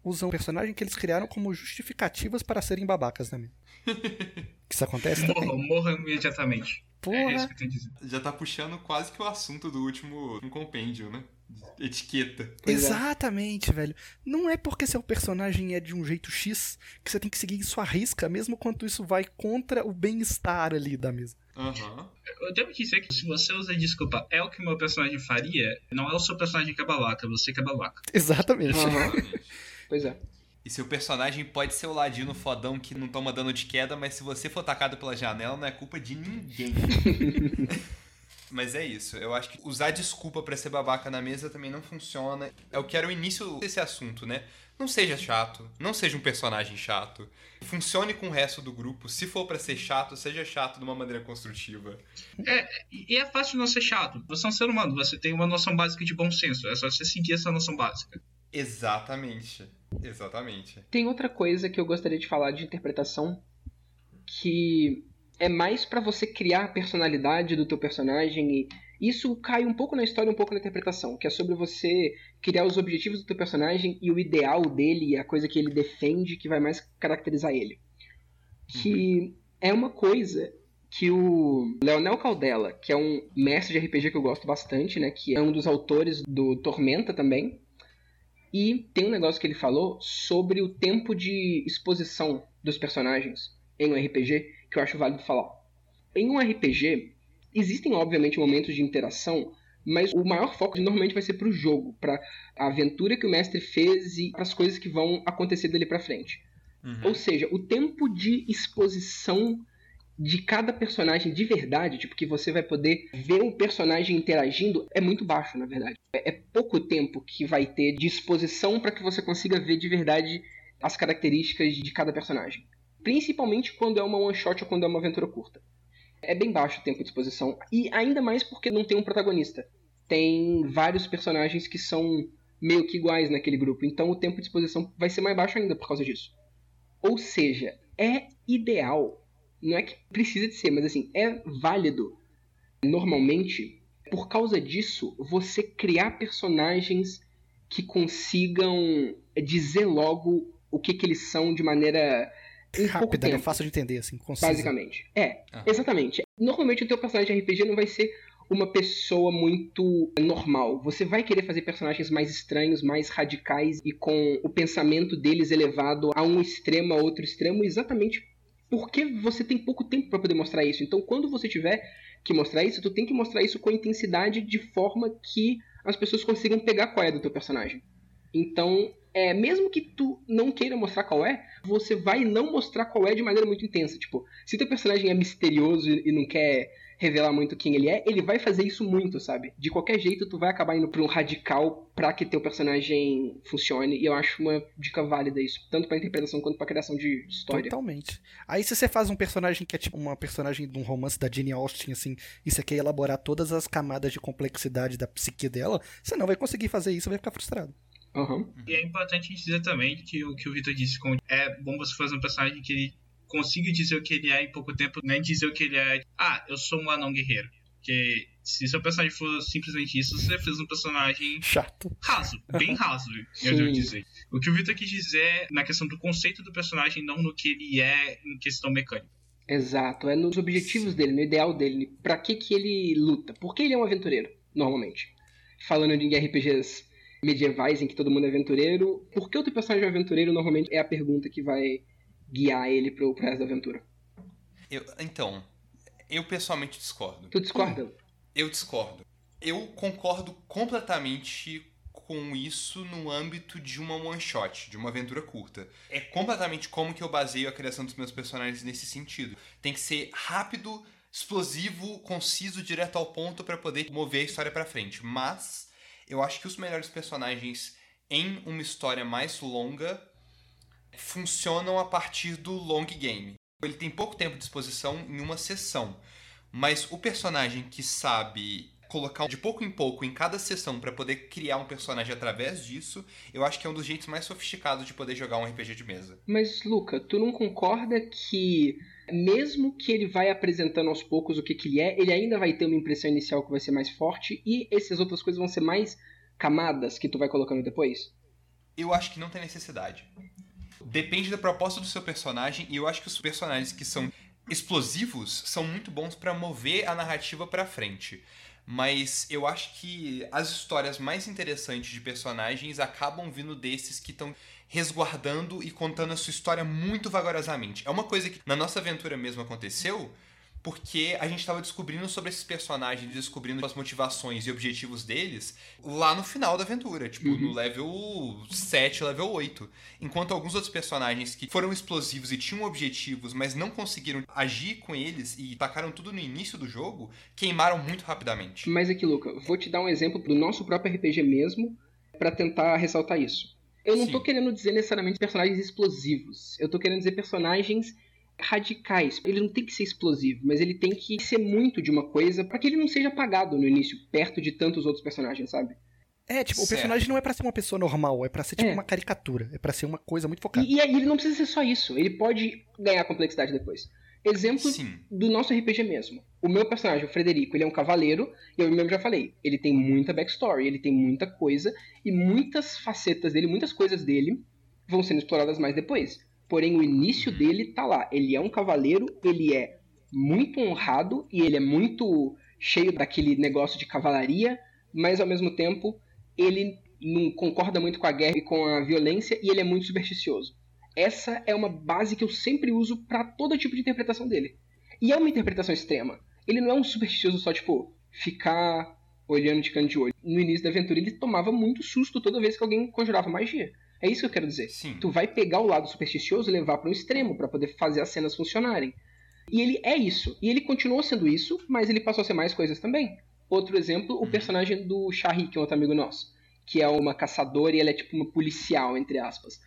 Usam o personagem que eles criaram como justificativas para serem babacas, né? *laughs* Que isso acontece também. Morram, morram imediatamente. Porra. É isso que eu tenho a dizer. Já tá puxando quase que o assunto do último um compêndio, né? Etiqueta. Pois é. Exatamente, velho. Não é porque seu personagem é de um jeito X que você tem que seguir isso à risca, mesmo quando isso vai contra o bem-estar ali da mesa. Aham. Eu devo dizer que se você usa desculpa, é o que o meu personagem faria, não é o seu personagem que é babaca, é você que é babaca. Exatamente. Aham. *laughs* Pois é. E seu personagem pode ser o ladino fodão que não toma dano de queda, mas se você for atacado pela janela, não é culpa de ninguém. *laughs* mas é isso. Eu acho que usar desculpa pra ser babaca na mesa também não funciona. É o que era o início desse assunto, né? Não seja chato, não seja um personagem chato. Funcione com o resto do grupo. Se for pra ser chato, seja chato de uma maneira construtiva. É, e é fácil não ser chato. Você é um ser humano, você tem uma noção básica de bom senso. É só você seguir essa noção básica. Exatamente. Exatamente. Tem outra coisa que eu gostaria de falar de interpretação que é mais pra você criar a personalidade do teu personagem e isso cai um pouco na história, um pouco na interpretação, que é sobre você criar os objetivos do teu personagem e o ideal dele e a coisa que ele defende que vai mais caracterizar ele. Que é uma coisa que o Leonel Caldela, que é um mestre de RPG que eu gosto bastante, né, que é um dos autores do Tormenta também, e tem um negócio que ele falou sobre o tempo de exposição dos personagens em um RPG que eu acho válido falar. Em um RPG, existem obviamente momentos de interação, mas o maior foco normalmente vai ser pro jogo, pra a aventura que o mestre fez e as coisas que vão acontecer dali pra frente. Uhum. Ou seja, o tempo de exposição de cada personagem de verdade, tipo, que você vai poder ver o personagem interagindo, é muito baixo, na verdade. É, é pouco tempo que vai ter de exposição para que você consiga ver de verdade as características de cada personagem. Principalmente quando é uma one shot ou quando é uma aventura curta. É bem baixo o tempo de exposição. E ainda mais porque não tem um protagonista. Tem vários personagens que são meio que iguais naquele grupo. Então o tempo de exposição vai ser mais baixo ainda por causa disso. Ou seja, é ideal. Não é que precisa de ser, mas assim, é válido. Normalmente, por causa disso, você criar personagens que consigam dizer logo o que, que eles são de maneira Rápida, né? tempo. Fácil de entender, assim, concisa. Basicamente. É, Aham. exatamente. Normalmente o teu personagem de RPG não vai ser uma pessoa muito normal. Você vai querer fazer personagens mais estranhos, mais radicais e com o pensamento deles elevado a um extremo, a outro extremo, exatamente porque você tem pouco tempo para poder mostrar isso. Então, quando você tiver que mostrar isso, tu tem que mostrar isso com intensidade de forma que as pessoas consigam pegar qual é do teu personagem. Então, é, mesmo que tu não queira mostrar qual é, você vai não mostrar qual é de maneira muito intensa. Tipo, se teu personagem é misterioso e não quer revelar muito quem ele é, ele vai fazer isso muito, sabe? De qualquer jeito, tu vai acabar indo pra um radical pra que teu personagem funcione. E eu acho uma dica válida isso, tanto pra interpretação quanto pra criação de história. Totalmente. Aí se você faz um personagem que é tipo uma personagem de um romance da Jane Austen, assim, e você quer elaborar todas as camadas de complexidade da psique dela, você não vai conseguir fazer isso, vai ficar frustrado. Aham. E é importante a gente dizer também que o que o Vitor disse, com- é bom você fazer um personagem que ele consiga dizer o que ele é em pouco tempo, nem dizer o que ele é. Ah, eu sou um anão guerreiro. Porque se seu personagem for simplesmente isso, você fez um personagem Chato. raso, bem *laughs* raso, eu devo dizer. O que o Vitor quis dizer é na questão do conceito do personagem, não no que ele é em questão mecânica. Exato, é nos objetivos dele, no ideal dele, pra que que ele luta. Por que ele é um aventureiro, normalmente? Falando de RPGs medievais em que todo mundo é aventureiro. Por que o teu personagem é aventureiro normalmente é a pergunta que vai guiar ele pro, pro resto da aventura. Eu- então, eu pessoalmente discordo. Tu discorda? Eu discordo. Eu concordo completamente com isso no âmbito de uma one shot, de uma aventura curta. É completamente como que eu baseio a criação dos meus personagens nesse sentido. Tem que ser rápido, explosivo, conciso, direto ao ponto para poder mover a história para frente. Mas eu acho que os melhores personagens em uma história mais longa funcionam a partir do long game. Ele tem pouco tempo de exposição em uma sessão, mas o personagem que sabe colocar de pouco em pouco em cada sessão para poder criar um personagem através disso, eu acho que é um dos jeitos mais sofisticados de poder jogar um RPG de mesa. Mas, Luca, tu não concorda que, mesmo que ele vai apresentando aos poucos o que, que ele é, ele ainda vai ter uma impressão inicial que vai ser mais forte e essas outras coisas vão ser mais camadas que tu vai colocando depois? Eu acho que não tem necessidade. Depende da proposta do seu personagem e eu acho que os personagens que são explosivos são muito bons para mover a narrativa para frente. Mas eu acho que as histórias mais interessantes de personagens acabam vindo desses que estão resguardando e contando a sua história muito vagarosamente. É uma coisa que na nossa aventura mesmo aconteceu, porque a gente estava descobrindo sobre esses personagens, descobrindo as motivações e objetivos deles lá no final da aventura, tipo no level 7, level 8. Enquanto alguns outros personagens que foram explosivos e tinham objetivos, mas não conseguiram agir com eles e tacaram tudo no início do jogo, queimaram muito rapidamente. Mas aqui, Luca, vou te dar um exemplo do nosso próprio RPG mesmo para tentar ressaltar isso. Eu não Sim. tô querendo dizer necessariamente personagens explosivos. Eu tô querendo dizer personagens radicais. Ele não tem que ser explosivo, mas ele tem que ser muito de uma coisa para que ele não seja apagado no início, perto de tantos outros personagens, sabe? É, tipo, o Certo. personagem não é pra ser uma pessoa normal, é pra ser tipo É. uma caricatura, é pra ser uma coisa muito focada. E, e aí ele não precisa ser só isso, ele pode ganhar complexidade depois. Exemplo do nosso RPG mesmo. O meu personagem, o Frederico, ele é um cavaleiro, e eu mesmo já falei, ele tem muita backstory, ele tem muita coisa, e muitas facetas dele, muitas coisas dele vão sendo exploradas mais depois. Porém, o início dele tá lá. Ele é um cavaleiro, ele é muito honrado e ele é muito cheio daquele negócio de cavalaria, mas ao mesmo tempo ele não concorda muito com a guerra e com a violência e ele é muito supersticioso. Essa é uma base que eu sempre uso para todo tipo de interpretação dele. E é uma interpretação extrema. Ele não é um supersticioso só, tipo, ficar olhando de canto de olho. No início da aventura, ele tomava muito susto toda vez que alguém conjurava magia. É isso que eu quero dizer. Tu vai pegar o lado supersticioso e levar para um extremo para poder fazer as cenas funcionarem. E ele é isso. E ele continuou sendo isso, mas ele passou a ser mais coisas também. Outro exemplo, o personagem do Shari, que é outro amigo nosso. Que é uma caçadora e ela é tipo uma policial, entre aspas.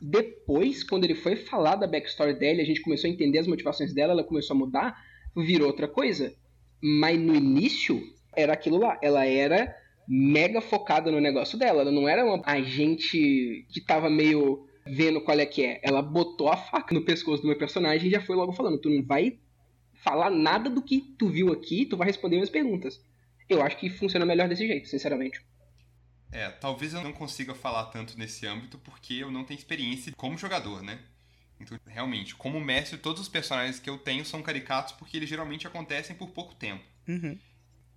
Depois, quando ele foi falar da backstory dela, a gente começou a entender as motivações dela, ela começou a mudar, virou outra coisa. Mas no início, era aquilo lá. Ela era mega focada no negócio dela. Ela não era uma agente que tava meio vendo qual é que é. Ela botou a faca no pescoço do meu personagem e já foi logo falando: tu não vai falar nada do que tu viu aqui, tu vai responder minhas perguntas. Eu acho que funciona melhor desse jeito, sinceramente. É, talvez eu não consiga falar tanto nesse âmbito porque eu não tenho experiência como jogador, né? Então, realmente, como mestre, todos os personagens que eu tenho são caricatos porque eles geralmente acontecem por pouco tempo. Uhum.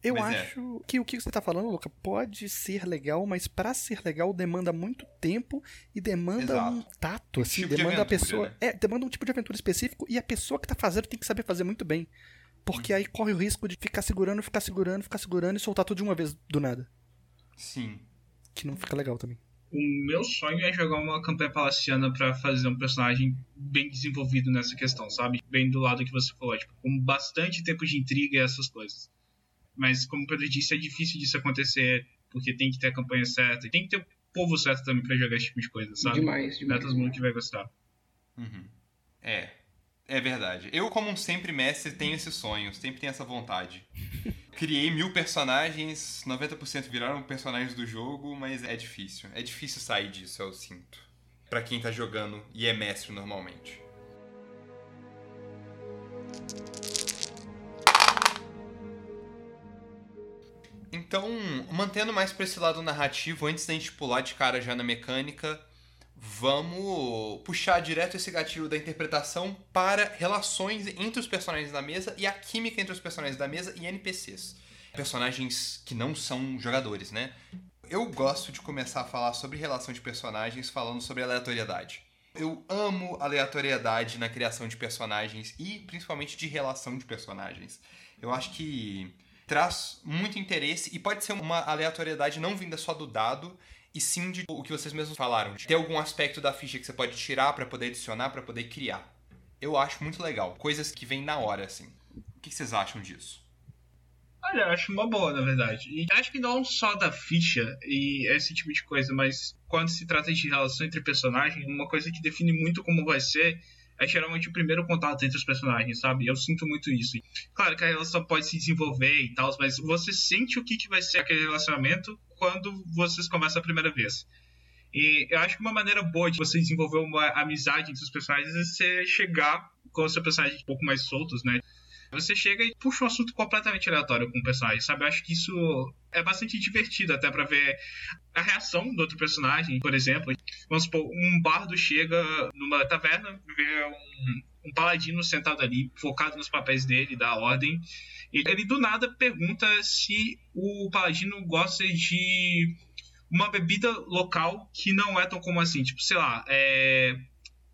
Eu Mas é. acho que o que você tá falando, Luca, pode ser legal, mas pra ser legal demanda muito tempo e demanda Exato. um tato, assim, tipo de demanda a aventura, pessoa. né? É, demanda um tipo de aventura específico e a pessoa que tá fazendo tem que saber fazer muito bem. Porque aí corre o risco de ficar segurando, ficar segurando, ficar segurando e soltar tudo de uma vez do nada. Sim. Que não fica legal também. O meu sonho é jogar uma campanha palaciana pra fazer um personagem bem desenvolvido nessa questão, sabe? Bem do lado que você falou, tipo, com bastante tempo de intriga e essas coisas. Mas, como o Pedro disse, é difícil disso acontecer, porque tem que ter a campanha certa e tem que ter o povo certo também pra jogar esse tipo de coisa, sabe? Demais, demais. Não é todo mundo que vai gostar. Uhum. É. É verdade. Eu, como um sempre mestre, tenho esse sonho, sempre tenho essa vontade. *laughs* Criei mil personagens, 90% viraram personagens do jogo, mas é difícil. É difícil sair disso, eu sinto. Pra quem tá jogando e é mestre normalmente. Então, mantendo mais pra esse lado narrativo, antes da gente pular de cara já na mecânica, vamos puxar direto esse gatilho da interpretação para relações entre os personagens da mesa e a química entre os personagens da mesa e NPCs. Personagens que não são jogadores, né? Eu gosto de começar a falar sobre relação de personagens falando sobre aleatoriedade. Eu amo aleatoriedade na criação de personagens e principalmente de relação de personagens. Eu acho que traz muito interesse e pode ser uma aleatoriedade não vinda só do dado e sim de o que vocês mesmos falaram, de ter algum aspecto da ficha que você pode tirar para poder adicionar, para poder criar. Eu acho muito legal, coisas que vêm na hora assim. O que vocês acham disso? Olha, eu acho uma boa, na verdade. E acho que não só da ficha e esse tipo de coisa, mas quando se trata de relação entre personagens, uma coisa que define muito como vai ser é geralmente o primeiro contato entre os personagens, sabe? Eu sinto muito isso. Claro que a relação pode se desenvolver e tal, mas você sente o que, que vai ser aquele relacionamento quando vocês conversam a primeira vez. E eu acho que uma maneira boa de você desenvolver uma amizade entre os personagens é você chegar com os seus personagens um pouco mais soltos, né? Você chega e puxa um assunto completamente aleatório com o personagem, sabe? Eu acho que isso é bastante divertido até para ver a reação do outro personagem, por exemplo. Vamos supor, um bardo chega numa taverna, vê um, um paladino sentado ali, focado nos papéis dele, da ordem. E ele do nada pergunta se o paladino gosta de uma bebida local que não é tão comum assim. Tipo, sei lá, é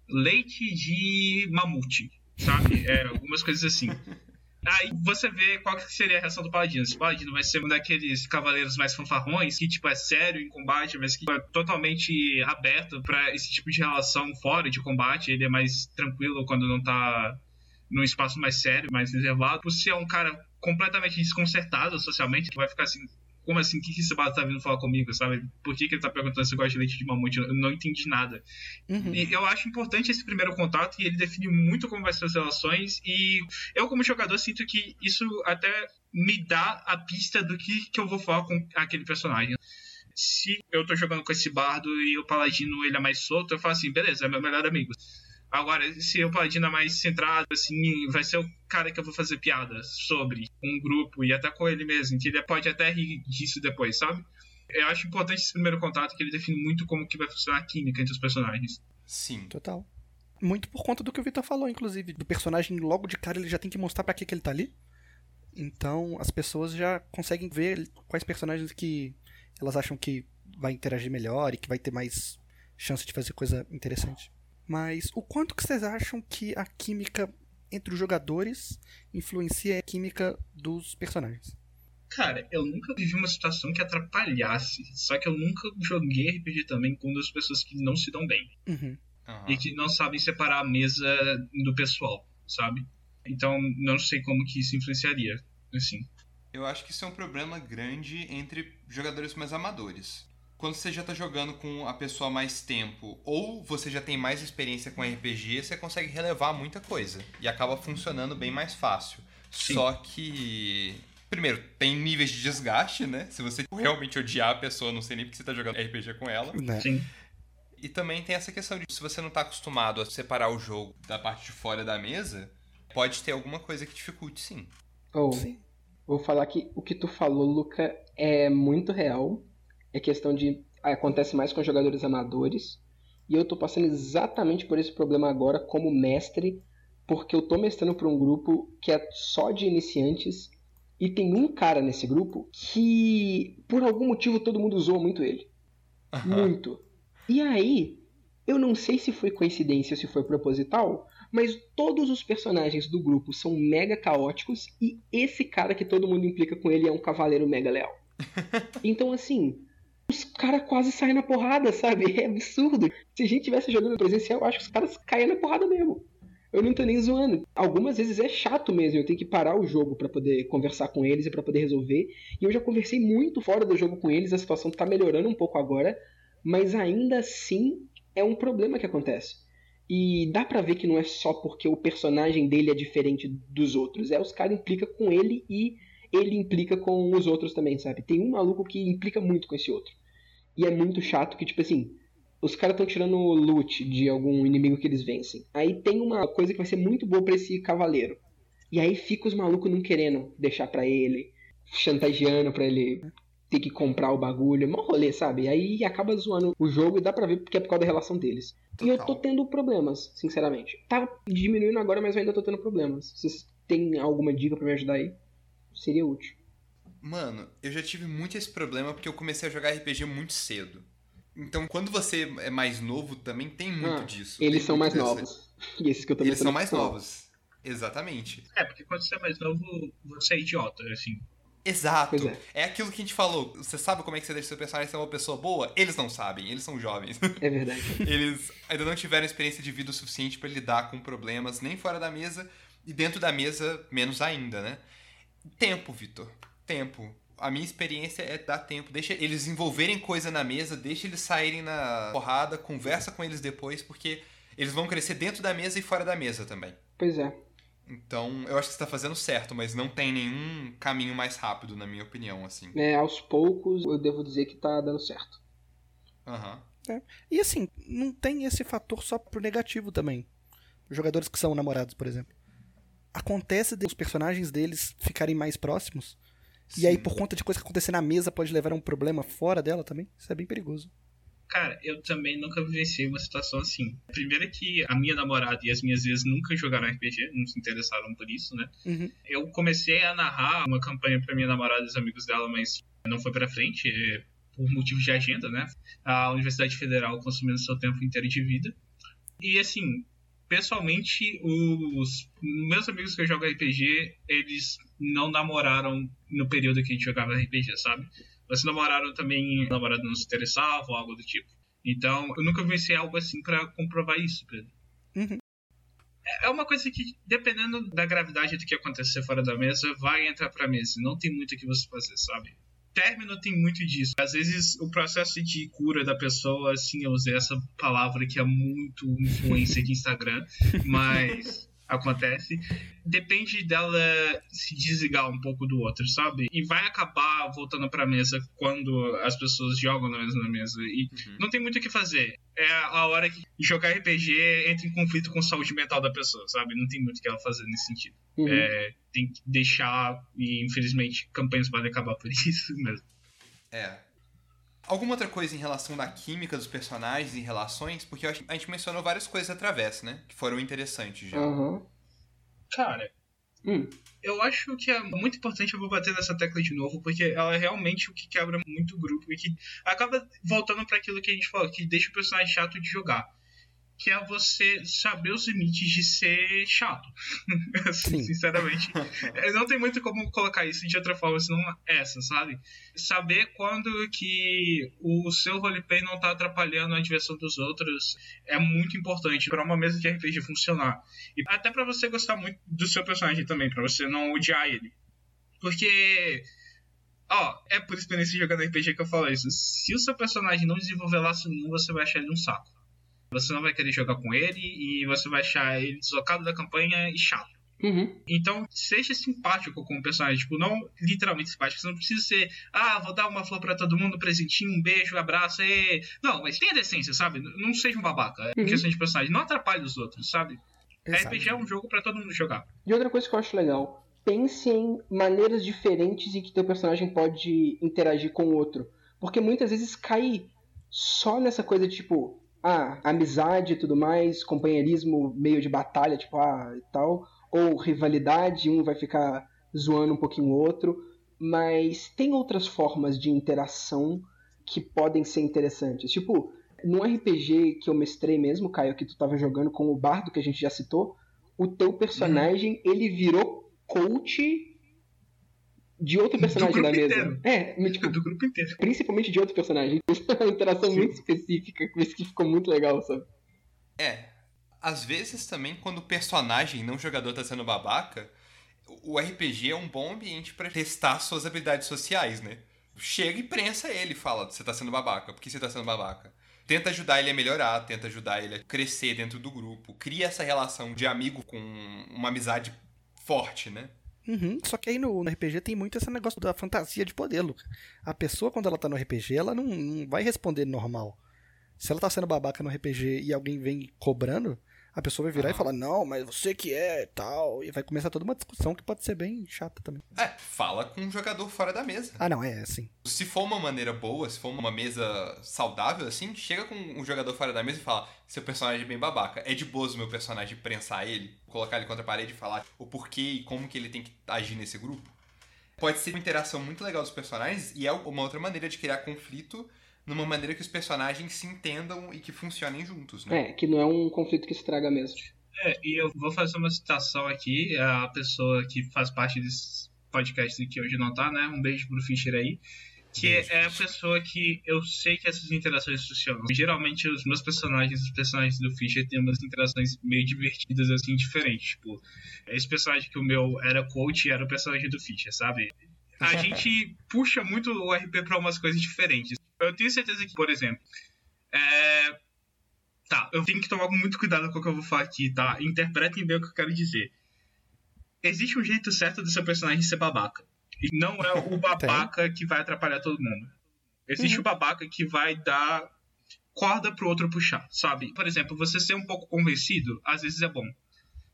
leite de mamute, sabe? É, algumas coisas assim. *laughs* Aí você vê qual que seria a reação do Paladino. Esse Paladino vai ser um daqueles cavaleiros mais fanfarrões, que tipo é sério em combate, mas que é totalmente aberto para esse tipo de relação fora de combate. Ele é mais tranquilo quando não tá num espaço mais sério, mais reservado. Você é um cara completamente desconcertado socialmente, que vai ficar assim, como assim? O que, que esse barato tá vindo falar comigo, sabe? Por que, que ele tá perguntando se eu gosto de leite de mamute? Eu não entendi nada. Uhum. E eu acho importante esse primeiro contato e ele define muito como vai ser as relações. E eu, como jogador, sinto que isso até me dá a pista do que, que eu vou falar com aquele personagem. Se eu tô jogando com esse bardo e o paladino ele é mais solto, eu falo assim, beleza, é meu melhor amigo. Agora, se o Paladino é mais centrado, assim, vai ser o cara que eu vou fazer piada sobre um grupo e até com ele mesmo, que ele pode até rir disso depois, sabe? Eu acho importante esse primeiro contato, que ele define muito como que vai funcionar a química entre os personagens. Sim. Total. Muito por conta do que o Vitor falou, inclusive. Do personagem, logo de cara, ele já tem que mostrar para que, que ele tá ali. Então, as pessoas já conseguem ver quais personagens que elas acham que vai interagir melhor e que vai ter mais chance de fazer coisa interessante. Mas o quanto que vocês acham que a química entre os jogadores influencia a química dos personagens? Cara, eu nunca vivi uma situação que atrapalhasse. Só que eu nunca joguei RPG também com duas pessoas que não se dão bem. Uhum. Aham. E que não sabem separar a mesa do pessoal, sabe? Então, não sei como que isso influenciaria, assim. Eu acho que isso é um problema grande entre jogadores mais amadores. Quando você já tá jogando com a pessoa há mais tempo, ou você já tem mais experiência com RPG, você consegue relevar muita coisa. E acaba funcionando bem mais fácil. Sim. Só que. Primeiro, tem níveis de desgaste, né? Se você realmente odiar a pessoa, não sei nem porque você tá jogando RPG com ela. Né? Sim. E também tem essa questão de se você não tá acostumado a separar o jogo da parte de fora da mesa, pode ter alguma coisa que dificulte sim. Ou, Sim. vou falar que o que tu falou, Luca, é muito real. É questão de. Acontece mais com jogadores amadores. E eu tô passando exatamente por esse problema agora como mestre, porque eu tô mestrando para um grupo que é só de iniciantes. E tem um cara nesse grupo que, por algum motivo, todo mundo zoa muito ele. Muito. E aí, eu não sei se foi coincidência ou se foi proposital, mas todos os personagens do grupo são mega caóticos e esse cara que todo mundo implica com ele é um cavaleiro mega leal. *laughs* Então, assim, os caras quase saem na porrada, sabe? *laughs* É absurdo. Se a gente tivesse jogando presencial, eu acho que os caras caíam na porrada mesmo. Eu não tô nem zoando. Algumas vezes é chato mesmo, eu tenho que parar o jogo pra poder conversar com eles e pra poder resolver. E eu já conversei muito fora do jogo com eles, a situação tá melhorando um pouco agora, mas ainda assim é um problema que acontece. E dá pra ver que não é só porque o personagem dele é diferente dos outros, é os caras implicam com ele e ele implica com os outros também, sabe? Tem um maluco que implica muito com esse outro. E é muito chato que, tipo assim, os caras estão tirando loot de algum inimigo que eles vencem. Aí tem uma coisa que vai ser muito boa pra esse cavaleiro. E aí fica os malucos não querendo deixar pra ele, chantageando pra ele ter que comprar o bagulho. É mó rolê, sabe? E aí acaba zoando o jogo e dá pra ver porque é por causa da relação deles. E eu tô Total. tendo problemas, sinceramente. Tá diminuindo agora, mas eu ainda tô tendo problemas. Vocês têm alguma dica pra me ajudar aí? Seria útil. Mano, eu já tive muito esse problema porque eu comecei a jogar RPG muito cedo. Então, quando você é mais novo, também tem muito Ah, disso. Eles são mais dessa- novos. *laughs* E esses que eu tô Eles são mais novos. Exatamente. É, porque quando você é mais novo, você é idiota, assim. Exato. É. É aquilo que a gente falou. Você sabe como é que você deixa seu personagem ser uma pessoa boa? Eles não sabem, eles são jovens. *laughs* É verdade. eles ainda não tiveram experiência de vida o suficiente pra lidar com problemas nem fora da mesa e dentro da mesa menos ainda, né? Tempo, Vitor. Tempo. A minha experiência é dar tempo. Deixa eles desenvolverem coisa na mesa, deixa eles saírem na porrada, conversa com eles depois, porque eles vão crescer dentro da mesa e fora da mesa também. Pois é. Então, eu acho que você tá fazendo certo, mas não tem nenhum caminho mais rápido, na minha opinião, assim. É, aos poucos, eu devo dizer que tá dando certo. Aham. E assim, não tem esse fator só pro negativo também. Os jogadores que são namorados, por exemplo. Acontece dos personagens deles ficarem mais próximos. E aí, Sim. por conta de coisa que acontecer na mesa, pode levar a um problema fora dela também. Isso é bem perigoso. Cara, eu também nunca vivenciei uma situação assim. Primeiro é que a minha namorada e as minhas vezes nunca jogaram RPG, não se interessaram por isso, né? Uhum. Eu comecei a narrar uma campanha pra minha namorada e os amigos dela, mas não foi pra frente, é, por motivos de agenda, né? A Universidade Federal consumindo seu tempo inteiro de vida. E assim, pessoalmente, os meus amigos que eu jogo RPG, eles não namoraram no período que a gente jogava RPG, sabe? Mas namoraram também, namorado não se interessava ou algo do tipo. Então, eu nunca vivenciei algo assim pra comprovar isso, Pedro. Uhum. É é uma coisa que, dependendo da gravidade do que acontecer fora da mesa, vai entrar pra mesa. Não tem muito o que você fazer, sabe? Término tem muito disso. Às vezes, o processo de cura da pessoa, assim, eu usei essa palavra que é muito influência de Instagram, *laughs* mas acontece. Depende dela se desligar um pouco do outro, sabe? E vai acabar voltando pra mesa quando as pessoas jogam na mesma mesa. E não tem muito o que fazer. É a hora que jogar RPG entra em conflito com a saúde mental da pessoa, sabe? Não tem muito o que ela fazer nesse sentido. Uhum. É, tem que deixar, e infelizmente campanhas podem acabar por *laughs* isso mesmo. É. Alguma outra coisa em relação da química dos personagens e relações? Porque eu acho que a gente mencionou várias coisas através, né? Que foram interessantes já. Aham. Cara, Hum. eu acho que é muito importante eu vou bater nessa tecla de novo, porque ela é realmente o que quebra muito o grupo e que acaba voltando para aquilo que a gente falou, que deixa o personagem chato de jogar. Que é você saber os limites de ser chato. *laughs* Assim, Sim. sinceramente. *laughs* É, Não tem muito como colocar isso de outra forma, senão essa, sabe? Saber quando que o seu roleplay não tá atrapalhando a diversão dos outros é muito importante para uma mesa de RPG funcionar. E até pra você gostar muito do seu personagem também, pra você não odiar ele. Porque. Ó, é por experiência jogando RPG que eu falo isso. Se o seu personagem não desenvolver laço nenhum, você vai achar ele um saco. Você não vai querer jogar com ele e você vai achar ele deslocado da campanha e chato. Uhum. Então, seja simpático com o personagem. Tipo, não literalmente simpático. Você não precisa ser, ah, vou dar uma flor pra todo mundo, um presentinho, um beijo, um abraço. E... Não, mas tenha decência, sabe? Não seja um babaca. Em Uhum. questão de personagem. Não atrapalhe os outros, sabe? Exato. RPG é um jogo pra todo mundo jogar. E outra coisa que eu acho legal, pense em maneiras diferentes em que teu personagem pode interagir com o outro. Porque muitas vezes cai só nessa coisa tipo, ah, amizade e tudo mais, companheirismo meio de batalha, tipo, ah, e tal, ou rivalidade, um vai ficar zoando um pouquinho o outro, mas tem outras formas de interação que podem ser interessantes. Tipo, num RPG que eu mestrei mesmo, Caio, que tu tava jogando com o Bardo, que a gente já citou, o teu personagem, ele virou coach de outro personagem da mesa. inteiro. É, mas, tipo, Do grupo inteiro. principalmente de outro personagem. É uma interação muito específica, com isso que ficou muito legal, sabe? É. Às vezes também, quando o personagem, não jogador, tá sendo babaca, o RPG é um bom ambiente pra testar suas habilidades sociais, né? Chega e prensa ele, fala, você tá sendo babaca, por que você tá sendo babaca? Tenta ajudar ele a melhorar, tenta ajudar ele a crescer dentro do grupo, cria essa relação de amigo com uma amizade forte, né? Uhum. Só que aí no, no RPG tem muito esse negócio da fantasia de poder, Luca. A pessoa, quando ela tá no RPG, ela não, não vai responder normal. Se ela tá sendo babaca no RPG e alguém vem cobrando, a pessoa vai virar e falar, não, mas você que é tal. E vai começar toda uma discussão que pode ser bem chata também. É, fala com um jogador fora da mesa. Ah, não, é assim. Se for uma maneira boa, se for uma mesa saudável, assim, chega com um jogador fora da mesa e fala: seu personagem é bem babaca. É de boas o meu personagem prensar ele, colocar ele contra a parede e falar o porquê e como que ele tem que agir nesse grupo. Pode ser uma interação muito legal dos personagens e é uma outra maneira de criar conflito numa maneira que os personagens se entendam e que funcionem juntos, né? É, que não é um conflito que estraga mesmo. É, e eu vou fazer uma citação aqui, a pessoa que faz parte desse podcast que hoje não tá, né? Um beijo pro Fischer aí. Que Beijo, é a pessoa que eu sei que essas interações funcionam. Geralmente os meus personagens, os personagens do Fischer, têm umas interações meio divertidas, assim, diferentes. Tipo, esse personagem que o meu era coach era o personagem do Fischer, sabe? A *laughs* gente puxa muito o RP pra umas coisas diferentes. Eu tenho certeza que, por exemplo, é, Tá, eu tenho que tomar muito cuidado com o que eu vou falar aqui, tá? Interpretem bem o que eu quero dizer. Existe um jeito certo do seu personagem ser babaca. E não é o *laughs* babaca que vai atrapalhar todo mundo. Existe o babaca que vai dar corda pro outro puxar, sabe? Por exemplo, você ser um pouco convencido, às vezes é bom.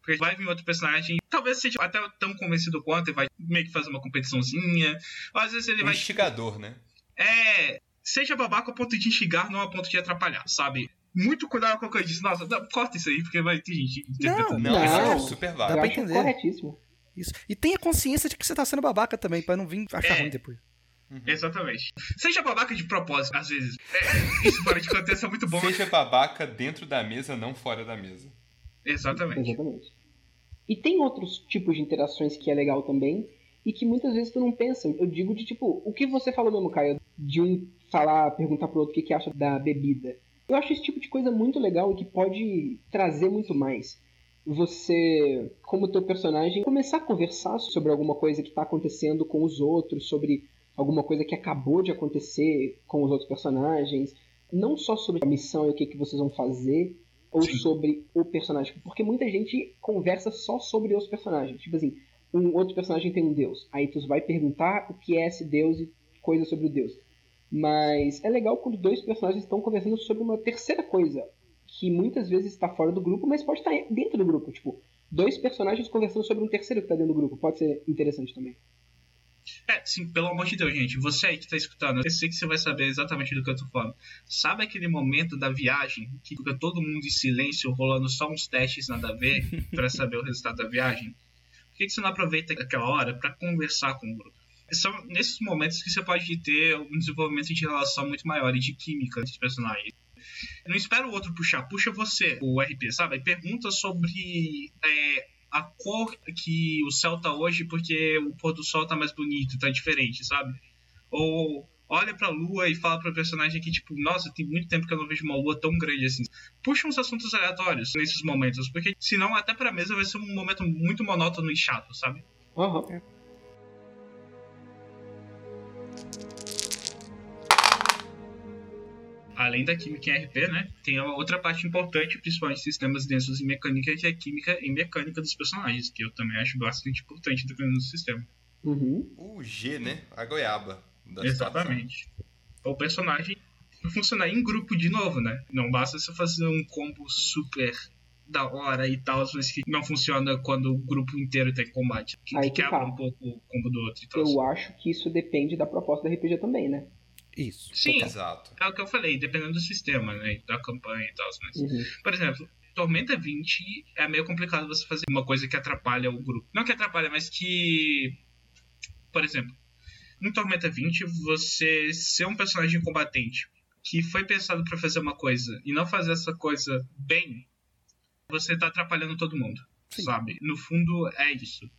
Porque vai vir outro personagem, talvez seja até tão convencido quanto, e vai meio que fazer uma competiçãozinha. Ou às vezes ele Um vai. instigador, né? É. Seja babaca a ponto de instigar, não a ponto de atrapalhar, sabe? Muito cuidado com o que eu disse. Nossa, não, corta isso aí, porque vai ter gente interpretando. Não, Não, isso é super Dá válido. pra acho entender. corretíssimo. Isso. E tenha consciência de que você tá sendo babaca também, pra não vir achar É. ruim depois. Exatamente. Seja babaca de propósito, às vezes. É, isso fora de contexto é muito bom. Seja babaca dentro da mesa, não fora da mesa. Exatamente. Exatamente. E tem outros tipos de interações que é legal também e que muitas vezes tu não pensa. Eu digo de tipo, o que você falou mesmo, Caio, de um falar, perguntar pro outro o que, que acha da bebida. Eu acho esse tipo de coisa muito legal e que pode trazer muito mais. Você, como teu personagem, começar a conversar sobre alguma coisa que tá acontecendo com os outros, sobre alguma coisa que acabou de acontecer com os outros personagens, não só sobre a missão e o que, que vocês vão fazer, ou Sim. sobre o personagem. Porque muita gente conversa só sobre os personagens. Tipo assim, um outro personagem tem um deus. Aí tu vai perguntar o que é esse deus e coisas sobre o deus. Mas é legal quando dois personagens estão conversando sobre uma terceira coisa. Que muitas vezes está fora do grupo, mas pode estar dentro do grupo. Tipo, dois personagens conversando sobre um terceiro que está dentro do grupo. Pode ser interessante também. É, sim, pelo amor de Deus, gente. Você aí que tá escutando, eu sei que você vai saber exatamente do que eu tô falando. Sabe aquele momento da viagem que fica todo mundo em silêncio, rolando só uns testes nada a ver pra saber o resultado da viagem? Por que, que você não aproveita aquela hora pra conversar com o grupo? São nesses momentos que você pode ter um desenvolvimento de relação muito maior e de química entre os personagens. Não espera o outro puxar, puxa você, o RP, sabe? Pergunta sobre é, a cor que o céu tá hoje porque o pôr do sol tá mais bonito, tá diferente, sabe? Ou olha pra lua e fala pro personagem que, tipo, nossa, tem muito tempo que eu não vejo uma lua tão grande assim. Puxa uns assuntos aleatórios nesses momentos, porque senão até pra mesa vai ser um momento muito monótono e chato, sabe? Aham. Além da química em RP, né? Tem uma outra parte importante, principalmente em sistemas densos em mecânica, que é a química e mecânica dos personagens, que eu também acho bastante importante dependendo do sistema. Uhum. O G, né? A goiaba. Da Exatamente. O personagem funcionar em grupo de novo, né? Não basta você fazer um combo super da hora e tal, mas que não funciona quando o grupo inteiro tá em combate. Que, Aí que que quebra tá. um pouco o combo do outro e tal. Eu acho que isso depende da proposta do RPG também, né? Isso. Sim, Exato. é o que eu falei, dependendo do sistema, né? Da campanha e tal. Mas, Uhum. por exemplo, Tormenta 20 é meio complicado você fazer uma coisa que atrapalha o grupo. Não que atrapalha, mas que. Por exemplo, em Tormenta 20, você ser um personagem combatente que foi pensado pra fazer uma coisa e não fazer essa coisa bem, você tá atrapalhando todo mundo, Sim. sabe? No fundo, é isso.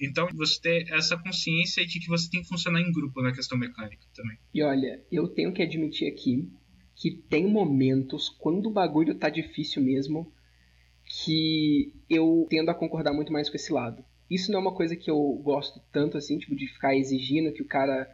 Então, você ter essa consciência de que você tem que funcionar em grupo na questão mecânica também. E olha, eu tenho que admitir aqui que tem momentos, quando o bagulho tá difícil mesmo, que eu tendo a concordar muito mais com esse lado. Isso não é uma coisa que eu gosto tanto assim, tipo, de ficar exigindo que o cara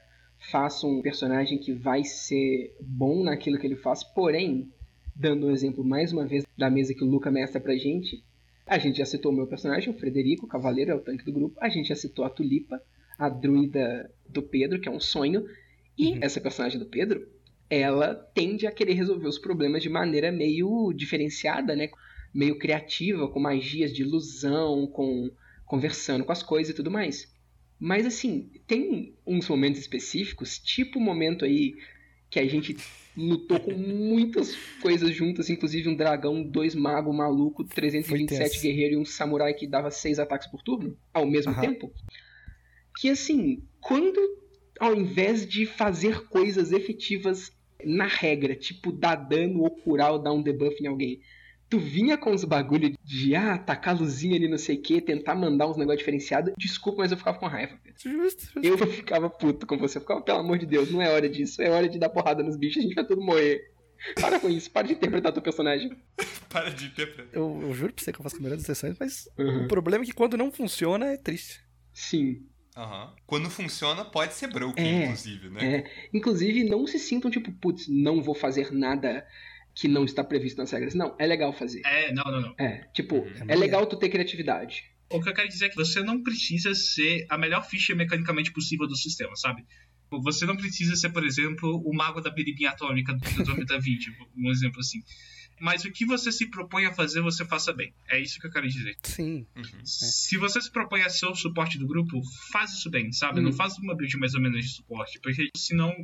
faça um personagem que vai ser bom naquilo que ele faz, porém, dando um exemplo mais uma vez da mesa que o Luca mestra pra gente, a gente já citou o meu personagem, o Frederico, o cavaleiro, é o tanque do grupo, a gente já citou a Tulipa, a druida do Pedro, que é um sonho, e essa personagem do Pedro, ela tende a querer resolver os problemas de maneira meio diferenciada, né? Meio criativa, com magias de ilusão, com conversando com as coisas e tudo mais. Mas assim, tem uns momentos específicos, tipo o momento aí que a gente lutou com muitas coisas juntas, inclusive um dragão, dois magos maluco, 327 tenso. guerreiros e um samurai que dava seis ataques por turno ao mesmo tempo. que assim, quando ao invés de fazer coisas efetivas na regra, tipo dar dano ou curar ou dar um debuff em alguém, tu vinha com os bagulho de ah, tacar luzinha ali não sei o que, tentar mandar uns negócios diferenciados, desculpa, mas eu ficava com raiva. Pedro. Justo, justo. Eu ficava puto com você, eu ficava, pelo amor de Deus, não é hora disso, é hora de dar porrada nos bichos, a gente vai todo morrer. Para com isso, para de interpretar teu personagem. *laughs* Para de interpretar. Eu, eu juro pra você que eu faço com a melhor das sessões, mas Uhum. o problema é que quando não funciona é triste. Sim. Aham. Quando funciona, pode ser broken, É, inclusive, né? É. Inclusive, não se sintam tipo, putz, não vou fazer nada que não está previsto nas regras. Não, é legal fazer. É, não, não, não. É, tipo, Uhum. é legal tu ter criatividade. O que eu quero dizer é que você não precisa ser a melhor ficha mecanicamente possível do sistema, sabe? Você não precisa ser, por exemplo, o mago da biribinha atômica do Tormenta *laughs* 20, um exemplo assim. Mas o que você se propõe a fazer, você faça bem. É isso que eu quero dizer. Sim. Uhum. Se você se propõe a ser o suporte do grupo, faz isso bem, sabe? Uhum. Não faz uma build mais ou menos de suporte, porque senão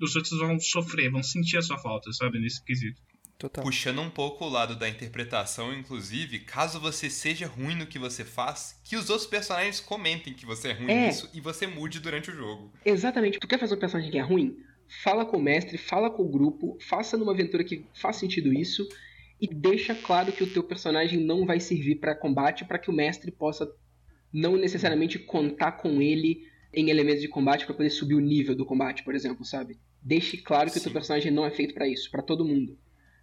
os outros vão sofrer, vão sentir a sua falta, sabe? Nesse quesito. Total. Puxando um pouco o lado da interpretação, inclusive, caso você seja ruim no que você faz, que os outros personagens comentem que você é ruim É. nisso e você mude durante o jogo. Exatamente. Tu quer fazer um personagem que é ruim? Fala com o mestre, fala com o grupo, faça numa aventura que faz sentido isso e deixa claro que o teu personagem não vai servir pra combate para que o mestre possa não necessariamente contar com ele em elementos de combate pra poder subir o nível do combate, por exemplo, sabe? Deixe claro que o teu Sim. personagem não é feito pra isso, pra todo mundo.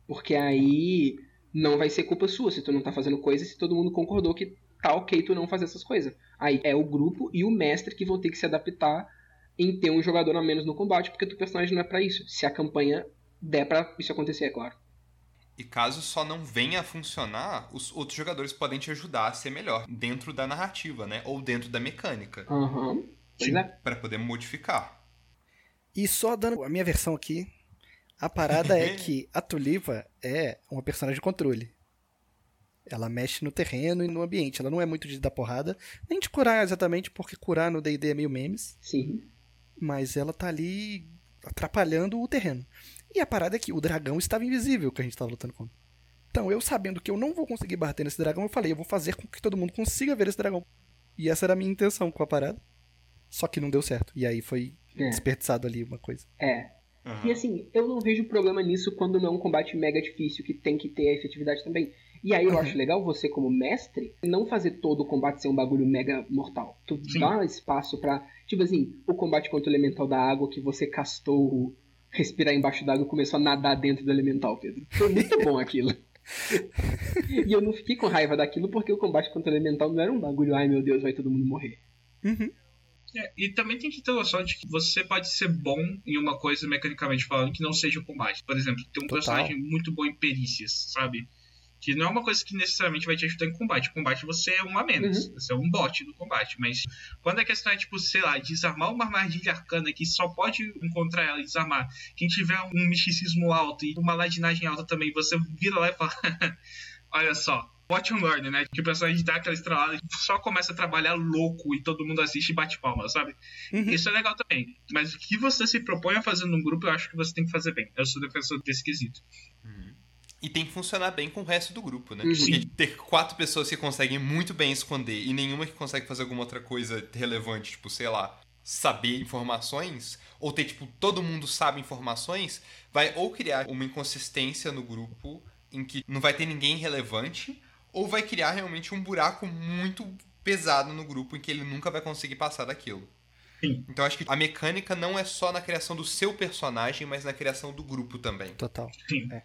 Porque aí não vai ser culpa sua se tu não tá fazendo coisa e se todo mundo concordou que tá ok tu não fazer essas coisas. Aí é o grupo e o mestre que vão ter que se adaptar em ter um jogador a menos no combate, porque teu personagem não é pra isso. Se a campanha der pra isso acontecer, é claro. E caso só não venha a funcionar, os outros jogadores podem te ajudar a ser melhor dentro da narrativa, né? Ou dentro da mecânica, Aham. Pois é. Pra poder modificar. E só dando a minha versão aqui, a parada é *laughs* que a Tuliva é uma personagem de controle. Ela mexe no terreno e no ambiente. Ela não é muito de dar porrada, nem de curar exatamente, porque curar no D&D é meio memes. Sim. Mas ela tá ali atrapalhando o terreno. E a parada é que o dragão estava invisível que a gente tava lutando contra. Então, eu sabendo que eu não vou conseguir bater nesse dragão, eu falei, eu vou fazer com que todo mundo consiga ver esse dragão. E essa era a minha intenção com a parada. Só que não deu certo. E aí foi É. desperdiçado ali uma coisa. É. Aham. E assim, eu não vejo problema nisso quando não é um combate mega difícil, que tem que ter a efetividade também. E aí eu Uhum. acho legal você, como mestre, não fazer todo o combate ser um bagulho mega mortal. Tu Sim. dá espaço pra. Tipo assim, o combate contra o elemental da água que você castou respirar embaixo d'água e começou a nadar dentro do elemental, Pedro. Foi muito bom aquilo. *laughs* e eu não fiquei com raiva daquilo porque o combate contra o elemental não era um bagulho, ai meu Deus, vai todo mundo morrer. Uhum. É, e também tem que ter noção de que você pode ser bom em uma coisa mecanicamente falando que não seja o combate. Por exemplo, ter um Total. personagem muito bom em perícias, sabe? Que não é uma coisa que necessariamente vai te ajudar em combate. Combate você é um a menos. Você é um bot do combate. Mas quando a questão é, tipo, sei lá, desarmar uma armadilha arcana que só pode encontrar ela e desarmar. Quem tiver um misticismo alto e uma ladinagem alta também, você vira lá e fala: *laughs* Olha só. Watch and learn, né? Que o personagem dá aquela estrelada e só começa a trabalhar louco e todo mundo assiste e bate palma, sabe? Uhum. Isso é legal também. Mas o que você se propõe a fazer num grupo, eu acho que você tem que fazer bem. Eu sou defensor desse quesito. E tem que funcionar bem com o resto do grupo, né? Uhum. Porque ter quatro pessoas que conseguem muito bem esconder e nenhuma que consegue fazer alguma outra coisa relevante, tipo, sei lá, saber informações, ou ter, tipo, todo mundo sabe informações, vai ou criar uma inconsistência no grupo em que não vai ter ninguém relevante, ou vai criar realmente um buraco muito pesado no grupo em que ele nunca vai conseguir passar daquilo. Sim. Então acho que a mecânica não é só na criação do seu personagem, mas na criação do grupo também. Total. Sim. É.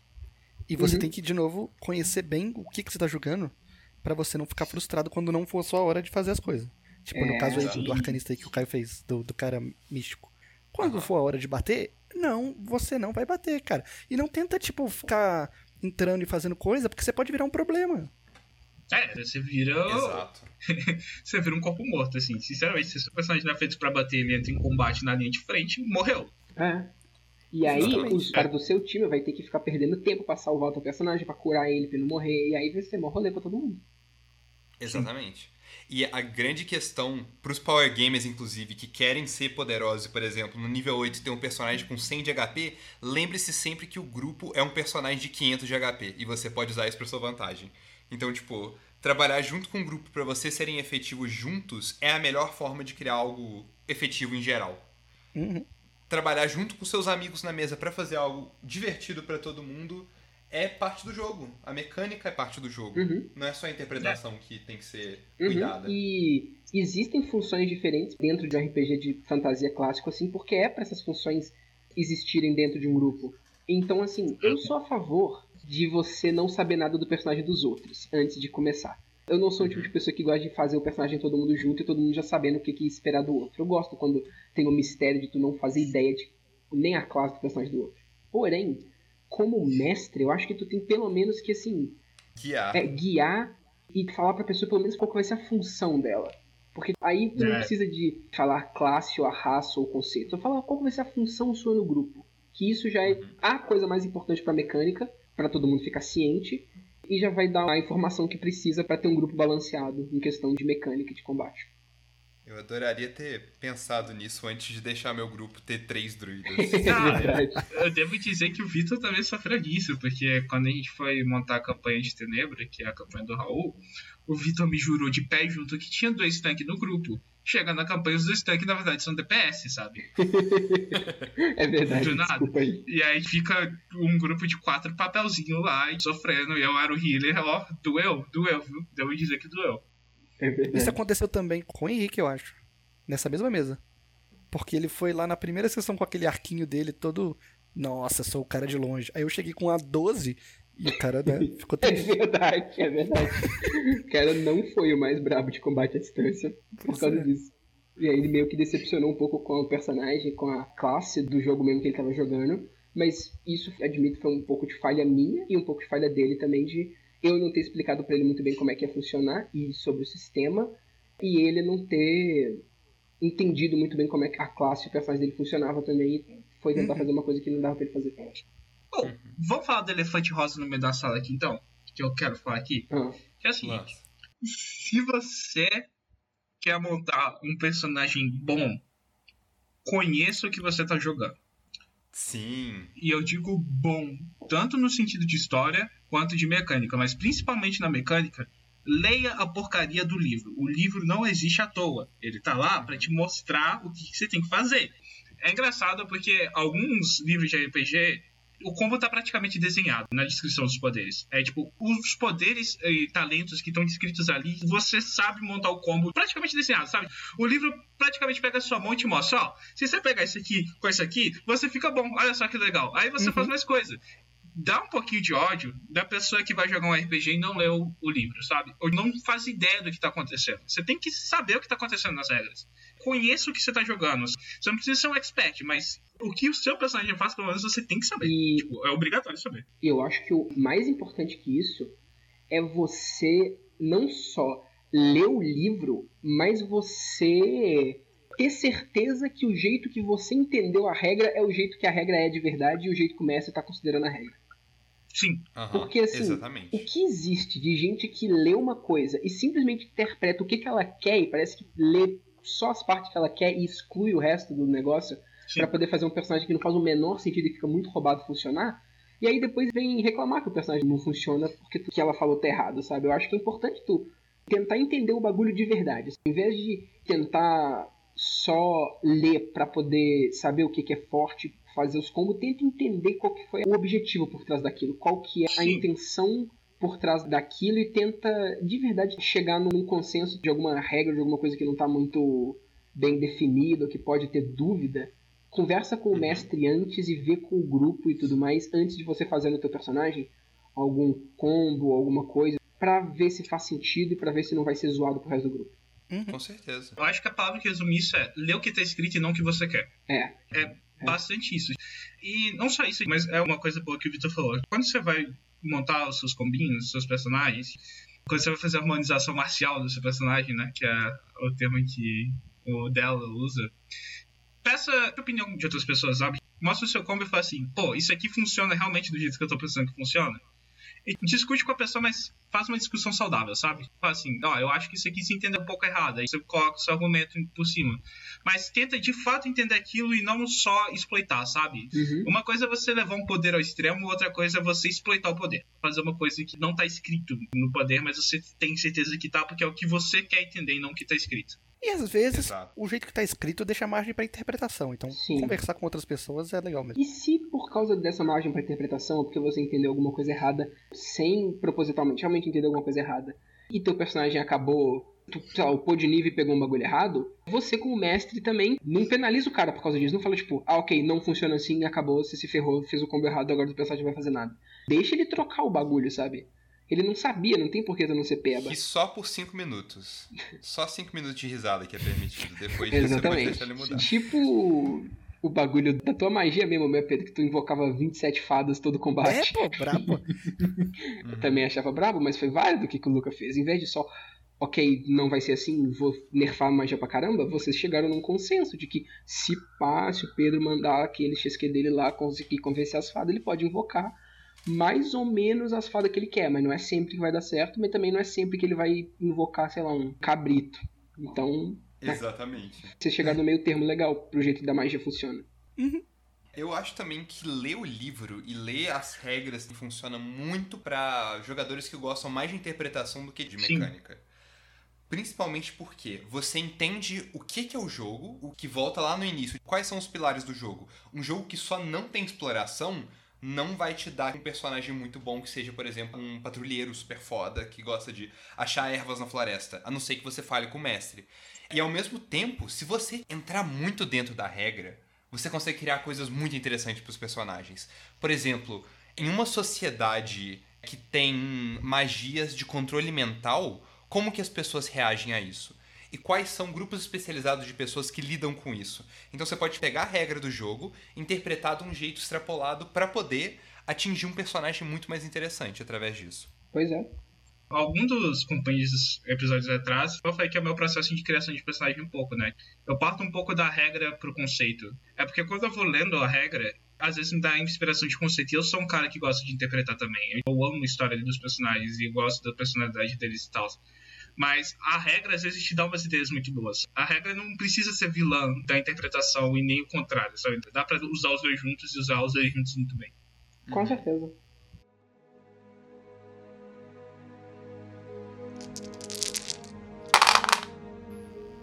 E você Uhum. tem que, de novo, conhecer bem o que, que você tá jogando pra você não ficar frustrado quando não for a sua hora de fazer as coisas. Tipo, no É, caso aí do, do arcanista aí que o Caio fez, do, do cara místico. Quando for a hora de bater, não, você não vai bater, cara. E não tenta, tipo, ficar entrando e fazendo coisa, porque você pode virar um problema. É, você vira. Exato. *laughs* Você vira um corpo morto, assim. Sinceramente, se o seu personagem não é feito pra bater, ele entra em combate na linha de frente, morreu. É. E aí, Exatamente. os caras do seu time vai ter que ficar perdendo tempo pra salvar o teu personagem, pra curar ele, pra ele não morrer. E aí vai ser mó rolê pra todo mundo. Exatamente. E a grande questão pros Power Gamers, inclusive, que querem ser poderosos, por exemplo, no nível 8 tem um personagem com 100 de HP, lembre-se sempre que o grupo é um personagem de 500 de HP e você pode usar isso pra sua vantagem. Então, tipo, trabalhar junto com um grupo para vocês serem efetivos juntos é a melhor forma de criar algo efetivo em geral. Uhum. Trabalhar junto com seus amigos na mesa para fazer algo divertido para todo mundo é parte do jogo. A mecânica é parte do jogo. Uhum. Não é só a interpretação que tem que ser Uhum, cuidada. E existem funções diferentes dentro de um RPG de fantasia clássico, assim, porque é para essas funções existirem dentro de um grupo. Então, assim, eu sou a favor de você não saber nada do personagem dos outros antes de começar. Eu não sou o tipo de pessoa que gosta de fazer o personagem todo mundo junto e todo mundo já sabendo o que, que esperar do outro. Eu gosto quando tem o mistério de tu não fazer ideia de nem a classe do personagem do outro. Porém, como mestre, eu acho que tu tem pelo menos que, assim, Guiar. é, guiar e falar pra pessoa pelo menos qual que vai ser a função dela. Porque aí tu não É. precisa de falar classe ou a raça ou o conceito. Só fala qual que vai ser a função sua no grupo. Que isso já é a coisa mais importante pra mecânica, pra todo mundo ficar ciente. E já vai dar a informação que precisa pra ter um grupo balanceado em questão de mecânica e de combate. Eu adoraria ter pensado nisso antes de deixar meu grupo ter três druidas. *laughs* Ah, eu devo dizer que o Vitor também sofreu disso, porque quando a gente foi montar a campanha de Tenebra, que é a campanha do Raul, o Vitor me jurou de pé junto que tinha dois tanques no grupo. Chega na campanha, os dois tanques na verdade são DPS, sabe? *laughs* É verdade, Do nada. aí. E aí fica um grupo de quatro papelzinhos lá, e sofrendo, e eu era o healer, ó, doeu, doeu, viu? Devo dizer que doeu. É. Isso aconteceu também com o Henrique, eu acho. Nessa mesma mesa. Porque ele foi lá na primeira sessão com aquele arquinho dele todo. Nossa, sou o cara de longe. Aí eu cheguei com a 12 e o cara né, *laughs* ficou É triste. verdade, é verdade. O cara não foi o mais brabo de combate à distância por causa é. disso. E aí ele meio que decepcionou um pouco com o personagem, com a classe do jogo mesmo que ele tava jogando. Mas isso, admito, foi um pouco de falha minha e um pouco de falha dele também de eu não ter explicado pra ele muito bem como é que ia funcionar e sobre o sistema. E ele não ter entendido muito bem como é que a classe e o personagem dele funcionava também. E foi tentar Uhum. fazer uma coisa que não dava pra ele fazer. Bom, vamos falar do elefante rosa no meio da sala aqui então? Que eu quero falar aqui. Ah, Que é o seguinte. Nossa. Se você quer montar um personagem bom, conheça o que você tá jogando. Sim. E eu digo bom, tanto no sentido de história quanto de mecânica, mas principalmente na mecânica, leia a porcaria do livro. O livro não existe à toa. Ele tá lá pra te mostrar o que que você tem que fazer. É engraçado porque alguns livros de RPG, o combo tá praticamente desenhado na descrição dos poderes. É tipo, os poderes e talentos que estão descritos ali, você sabe montar o combo praticamente desenhado, sabe? O livro praticamente pega a sua mão e te mostra, ó, se você pegar isso aqui com isso aqui, você fica bom, olha só que legal. Aí você Uhum. faz mais coisa. Dá um pouquinho de ódio da pessoa que vai jogar um RPG e não leu o livro, sabe? Ou não faz ideia do que tá acontecendo. Você tem que saber o que tá acontecendo nas regras. Conheça o que você tá jogando. Você não precisa ser um expert, mas o que o seu personagem faz, pelo menos você tem que saber. E Tipo, é obrigatório saber. E eu acho que o mais importante que isso é você não só ler o livro, mas você ter certeza que o jeito que você entendeu a regra é o jeito que a regra é de verdade e o jeito que o mestre está considerando a regra. Sim. Aham, Porque, assim, Exatamente. O que existe de gente que lê uma coisa e simplesmente interpreta o que, que ela quer e parece que lê só as partes que ela quer e exclui o resto do negócio pra poder fazer um personagem que não faz o menor sentido e fica muito roubado funcionar. E aí depois vem reclamar que o personagem não funciona porque o que ela falou tá errado, sabe? Eu acho que é importante tu tentar entender o bagulho de verdade. Em vez de tentar só ler pra poder saber o que, que é forte, fazer os combos, tenta entender qual que foi o objetivo por trás daquilo, qual que é a Sim. intenção por trás daquilo e tenta de verdade chegar num consenso de alguma regra, de alguma coisa que não tá muito bem definida, que pode ter dúvida. Conversa com o mestre antes e vê com o grupo e tudo mais, antes de você fazer no teu personagem algum combo, alguma coisa, pra ver se faz sentido e pra ver se não vai ser zoado pro resto do grupo. Com certeza. Eu acho que a palavra que resume isso é ler o que tá escrito e não o que você quer. É. É bastante isso. E não só isso, mas é uma coisa boa que o Victor falou. Quando você vai montar os seus combinhos, os seus personagens, quando você vai fazer a harmonização marcial do seu personagem, né? Que é o termo que o dela usa. Peça a opinião de outras pessoas, sabe? Mostra o seu combo e fala assim, pô, isso aqui funciona realmente do jeito que eu tô pensando que funciona. E discute com a pessoa, mas faz uma discussão saudável, sabe? Fala assim, ó, eu acho que isso aqui se entendeu um pouco errado. Aí você coloca o seu argumento por cima. Mas tenta de fato entender aquilo e não só exploitar, sabe? Uhum. Uma coisa é você levar um poder ao extremo, outra coisa é você exploitar o poder. Fazer uma coisa que não tá escrito no poder, mas você tem certeza que tá, porque é o que você quer entender e não o que tá escrito. E às vezes, Exato. o jeito que tá escrito deixa margem pra interpretação. Então, Sim. conversar com outras pessoas é legal mesmo. E se por causa dessa margem para interpretação, ou porque você entendeu alguma coisa errada, sem propositalmente realmente entender alguma coisa errada, e teu personagem acabou, tu, sei lá, o pô de nível e pegou um bagulho errado, você como mestre também não penaliza o cara por causa disso. Não fala tipo, ah ok, não funciona assim, acabou, você se ferrou, fez o combo errado, agora o personagem não vai fazer nada. Deixa ele trocar o bagulho, sabe? Ele não sabia, não tem porquê tu não ser peba. E só por 5 minutos. Só 5 minutos de risada que é permitido. Depois disso você pode deixar ele mudar. Tipo o bagulho da tua magia mesmo, meu Pedro, que tu invocava 27 fadas todo É, combate. pô, brabo. Eu também achava brabo, mas foi válido o que, que o Luca fez. Em vez de só, ok, não vai ser assim, vou nerfar a magia pra caramba, vocês chegaram num consenso de que se pá, se o Pedro mandar aquele XQ dele lá conseguir convencer as fadas, ele pode invocar mais ou menos as fadas que ele quer, mas não é sempre que vai dar certo, mas também não é sempre que ele vai invocar, sei lá, um cabrito. Então, Exatamente. você chegar no meio termo legal pro jeito da magia funciona. Eu acho também que ler o livro e ler as regras funciona muito pra jogadores que gostam mais de interpretação do que de Sim. mecânica. Principalmente porque você entende o que que é o jogo, o que volta lá no início, quais são os pilares do jogo. Um jogo que só não tem exploração não vai te dar um personagem muito bom que seja, por exemplo, um patrulheiro super foda que gosta de achar ervas na floresta, a não ser que você fale com o mestre. E ao mesmo tempo, se você entrar muito dentro da regra, você consegue criar coisas muito interessantes para os personagens. Por exemplo, em uma sociedade que tem magias de controle mental, como que as pessoas reagem a isso? E quais são grupos especializados de pessoas que lidam com isso? Então você pode pegar a regra do jogo, interpretar de um jeito extrapolado para poder atingir um personagem muito mais interessante através disso. Pois é. Algum dos companheiros episódios atrás, eu falei que é o meu processo de criação de personagem um pouco, né? Eu parto um pouco da regra pro conceito. É porque quando eu vou lendo a regra, às vezes me dá inspiração de conceito. E eu sou um cara que gosta de interpretar também. Eu amo a história dos personagens e gosto da personalidade deles e tal. Mas a regra às vezes te dá umas ideias muito boas. A regra não precisa ser vilã da interpretação e nem o contrário, sabe? Dá pra usar os dois juntos e usar os dois juntos muito bem. Com certeza.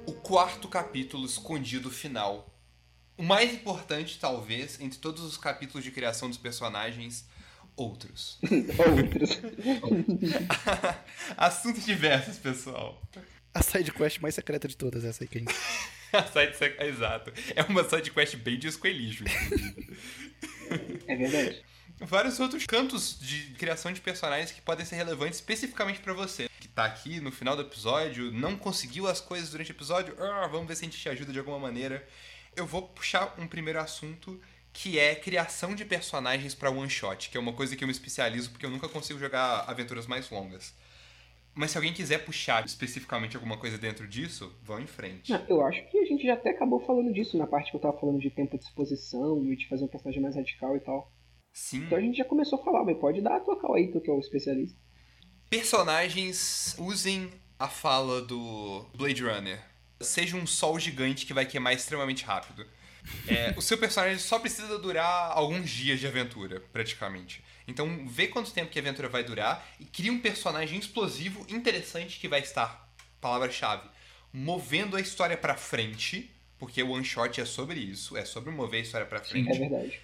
O quarto capítulo escondido final. O mais importante, talvez, entre todos os capítulos de criação dos personagens, outros. *laughs* Outros. *laughs* Assuntos diversos, pessoal. A sidequest mais secreta de todas, essa aí que a gente... *laughs* A side sec- Exato. É uma sidequest bem de inclusive. É verdade. Vários outros cantos de criação de personagens que podem ser relevantes especificamente pra você. Que tá aqui no final do episódio, não conseguiu as coisas durante o episódio, ah, vamos ver se a gente te ajuda de alguma maneira. Eu vou puxar um primeiro assunto que é criação de personagens pra one shot, que é uma coisa que eu me especializo porque eu nunca consigo jogar aventuras mais longas. Mas se alguém quiser puxar especificamente alguma coisa dentro disso, vão em frente. Não, eu acho que a gente já até acabou falando disso na parte que eu tava falando de tempo de exposição e de fazer um personagem mais radical e tal. Sim. Então a gente já começou a falar, mas pode dar a tua cal aí, tu que é o especialista. Personagens usem a fala do Blade Runner. Seja um sol gigante que vai queimar extremamente rápido. É, o seu personagem só precisa durar alguns dias de aventura, praticamente. Então, vê quanto tempo que a aventura vai durar e cria um personagem explosivo, interessante, que vai estar, palavra-chave, movendo a história pra frente, porque o one shot é sobre isso, é sobre mover a história pra frente. É verdade.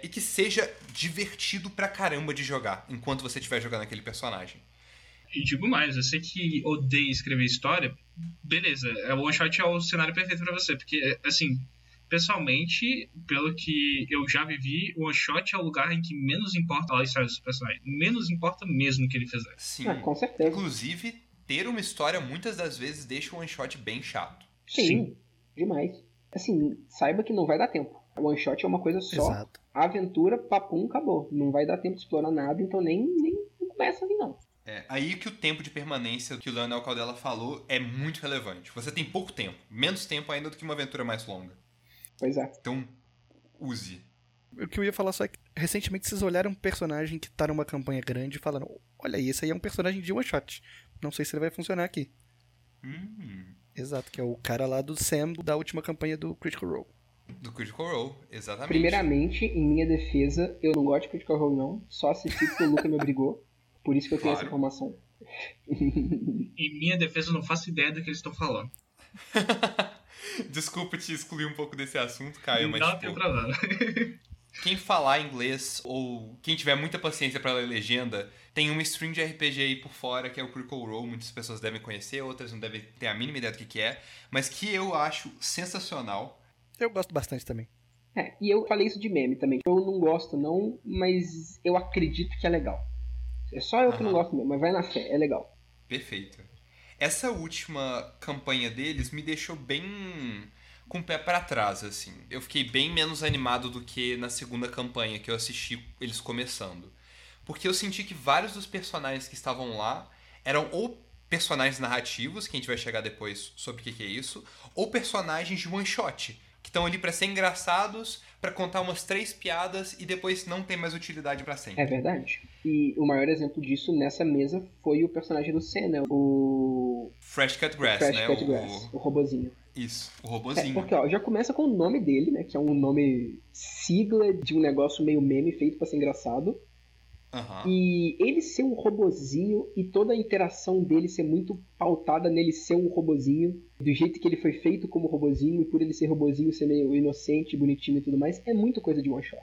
E que seja divertido pra caramba de jogar, enquanto você estiver jogando aquele personagem. E digo mais, você que odeia escrever história, beleza, é, o one shot é o cenário perfeito pra você, porque, assim, pessoalmente, pelo que eu já vivi, o one shot é o lugar em que menos importa a história do seu personagem. Menos importa mesmo o que ele fizer. Sim. Ah, com certeza. Inclusive, ter uma história muitas das vezes deixa o one shot bem chato. Sim, demais. Assim, saiba que não vai dar tempo. O one shot é uma coisa só. Exato. Aventura, papum, acabou. Não vai dar tempo de explorar nada, então nem, nem começa ali não. É, aí que o tempo de permanência que o Leonel Caldela falou é muito relevante. Você tem pouco tempo, menos tempo ainda do que uma aventura mais longa. Pois é. Então, use. O que eu ia falar só é que recentemente vocês olharam um personagem que tá numa campanha grande e falaram: Olha aí, esse aí é um personagem de one shot. Não sei se ele vai funcionar aqui. Hum, Exato, que é o cara lá do Sam da última campanha do Critical Role. do Critical Role, exatamente. Primeiramente, em minha defesa, eu não gosto de Critical Role não, só assisti porque o Luca me obrigou. Por isso que eu tenho essa informação. Em minha defesa, eu não faço ideia do que eles estão falando. *laughs* *laughs* Desculpa te excluir um pouco desse assunto, Caio, mas não tipo, tem problema. *laughs* quem falar inglês ou quem tiver muita paciência pra ler legenda, tem uma stream de RPG aí por fora que é o Critical Role, muitas pessoas devem conhecer, outras não devem ter a mínima ideia do que, que é, mas que eu acho sensacional. Eu gosto bastante também. É, e eu falei isso de meme também. Eu não gosto não, mas eu acredito que é legal. É só eu que não gosto mesmo, mas vai na fé, é legal. Perfeito. Essa última campanha deles me deixou bem com o pé pra trás, assim. Eu fiquei bem menos animado do que na segunda campanha que eu assisti eles começando. Porque eu senti que vários dos personagens que estavam lá eram ou personagens narrativos, que a gente vai chegar depois sobre o que é isso, ou personagens de one shot, que estão ali pra ser engraçados, pra contar umas três piadas e depois não tem mais utilidade pra sempre. É verdade. E o maior exemplo disso nessa mesa foi o personagem do Senna, o Fresh Cut Grass, Crash né? Cut o... Grass, o robozinho. Isso, o É, robozinho. porque ó, já começa com o nome dele, né? Que é um nome sigla de um negócio meio meme feito pra ser engraçado. Aham. E ele ser um robozinho e toda a interação dele ser muito pautada nele ser um robozinho, do jeito que ele foi feito como robozinho, e por ele ser robozinho ser meio inocente, bonitinho e tudo mais, é muita coisa de one shot.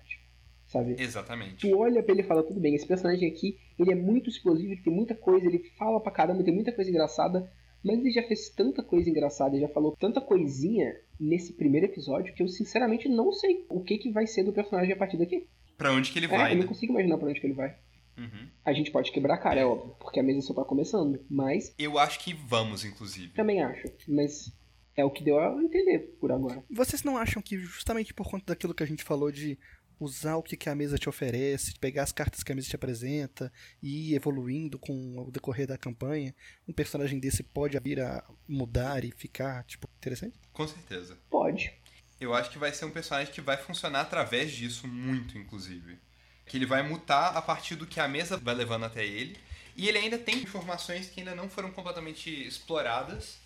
Sabe? Exatamente. Tu olha pra ele e fala, tudo bem, esse personagem aqui, ele é muito explosivo, ele tem muita coisa, ele fala pra caramba, tem muita coisa engraçada, mas ele já fez tanta coisa engraçada, ele já falou tanta coisinha nesse primeiro episódio que eu sinceramente não sei o que, que vai ser do personagem a partir daqui. Pra onde que ele É, vai, eu né? não consigo imaginar pra onde que ele vai. Uhum. A gente pode quebrar a cara, é óbvio, porque a mesa só tá começando, mas Eu acho que vamos, inclusive. também acho, mas é o que deu a entender por agora. Vocês não acham que justamente por conta daquilo que a gente falou de usar o que que a mesa te oferece, pegar as cartas que a mesa te apresenta e ir evoluindo com o decorrer da campanha, um personagem desse pode vir a mudar e ficar, tipo, interessante? Com certeza. Pode. Eu acho que vai ser um personagem que vai funcionar através disso muito, inclusive. Que ele vai mutar a partir do que a mesa vai levando até ele. E ele ainda tem informações que ainda não foram completamente exploradas.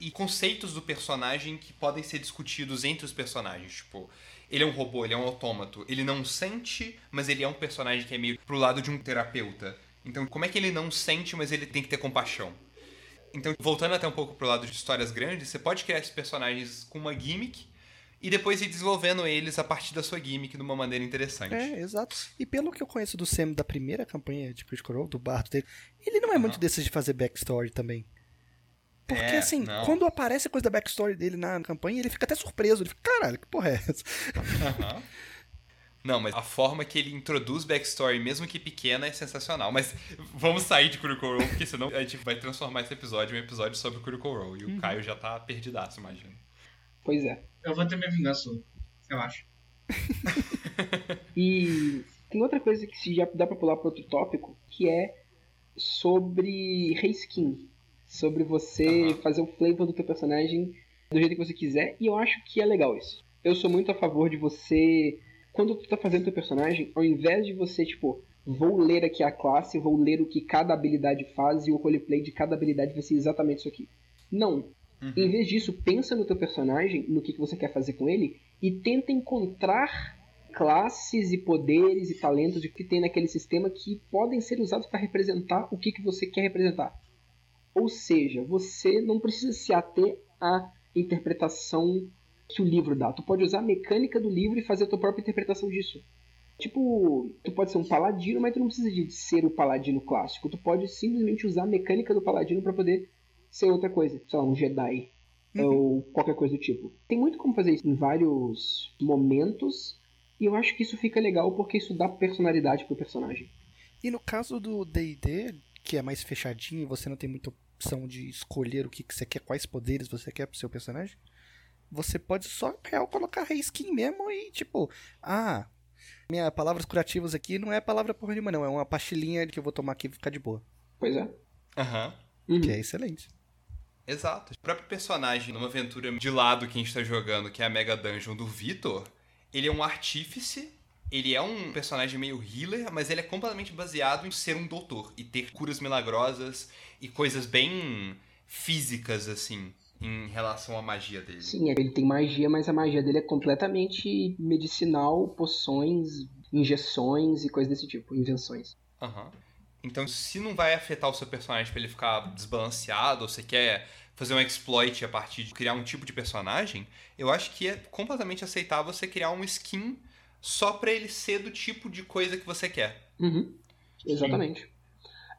E conceitos do personagem que podem ser discutidos entre os personagens. Tipo, ele é um robô, ele é um autômato. Ele não sente, mas ele é um personagem que é meio pro lado de um terapeuta. Então, como é que ele não sente, mas ele tem que ter compaixão? Então, voltando até um pouco pro lado de histórias grandes, você pode criar esses personagens com uma gimmick e depois ir desenvolvendo eles a partir da sua gimmick de uma maneira interessante. É, exato. E pelo que eu conheço do Sam da primeira campanha de Critical Role, do bardo dele, ele não é muito desses de fazer backstory também. Porque É, assim, não. quando aparece a coisa da backstory dele na campanha, ele fica até surpreso. Ele fica, caralho, que porra é essa? Não, mas a forma que ele introduz backstory, mesmo que pequena, é sensacional. Mas vamos sair de Critical Role, porque senão a gente vai transformar esse episódio em um episódio sobre Critical Role. E o Uhum. Caio já tá perdidaço, imagina. Pois é. Eu vou ter minha vingança, eu acho. *laughs* E tem outra coisa que se já dá pra pular para outro tópico, que é sobre reskin. Sobre você fazer o flavor do teu personagem do jeito que você quiser, e eu acho que é legal isso. Eu sou muito a favor de você, quando tu tá fazendo teu personagem, ao invés de você, tipo, vou ler aqui a classe, vou ler o que cada habilidade faz e o roleplay de cada habilidade vai ser exatamente isso aqui. Não. Em vez disso, pensa no teu personagem, no que, que você quer fazer com ele, e tenta encontrar classes e poderes e talentos que tem naquele sistema que podem ser usados para representar o que, que você quer representar. Ou seja, você não precisa se ater à interpretação que o livro dá. Tu pode usar a mecânica do livro e fazer a tua própria interpretação disso. Tipo, tu pode ser um paladino, mas tu não precisa de ser o paladino clássico. Tu pode simplesmente usar a mecânica do paladino para poder ser outra coisa. Sei lá, um Jedi. Ou qualquer coisa do tipo. Tem muito como fazer isso em vários momentos. E eu acho que isso fica legal porque isso dá personalidade pro personagem. E no caso do D&D, que é mais fechadinho, você não tem muita opção de escolher o que, que você quer, quais poderes você quer pro seu personagem, você pode só real colocar reskin mesmo e tipo, ah, minha palavras curativas aqui não é palavra porra nenhuma não, é uma pastilhinha que eu vou tomar aqui e ficar de boa. Pois é. Aham. Que é excelente. Exato. O próprio personagem, numa aventura de lado que a gente tá jogando, que é a Mega Dungeon do Vitor, ele é um artífice ele é um personagem meio healer, mas ele é completamente baseado em ser um doutor e ter curas milagrosas e coisas bem físicas, assim, em relação à magia dele. Sim, ele tem magia, mas a magia dele é completamente medicinal, poções, injeções e coisas desse tipo, invenções. Aham. Então, se não vai afetar o seu personagem pra ele ficar desbalanceado, ou você quer fazer um exploit a partir de criar um tipo de personagem, eu acho que é completamente aceitável você criar um skin só pra ele ser do tipo de coisa que você quer. Uhum. Exatamente.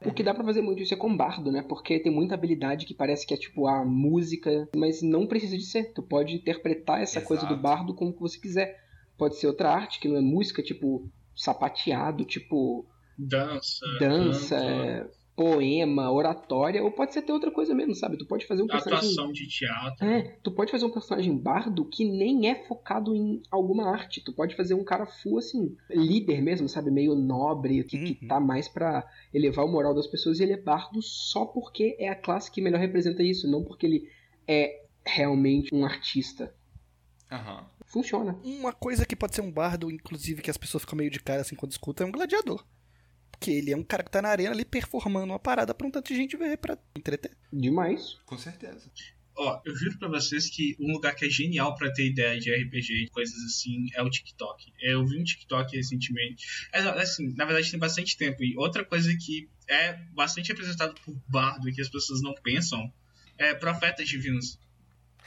O que dá pra fazer muito isso é com bardo, né? Porque tem muita habilidade que parece que é tipo a música, mas não precisa de ser. Tu pode interpretar essa coisa do Exato. bardo como que você quiser. Pode ser outra arte que não é música, tipo sapateado, tipo Dança. dança, canto, poema, oratória, ou pode ser até outra coisa mesmo, sabe? Tu pode fazer um personagem. Atuação de teatro. É, tu pode fazer um personagem bardo que nem é focado em alguma arte. Tu pode fazer um cara full, assim, líder mesmo, sabe? Meio nobre, que, que Uhum. tá mais pra elevar o moral das pessoas. E ele é bardo só porque é a classe que melhor representa isso, não porque ele é realmente um artista. Aham. Funciona. Uma coisa que pode ser um bardo, inclusive, que as pessoas ficam meio de cara assim quando escutam, é um gladiador. Porque ele é um cara que tá na arena ali performando uma parada pra um tanto de gente ver pra entreter. Demais. Com certeza. Ó, eu juro pra vocês que um lugar que é genial pra ter ideia de RPG e coisas assim é o TikTok. Eu vi um TikTok recentemente. É, assim, na verdade tem bastante tempo. E outra coisa que é bastante representado por bardo e que as pessoas não pensam é profetas divinos.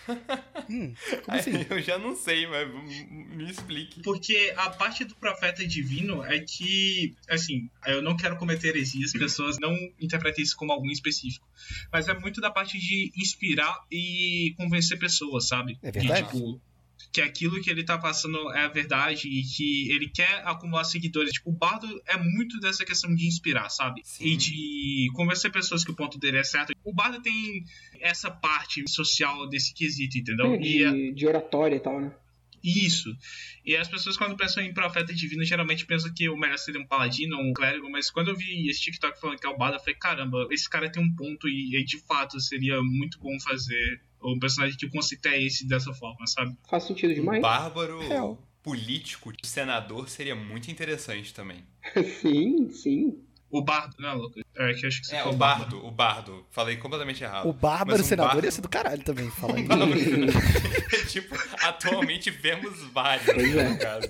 *laughs* Hum, como Aí assim? Eu já não sei, mas me explique. Porque a parte do profeta divino é que, assim, eu não quero cometer heresias, pessoas não interpretem isso como algum específico. Mas é muito da parte de inspirar e convencer pessoas, sabe? É verdade. De, tipo, que aquilo que ele tá passando é a verdade e que ele quer acumular seguidores. Tipo, o Bardo é muito dessa questão de inspirar, sabe? Sim. E de convencer pessoas que o ponto dele é certo. O Bardo tem essa parte social desse quesito, entendeu? É, de, de oratória e tal, né? isso. E as pessoas, quando pensam em profeta divino, geralmente pensam que o melhor seria um paladino ou um clérigo, mas quando eu vi esse TikTok falando que é o Bardo, eu falei, caramba, esse cara tem um ponto e, e de fato seria muito bom fazer um personagem que é esse dessa forma, sabe? Faz sentido Um demais. bárbaro Real. político, senador, seria muito interessante também. *laughs* sim, sim. O Bardo, não, Lucas? É que acho que você É, falou o bardo, o bardo. Falei completamente errado. O Bárbaro um senador bardo- ia ser do caralho também, *laughs* fala aí. *laughs* tipo, atualmente vemos vários, Pois é. no caso.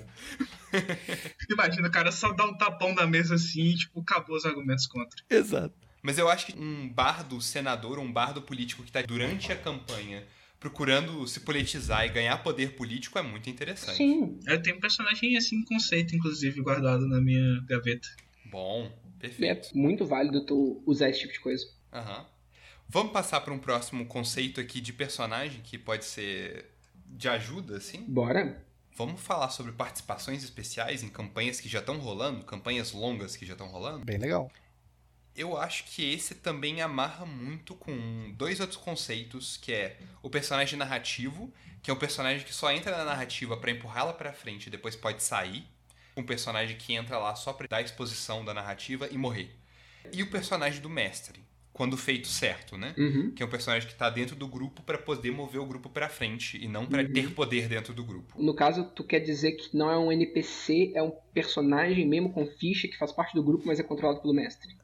Imagina, o cara só dá um tapão na mesa assim e, tipo, acabou os argumentos contra. Exato. Mas eu acho que um bardo senador, um bardo político que tá durante a campanha procurando se politizar e ganhar poder político é muito interessante. Sim. Eu tenho um personagem assim, em conceito, inclusive, guardado na minha gaveta. Bom, É perfeito. muito válido tu usar esse tipo de coisa. Aham. Vamos passar para um próximo conceito aqui de personagem que pode ser de ajuda, assim? Bora? Vamos falar sobre participações especiais em campanhas que já estão rolando, campanhas longas que já estão rolando? Bem legal. Eu acho que esse também amarra muito com dois outros conceitos, que é o personagem narrativo, que é um personagem que só entra na narrativa para empurrá-la para frente e depois pode sair, um personagem que entra lá só para dar exposição da narrativa e morrer. E o personagem do mestre, quando feito certo, né? Uhum. Que é um personagem que tá dentro do grupo para poder mover o grupo para frente e não para ter poder dentro do grupo. No caso, tu quer dizer que não é um NPC, é um personagem mesmo com ficha que faz parte do grupo, mas é controlado pelo mestre.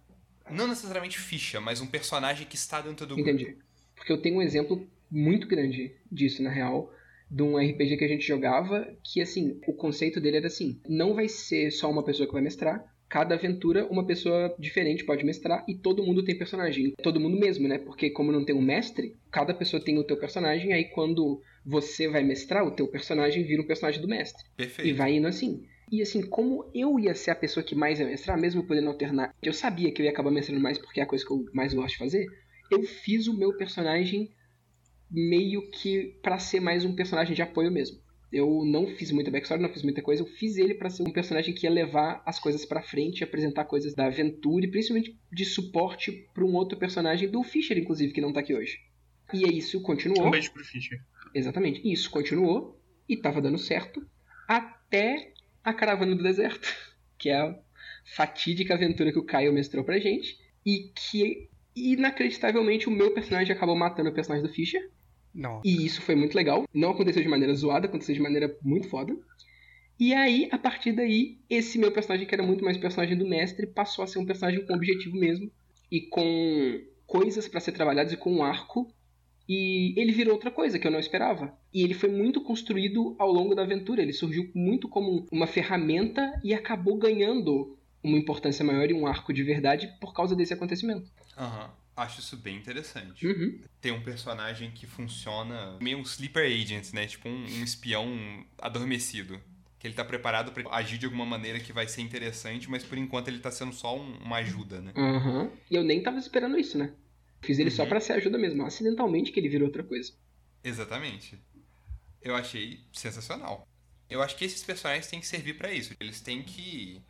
Não necessariamente ficha, mas um personagem que está dentro do grupo. Entendi. Porque eu tenho um exemplo muito grande disso, na real, de um RPG que a gente jogava, que assim, o conceito dele era assim: não vai ser só uma pessoa que vai mestrar. Cada aventura, uma pessoa diferente pode mestrar e todo mundo tem personagem. Todo mundo mesmo, né? Porque como não tem um mestre, cada pessoa tem o teu personagem, aí quando você vai mestrar, o teu personagem vira um personagem do mestre. Perfeito. E vai indo assim. E assim, como eu ia ser a pessoa que mais ia mestrar, mesmo podendo alternar, eu sabia que eu ia acabar mestrando mais porque é a coisa que eu mais gosto de fazer, eu fiz o meu personagem meio que pra ser mais um personagem de apoio mesmo. Eu não fiz muita backstory, não fiz muita coisa, eu fiz ele pra ser um personagem que ia levar as coisas pra frente, apresentar coisas da aventura e principalmente de suporte pra um outro personagem do Fischer, inclusive, que não tá aqui hoje. E aí isso continuou. Um beijo pro Fischer. Exatamente. Isso continuou e tava dando certo até a Caravana do Deserto, *laughs* que é a fatídica aventura que o Caio mestrou pra gente e que inacreditavelmente o meu personagem acabou matando o personagem do Fischer. Não. E isso foi muito legal. Não aconteceu de maneira zoada, aconteceu de maneira muito foda. E aí, a partir daí, esse meu personagem, que era muito mais personagem do mestre, passou a ser um personagem com objetivo mesmo. E com coisas para ser trabalhadas e com um arco. E ele virou outra coisa que eu não esperava. E ele foi muito construído ao longo da aventura. Ele surgiu muito como uma ferramenta e acabou ganhando uma importância maior e um arco de verdade por causa desse acontecimento. Aham. Acho isso bem interessante. Uhum. Tem um personagem que funciona meio um sleeper agent, né? Tipo um, um espião adormecido. Que ele tá preparado pra agir de alguma maneira que vai ser interessante, mas por enquanto ele tá sendo só um- uma ajuda, né? Aham. E eu nem tava esperando isso, né? Fiz ele só Uhum. pra ser ajuda mesmo. Acidentalmente que ele virou outra coisa. Exatamente. Eu achei sensacional. Eu acho que esses personagens têm que servir pra isso. Eles têm que,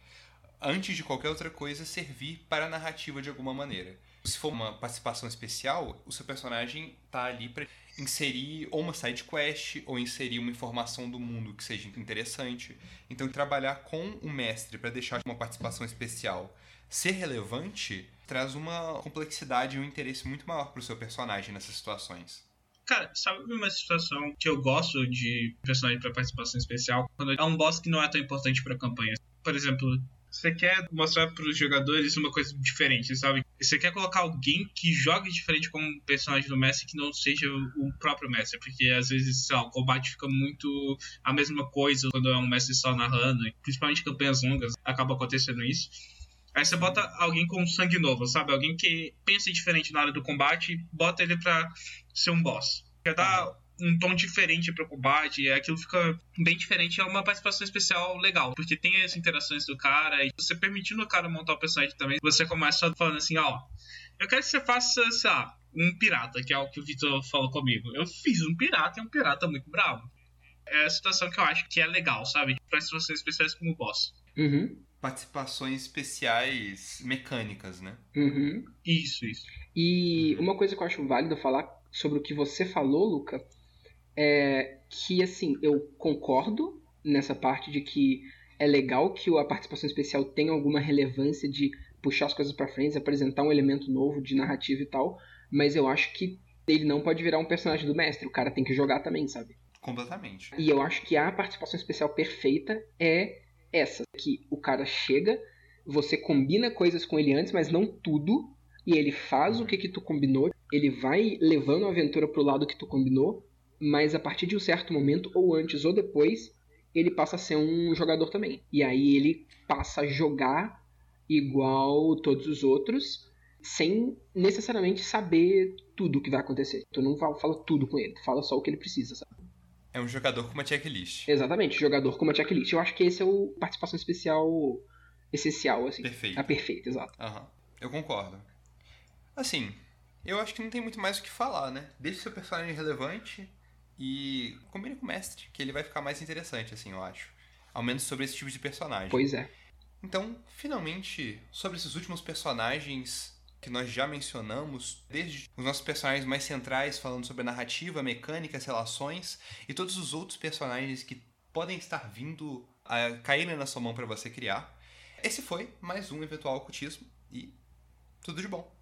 antes de qualquer outra coisa, servir para a narrativa de alguma maneira. Se for uma participação especial, o seu personagem tá ali pra inserir ou uma side quest ou inserir uma informação do mundo que seja interessante. Então, trabalhar com o mestre para deixar uma participação especial ser relevante traz uma complexidade e um interesse muito maior pro seu personagem nessas situações. Cara, sabe uma situação que eu gosto de personagem pra participação especial? Quando é um boss que não é tão importante pra campanha. Por exemplo, você quer mostrar pros jogadores uma coisa diferente, sabe? Você quer colocar alguém que jogue diferente como personagem do mestre que não seja o próprio mestre, porque às vezes, sei lá, o combate fica muito a mesma coisa quando é um mestre só narrando, principalmente campanhas longas, acaba acontecendo isso. Aí você bota alguém com sangue novo, sabe? Alguém que pensa diferente na hora do combate e bota ele pra ser um boss. Quer dar um tom diferente pro combate, e aquilo fica bem diferente. É uma participação especial legal, porque tem as interações do cara, e você permitindo o cara montar o personagem também, você começa falando assim: ó, eu quero que você faça, sei lá, um pirata, que é o que o Vitor falou comigo. Eu fiz um pirata e um pirata muito bravo. É a situação que eu acho que é legal, sabe? Participações especiais como boss. Uhum. Participações especiais mecânicas, né? Uhum. Isso, isso. E uma coisa que eu acho válido falar sobre o que você falou, Luca, é que assim, eu concordo nessa parte de que é legal que a participação especial tenha alguma relevância de puxar as coisas pra frente, apresentar um elemento novo de narrativa e tal, mas eu acho que ele não pode virar um personagem do mestre, o cara tem que jogar também, sabe? Completamente. E eu acho que a participação especial perfeita é essa, que o cara chega, você combina coisas com ele antes, mas não tudo, e ele faz o que que tu combinou, ele vai levando a aventura pro lado que tu combinou, mas a partir de um certo momento, ou antes ou depois, ele passa a ser um jogador também. E aí ele passa a jogar igual todos os outros, sem necessariamente saber tudo o que vai acontecer. Tu não fala, tudo com ele, tu fala só o que ele precisa, sabe? É um jogador com uma checklist. Exatamente, jogador com uma checklist. Eu acho que esse é o participação especial essencial, assim. Perfeito. A perfeita, exato. Aham. Eu concordo. Assim, eu acho que não tem muito mais o que falar, né? Deixe seu personagem relevante e combine com o mestre, que ele vai ficar mais interessante, assim, eu acho. Ao menos sobre esse tipo de personagem. Pois é. Então, finalmente, sobre esses últimos personagens que nós já mencionamos, desde os nossos personagens mais centrais, falando sobre a narrativa, a mecânica, as relações, e todos os outros personagens que podem estar vindo a caírem na sua mão para você criar. Esse foi mais um eventual ocultismo e tudo de bom.